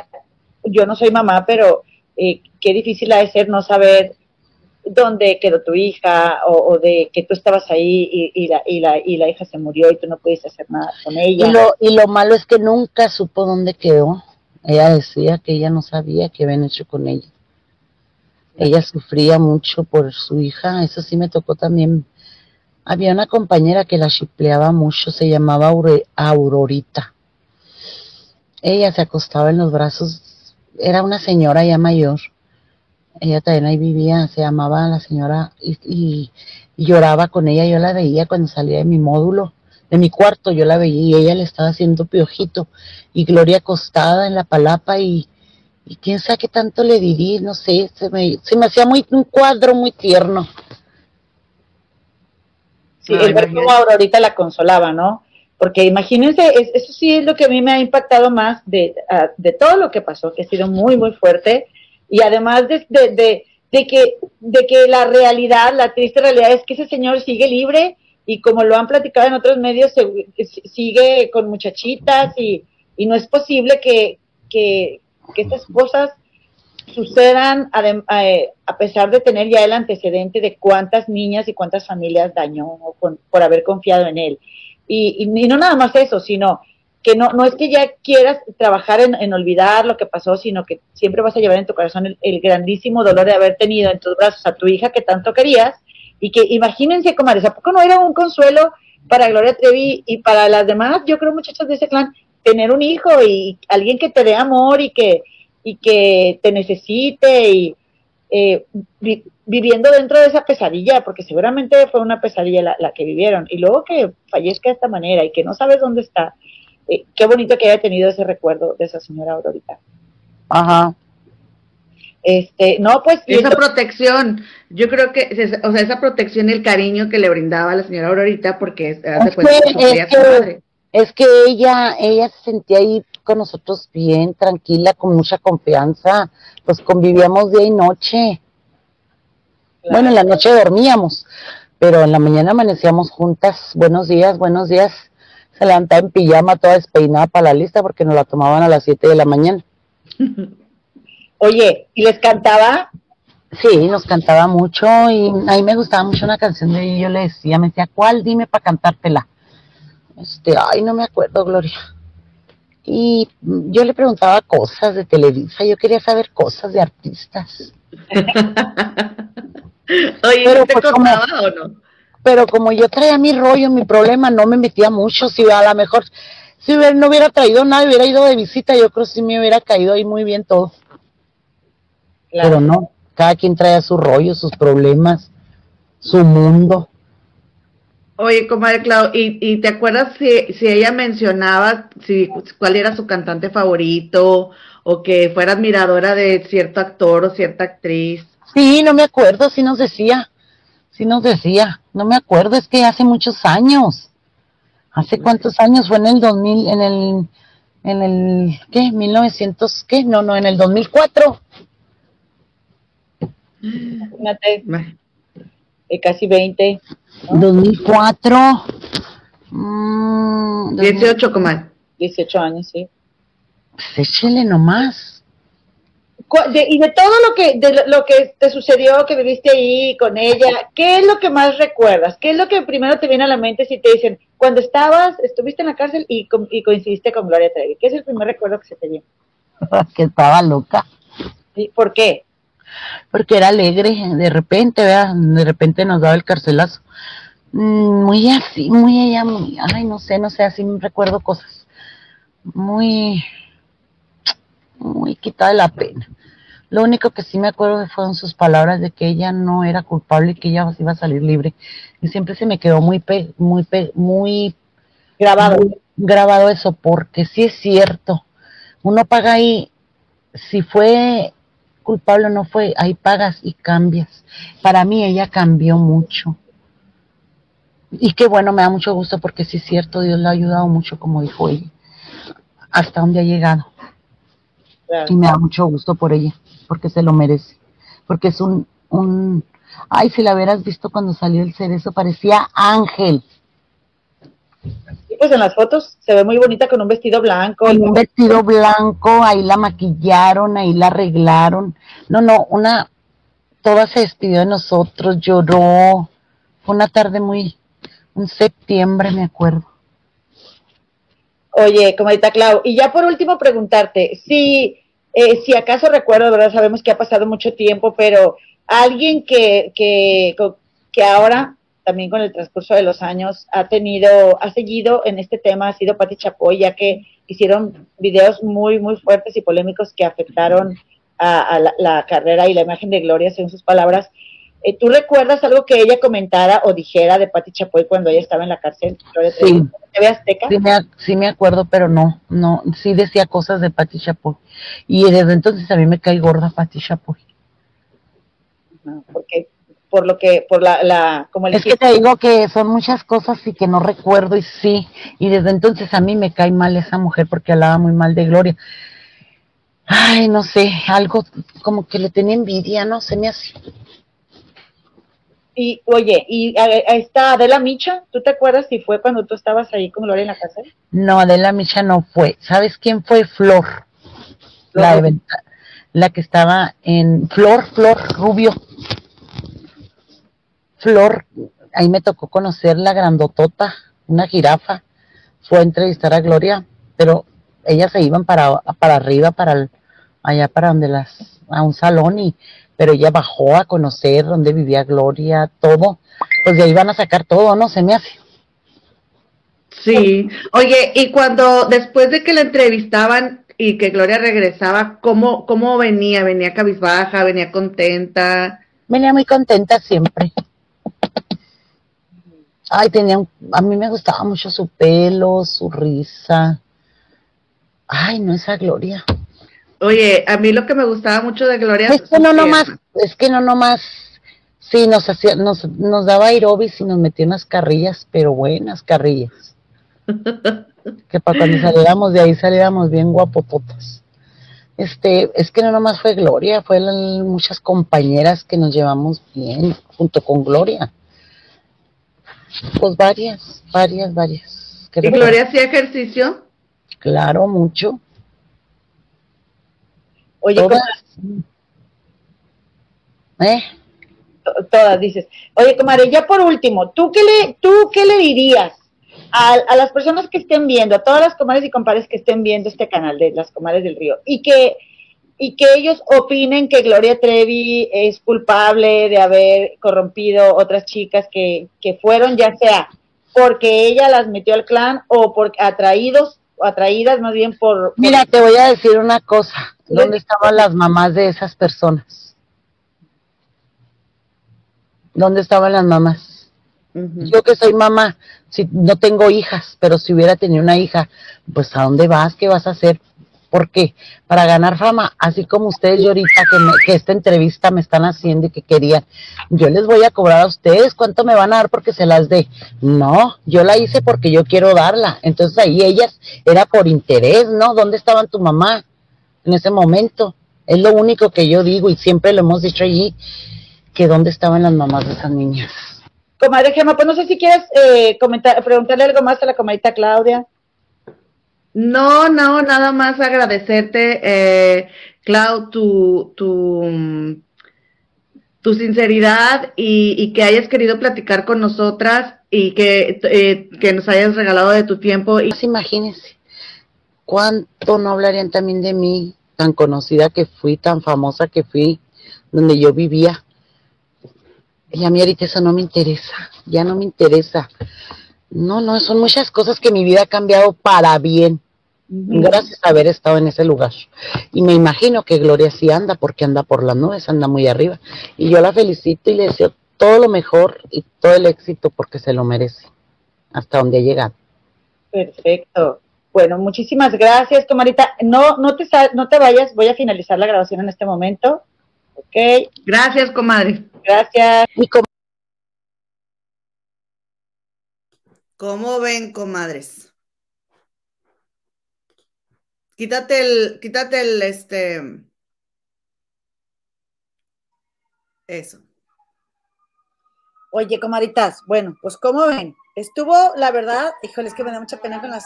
yo no soy mamá, pero eh, qué difícil ha de ser no saber dónde quedó tu hija o, de que tú estabas ahí y, la, y, la, y la hija se murió y tú no pudiste hacer nada con ella. Y lo, y lo malo es que nunca supo dónde quedó. Ella decía que ella no sabía qué habían hecho con ella. Ella sufría mucho por su hija, eso sí me tocó también. Había una compañera que la chipleaba mucho, se llamaba Aurorita. Ella se acostaba en los brazos, era una señora ya mayor. Ella también ahí vivía, se llamaba la señora y, lloraba con ella. Yo la veía cuando salía de mi módulo, de mi cuarto, yo la veía y ella le estaba haciendo piojito. Y Gloria acostada en la palapa y, y quién sabe qué tanto le dirí, no sé, se me, se me hacía muy un cuadro muy tierno. Sí, el ver cómo ahorita la consolaba, ¿no? Porque imagínense, eso sí es lo que a mí me ha impactado más de, de todo lo que pasó, que ha sido muy, muy fuerte, y además de, de, que, de que la realidad, la triste realidad es que ese señor sigue libre y como lo han platicado en otros medios, sigue con muchachitas y, y no es posible que, que, estas cosas sucedan eh, a, pesar de tener ya el antecedente de cuántas niñas y cuántas familias dañó por haber confiado en él. Y, no nada más eso, sino que no, no es que ya quieras trabajar en, olvidar lo que pasó, sino que siempre vas a llevar en tu corazón el, grandísimo dolor de haber tenido en tus brazos a tu hija que tanto querías. Y que imagínense, comadres, ¿a poco no era un consuelo para Gloria Trevi y para las demás, yo creo muchachas de ese clan, tener un hijo y alguien que te dé amor y que, y que te necesite y, eh, viviendo dentro de esa pesadilla, porque seguramente fue una pesadilla la, que vivieron, y luego que fallezca de esta manera y que no sabes dónde está, eh, qué bonito que haya tenido ese recuerdo de esa señora Aurorita. Ajá. Este, no, pues. Esa protección, yo creo que, o sea, esa protección y el cariño que le brindaba a la señora Aurorita, porque es, que, es que ella, ella se sentía ahí con nosotros bien, tranquila, con mucha confianza, pues convivíamos día y noche. Bueno, en la noche dormíamos, pero en la mañana amanecíamos juntas, buenos días, buenos días. Se levantaba en pijama, toda despeinada para la lista, porque nos la tomaban a las 7 de la mañana. <laughs> Oye, ¿y les cantaba? Sí, nos cantaba mucho y a mí me gustaba mucho una canción de ella. Yo le decía, me decía, ¿cuál? Dime para cantártela. Este, ay, no me acuerdo, Gloria. Y yo le preguntaba cosas de Televisa, yo quería saber cosas de artistas. <laughs> Oye, pero, ¿te pues, contaba o no? Pero como yo traía mi rollo, mi problema, no me metía mucho. Si a lo mejor, si no hubiera traído nada, hubiera ido de visita, yo creo que sí me hubiera caído ahí muy bien todo. Pero no, cada quien trae su rollo, sus problemas, su mundo. Oye, comadre Clau, ¿y, ¿y, te acuerdas si, si ella mencionaba si, cuál era su cantante favorito o que fuera admiradora de cierto actor o cierta actriz? Sí, no me acuerdo, sí nos decía, sí nos decía, no me acuerdo, es que hace muchos años. ¿Hace cuántos años? Fue en el 2000, en el, en el, ¿qué? 1900, ¿qué? No, no, en el 2004. Imagínate. Eh, casi 20. 2004. 18, comadre. 18 años, sí. Pues échele nomás. Y de todo lo que, de lo que te sucedió, que viviste ahí con ella, ¿qué es lo que más recuerdas? ¿Qué es lo que primero te viene a la mente si te dicen, cuando estabas, estuviste en la cárcel y, y coincidiste con Gloria Trevi? ¿Qué es el primer recuerdo que se te viene? <laughs> que estaba loca. ¿Por qué? porque era alegre, de repente, ¿verdad? De repente nos daba el carcelazo. Mm, muy así, muy ella, muy, ay, no sé, no sé, así me recuerdo cosas. Muy, muy quitada de la pena. Lo único que sí me acuerdo fueron sus palabras de que ella no era culpable y que ella iba a salir libre. Y siempre se me quedó muy, muy, muy grabado. grabado eso, porque sí es cierto. Uno paga ahí, si fue culpable no fue, ahí pagas y cambias. Para mí ella cambió mucho. Y qué bueno, me da mucho gusto porque sí es cierto, Dios le ha ayudado mucho, como dijo ella, hasta donde ha llegado. Y me da mucho gusto por ella, porque se lo merece. Porque es un, un, ay, si la hubieras visto cuando salió el cerezo, parecía ángel pues en las fotos se ve muy bonita con un vestido blanco. un vestido blanco, ahí la maquillaron, ahí la arreglaron. No, no, una, toda se despidió de nosotros, lloró. Fue una tarde muy, un septiembre, me acuerdo. Oye, comadita Clau, y ya por último preguntarte, si, eh, si acaso recuerdo, ¿verdad? Sabemos que ha pasado mucho tiempo, pero alguien que, que, que ahora también con el transcurso de los años ha tenido, ha seguido en este tema, ha sido Pati Chapoy, ya que hicieron videos muy, muy fuertes y polémicos que afectaron a, la, carrera y la imagen de Gloria, según sus palabras. Eh, ¿Tú recuerdas algo que ella comentara o dijera de Pati Chapoy cuando ella estaba en la cárcel? Sí. Azteca? Sí me, sí me acuerdo, pero no, no, sí decía cosas de Pati Chapoy. Y desde entonces a mí me cae gorda Pati Chapoy. No, porque por lo que, por la, la como Es que te digo que son muchas cosas y que no recuerdo y sí, y desde entonces a mí me cae mal esa mujer porque hablaba muy mal de Gloria. Ay, no sé, algo como que le tenía envidia, no se me hace. Y oye, ¿y está Adela Micha? ¿Tú te acuerdas si fue cuando tú estabas ahí con Gloria en la casa? No, Adela Micha no fue. ¿Sabes quién fue? Flor. La, la que estaba en Flor, Flor Rubio. Flor, ahí me tocó conocer la grandotota, una jirafa, fue a entrevistar a Gloria, pero ellas se iban para, para arriba, para allá para donde las, a un salón y, pero ella bajó a conocer dónde vivía Gloria, todo, pues de ahí van a sacar todo, ¿no? Se me hace. Sí, oye, y cuando después de que la entrevistaban, y que Gloria regresaba, ¿cómo, cómo venía? ¿Venía cabizbaja? ¿Venía contenta? Venía muy contenta siempre. Ay, tenía, a mí me gustaba mucho su pelo, su risa. Ay, no esa Gloria. Oye, a mí lo que me gustaba mucho de Gloria es que no nomás, es que no nomás, sí, nos hacía, nos, nos daba aerobis y nos metía unas carrillas, pero buenas carrillas. <laughs> que para cuando saliéramos de ahí saliéramos bien guapopotas. Este, es que no nomás fue Gloria, fue muchas compañeras que nos llevamos bien junto con Gloria. Pues varias, varias, varias. ¿Y Gloria hacía ejercicio? Claro, mucho. Oye, Todas. ¿Eh? Todas dices. Oye, comadre, ya por último, ¿tú qué le, tú qué le dirías a, a, las personas que estén viendo, a todas las comadres y compadres que estén viendo este canal de las comadres del río y que y que ellos opinen que Gloria Trevi es culpable de haber corrompido otras chicas que, que fueron, ya sea porque ella las metió al clan o por atraídos, atraídas más bien por... Mira, te voy a decir una cosa, ¿dónde estaban las mamás de esas personas? ¿Dónde estaban las mamás? Yo que soy mamá, si no tengo hijas, pero si hubiera tenido una hija, pues ¿a dónde vas? ¿Qué vas a hacer? ¿Por qué? Para ganar fama, así como ustedes y ahorita que, que, esta entrevista me están haciendo y que querían, yo les voy a cobrar a ustedes, ¿cuánto me van a dar porque se las dé? No, yo la hice porque yo quiero darla. Entonces ahí ellas era por interés, ¿no? ¿Dónde estaban tu mamá en ese momento? Es lo único que yo digo y siempre lo hemos dicho allí, que dónde estaban las mamás de esas niñas. Comadre Gemma, pues no sé si quieres eh, comentar, preguntarle algo más a la comadita Claudia. No, no, nada más agradecerte, eh, Clau, tu, tu, tu sinceridad y, que hayas querido platicar con nosotras y que, eh, que nos hayas regalado de tu tiempo. Y... Pues imagínense, cuánto no hablarían también de mí, tan conocida que fui, tan famosa que fui, donde yo vivía. Y a mí ahorita eso no me interesa, ya no me interesa. No, no, son muchas cosas que mi vida ha cambiado para bien, gracias a haber estado en ese lugar. Y me imagino que Gloria sí anda, porque anda por las nubes, anda muy arriba. Y yo la felicito y le deseo todo lo mejor y todo el éxito porque se lo merece, hasta donde ha llegado. Perfecto. Bueno, muchísimas gracias, comadita. No, no te, no te vayas, voy a finalizar la grabación en este momento. Ok. Gracias, comadre. Gracias. ¿Cómo ven, comadres? Quítate el, quítate el, este, eso. Oye, comadritas, bueno, pues ¿cómo ven? Estuvo, la verdad, híjole, es que me da mucha pena con las...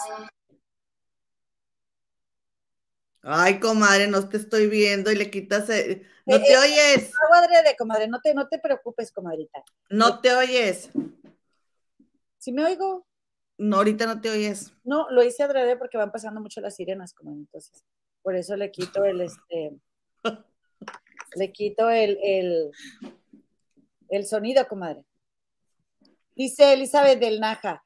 Ay, comadre, no te estoy viendo y le quitas, no te eh, oyes. No, de comadre, no te, no te preocupes, comadrita. No te oyes. ¿Sí me oigo? No, ahorita no te oyes. No, lo hice adrede porque van pasando mucho las sirenas, como entonces. Por eso le quito el, este, <laughs> le quito el, el, el sonido, comadre. Dice Elizabeth del Naja,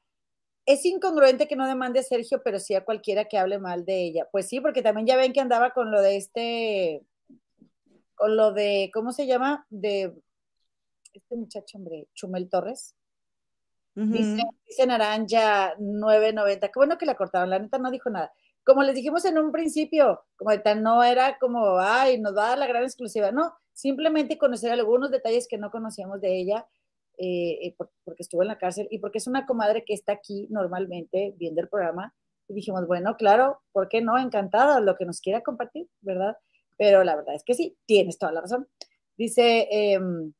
es incongruente que no demande a Sergio, pero sí a cualquiera que hable mal de ella. Pues sí, porque también ya ven que andaba con lo de este, con lo de, ¿cómo se llama? De este muchacho, hombre, Chumel Torres dice, Naranja 990. Qué bueno que la cortaron, la neta no dijo nada. Como les dijimos en un principio, como tal, no era como, ay, nos va a dar la gran exclusiva. No, simplemente conocer algunos detalles que no conocíamos de ella, eh, eh, porque estuvo en la cárcel y porque es una comadre que está aquí normalmente viendo el programa. Y dijimos, bueno, claro, ¿por qué no? Encantada, lo que nos quiera compartir, ¿verdad? Pero la verdad es que sí, tienes toda la razón. Dice, em,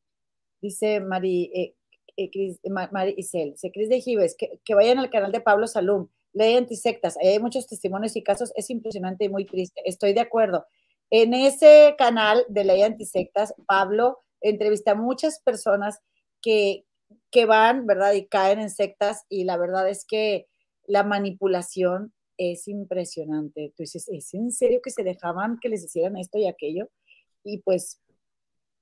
dice Mari, eh, eh, Cris, Mari Isel, Cris de Gives, que, que, vayan al canal de Pablo Salum, ley antisectas, hay muchos testimonios y casos, es impresionante y muy triste, estoy de acuerdo. En ese canal de ley antisectas, Pablo entrevista a muchas personas que, que van, ¿verdad? Y caen en sectas y la verdad es que la manipulación es impresionante. Tú dices, ¿es en serio que se dejaban que les hicieran esto y aquello? Y pues,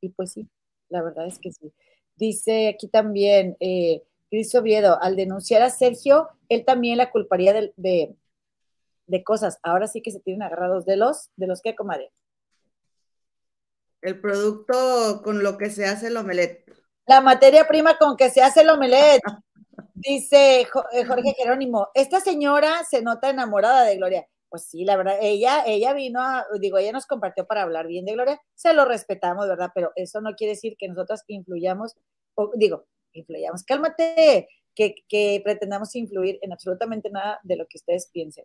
y pues sí, la verdad es que sí. Dice aquí también eh, Cris Oviedo, al denunciar a Sergio, él también la culparía de, de cosas. Ahora sí que se tienen agarrados de los, de los que, comadre. El producto con lo que se hace el omelette. La materia prima con que se hace el omelette. <laughs> Dice eh, Jorge Jerónimo, esta señora se nota enamorada de Gloria. Pues sí, la verdad, ella, ella vino a, digo, ella nos compartió para hablar bien de Gloria, se lo respetamos, ¿verdad? Pero eso no quiere decir que nosotros influyamos, o, digo, influyamos, cálmate, que, que pretendamos influir en absolutamente nada de lo que ustedes piensen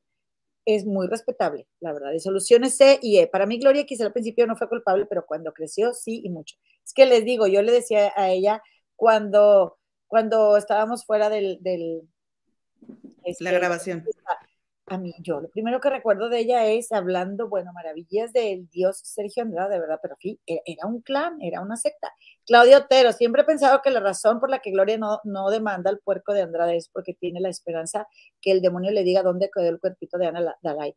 es muy respetable, la verdad. De soluciones C y E. Para mí, Gloria quizá al principio no fue culpable, pero cuando creció, sí y mucho. Es que les digo, yo le decía a ella cuando, cuando estábamos fuera del... del la este, grabación a mí, yo lo primero que recuerdo de ella es hablando, bueno, maravillas del dios Sergio Andrade, de verdad, pero sí, e-, era un clan, era una secta. Claudio Otero, siempre he pensado que la razón por la que Gloria no, no demanda al puerco de Andrade es porque tiene la esperanza que el demonio le diga dónde quedó el cuerpito de Ana Dalai.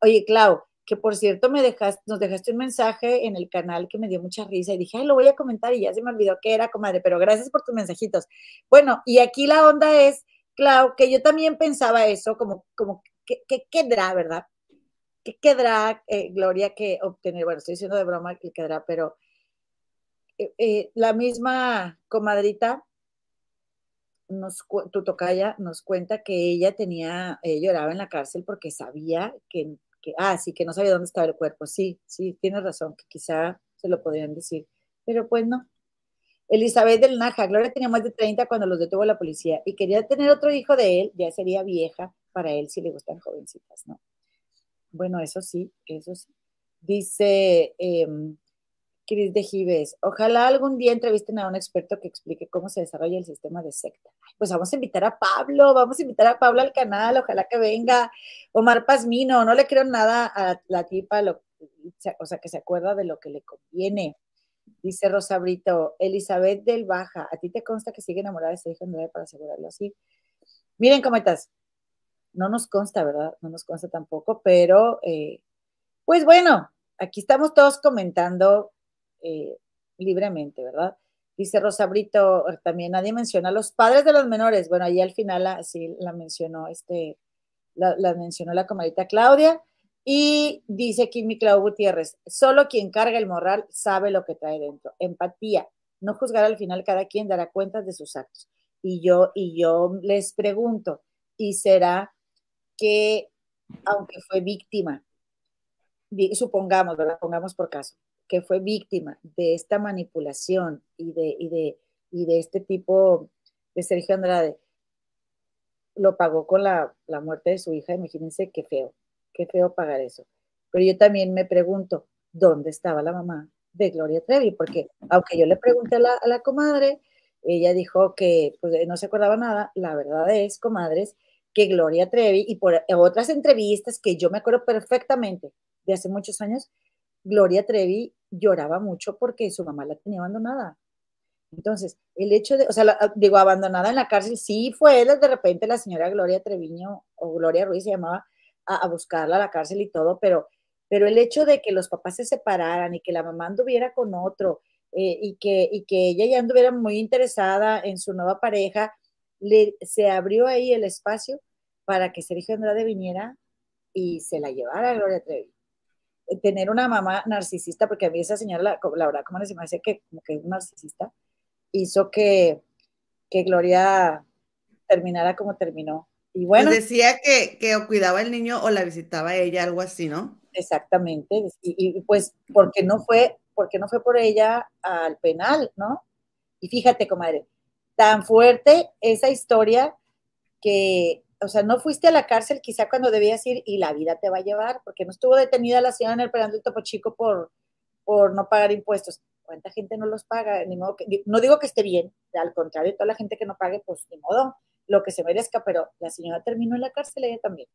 Oye, Clau, que por cierto me dejaste, nos dejaste un mensaje en el canal que me dio mucha risa y dije, ay, lo voy a comentar y ya se me olvidó que era, comadre, pero gracias por tus mensajitos. Bueno, y aquí la onda es, Clau, que yo también pensaba eso, como, como ¿qué, quedará, verdad? ¿Qué quedará, eh, Gloria, que obtener? Bueno, estoy diciendo de broma que quedará, pero eh, eh, la misma comadrita, nos, tu tocaya, nos cuenta que ella tenía, lloraba en la cárcel porque sabía que, que, ah, sí, que no sabía dónde estaba el cuerpo. Sí, sí, tienes razón, que quizá se lo podrían decir, pero pues no. Elizabeth del Naja, Gloria tenía más de 30 cuando los detuvo la policía y quería tener otro hijo de él, ya sería vieja, para él si le gustan jovencitas, ¿no? Bueno, eso sí, eso sí. Dice eh, Cris de Gives, ojalá algún día entrevisten a un experto que explique cómo se desarrolla el sistema de secta. Pues vamos a invitar a Pablo, vamos a invitar a Pablo al canal, ojalá que venga. Omar Pazmino, no le creo nada a la tipa, o sea, que se acuerda de lo que le conviene. Dice Rosa Brito, Elizabeth del Baja, ¿a ti te consta que sigue enamorada de Sergio Andrade para asegurarlo así? Miren, cómo estás no nos consta, ¿verdad? No nos consta tampoco, pero eh, pues bueno, aquí estamos todos comentando eh, libremente, ¿verdad? Dice Rosa Brito, también nadie menciona a los padres de los menores. Bueno, ahí al final así la mencionó este, la, mencionó la comadita Claudia. Y dice aquí mi Clau Gutiérrez, solo quien carga el morral sabe lo que trae dentro. Empatía, no juzgar al final, cada quien dará cuentas de sus actos. Y yo, y yo les pregunto, ¿y será que, aunque fue víctima, supongamos, ¿verdad? Pongamos por caso, que fue víctima de esta manipulación y de, y de, y de este tipo de Sergio Andrade, lo pagó con la, la, muerte de su hija, imagínense qué feo, qué feo pagar eso. Pero yo también me pregunto, ¿dónde estaba la mamá de Gloria Trevi? Porque aunque yo le pregunté a la, a la comadre, ella dijo que pues, no se acordaba nada, la verdad es, comadres, que Gloria Trevi, y por otras entrevistas que yo me acuerdo perfectamente de hace muchos años, Gloria Trevi lloraba mucho porque su mamá la tenía abandonada. Entonces, el hecho de, o sea, digo, abandonada en la cárcel, sí fue de repente la señora Gloria Treviño o Gloria Ruiz se llamaba a, buscarla a la cárcel y todo, pero, pero el hecho de que los papás se separaran y que la mamá anduviera con otro eh, y, que, y que ella ya anduviera muy interesada en su nueva pareja, se abrió ahí el espacio para que Sergio Andrade viniera y se la llevara a Gloria Trevi. Eh, tener una mamá narcisista, porque a mí esa señora, la, la verdad, como se me hace que, como que es narcisista, hizo que, que Gloria terminara como terminó. Y bueno. Pues decía que, que o cuidaba el niño o la visitaba ella, algo así, ¿no? Exactamente. Y, y pues, porque no fue, porque no fue por ella al penal, ¿no? Y fíjate, comadre, tan fuerte esa historia que, o sea, no fuiste a la cárcel quizá cuando debías ir y la vida te va a llevar, porque no estuvo detenida la señora en el penal del Topo Chico por, por no pagar impuestos. ¿Cuánta gente no los paga? Ni modo que, no digo que esté bien, al contrario, toda la gente que no pague, pues ni modo, lo que se merezca, pero la señora terminó en la cárcel ella también.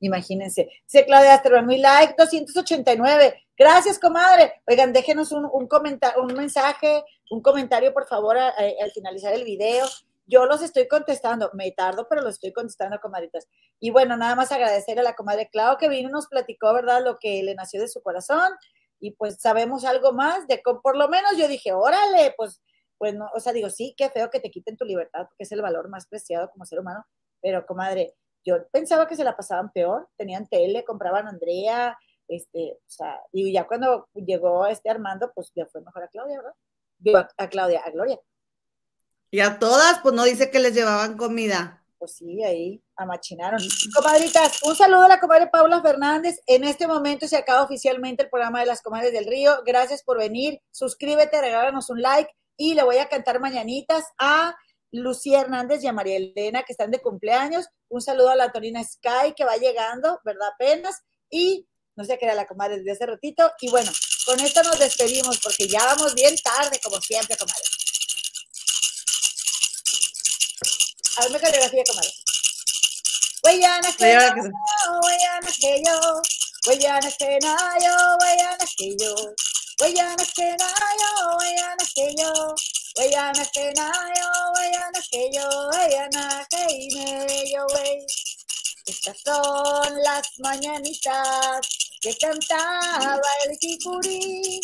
Imagínense. Dice Claudia Asterban, mi like 289. Gracias, comadre. Oigan, déjenos un, un, un mensaje, un comentario, por favor, al finalizar el video. Yo los estoy contestando. Me tardo, pero los estoy contestando, comadritas. Y bueno, nada más agradecer a la comadre Clau que vino y nos platicó, ¿verdad? Lo que le nació de su corazón. Y pues sabemos algo más de, por lo menos yo dije, órale, pues, pues no, o sea, digo, sí, qué feo que te quiten tu libertad, porque es el valor más preciado como ser humano. Pero, comadre, yo pensaba que se la pasaban peor, tenían tele, compraban Andrea, este, o sea, y ya cuando llegó este Armando, pues ya fue mejor a Claudia, ¿verdad? Digo, a, a Claudia, a Gloria. Y a todas, pues no dice que les llevaban comida. Pues sí, ahí amachinaron. Comadritas, un saludo a la comadre Paula Fernández. En este momento se acaba oficialmente el programa de las comadres del río. Gracias por venir. Suscríbete, regálanos un like y le voy a cantar mañanitas a Lucía Hernández y a María Elena que están de cumpleaños. Un saludo a la Antonina Sky que va llegando, ¿verdad? Apenas. Y no sé qué era la comadre desde hace ratito. Y bueno, con esto nos despedimos porque ya vamos bien tarde, como siempre, comadre. Hazme coreografía, comadre. Huellana que yo, que- huellana que yo, huellana que na yo, huellana que yo, huellana que na yo, huellana que yo, huellana que na yo, huellana que yo, huellana que yo, wey. Estas son las mañanitas que cantaba el jicurí.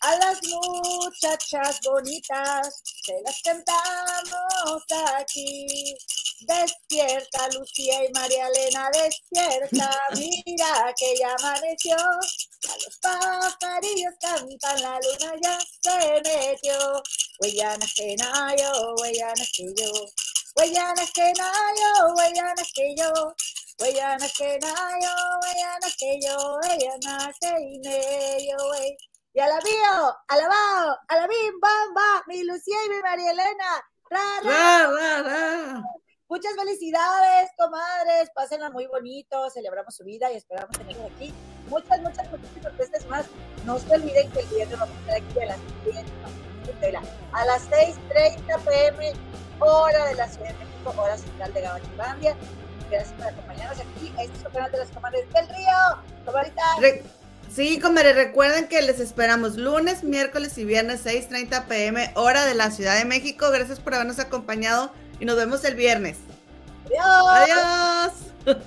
A las muchachas bonitas se las cantamos aquí. Despierta Lucía y María Elena, despierta, <laughs> mira que ya amaneció. A los pajarillos cantan, la luna ya se metió. Huellana que nayo, huellana que yo. Huellana que nayo, huellana que yo. Huellana que nayo, huellana que yo. Huellana que medio, wey. Y alabío, alabao, alabim, bam, bam, mi Lucía y mi María Elena. Ra, ra. Ra, ra, ra. Muchas felicidades, comadres. Pásenla muy bonito. Celebramos su vida y esperamos tenerlos aquí. Muchas, muchas, muchísimas veces más. No se olviden que el viernes vamos a estar aquí a las 6, a las 6:30 pm, hora de la Ciudad de México, hora central de Gabachilandia. Gracias por acompañarnos aquí. Este es el canal de las comadres del río. Comadritas. Re- sí, comadre, recuerden que les esperamos lunes, miércoles y viernes 6:30 pm, hora de la Ciudad de México. Gracias por habernos acompañado y nos vemos el viernes. Adiós. Adiós. <laughs>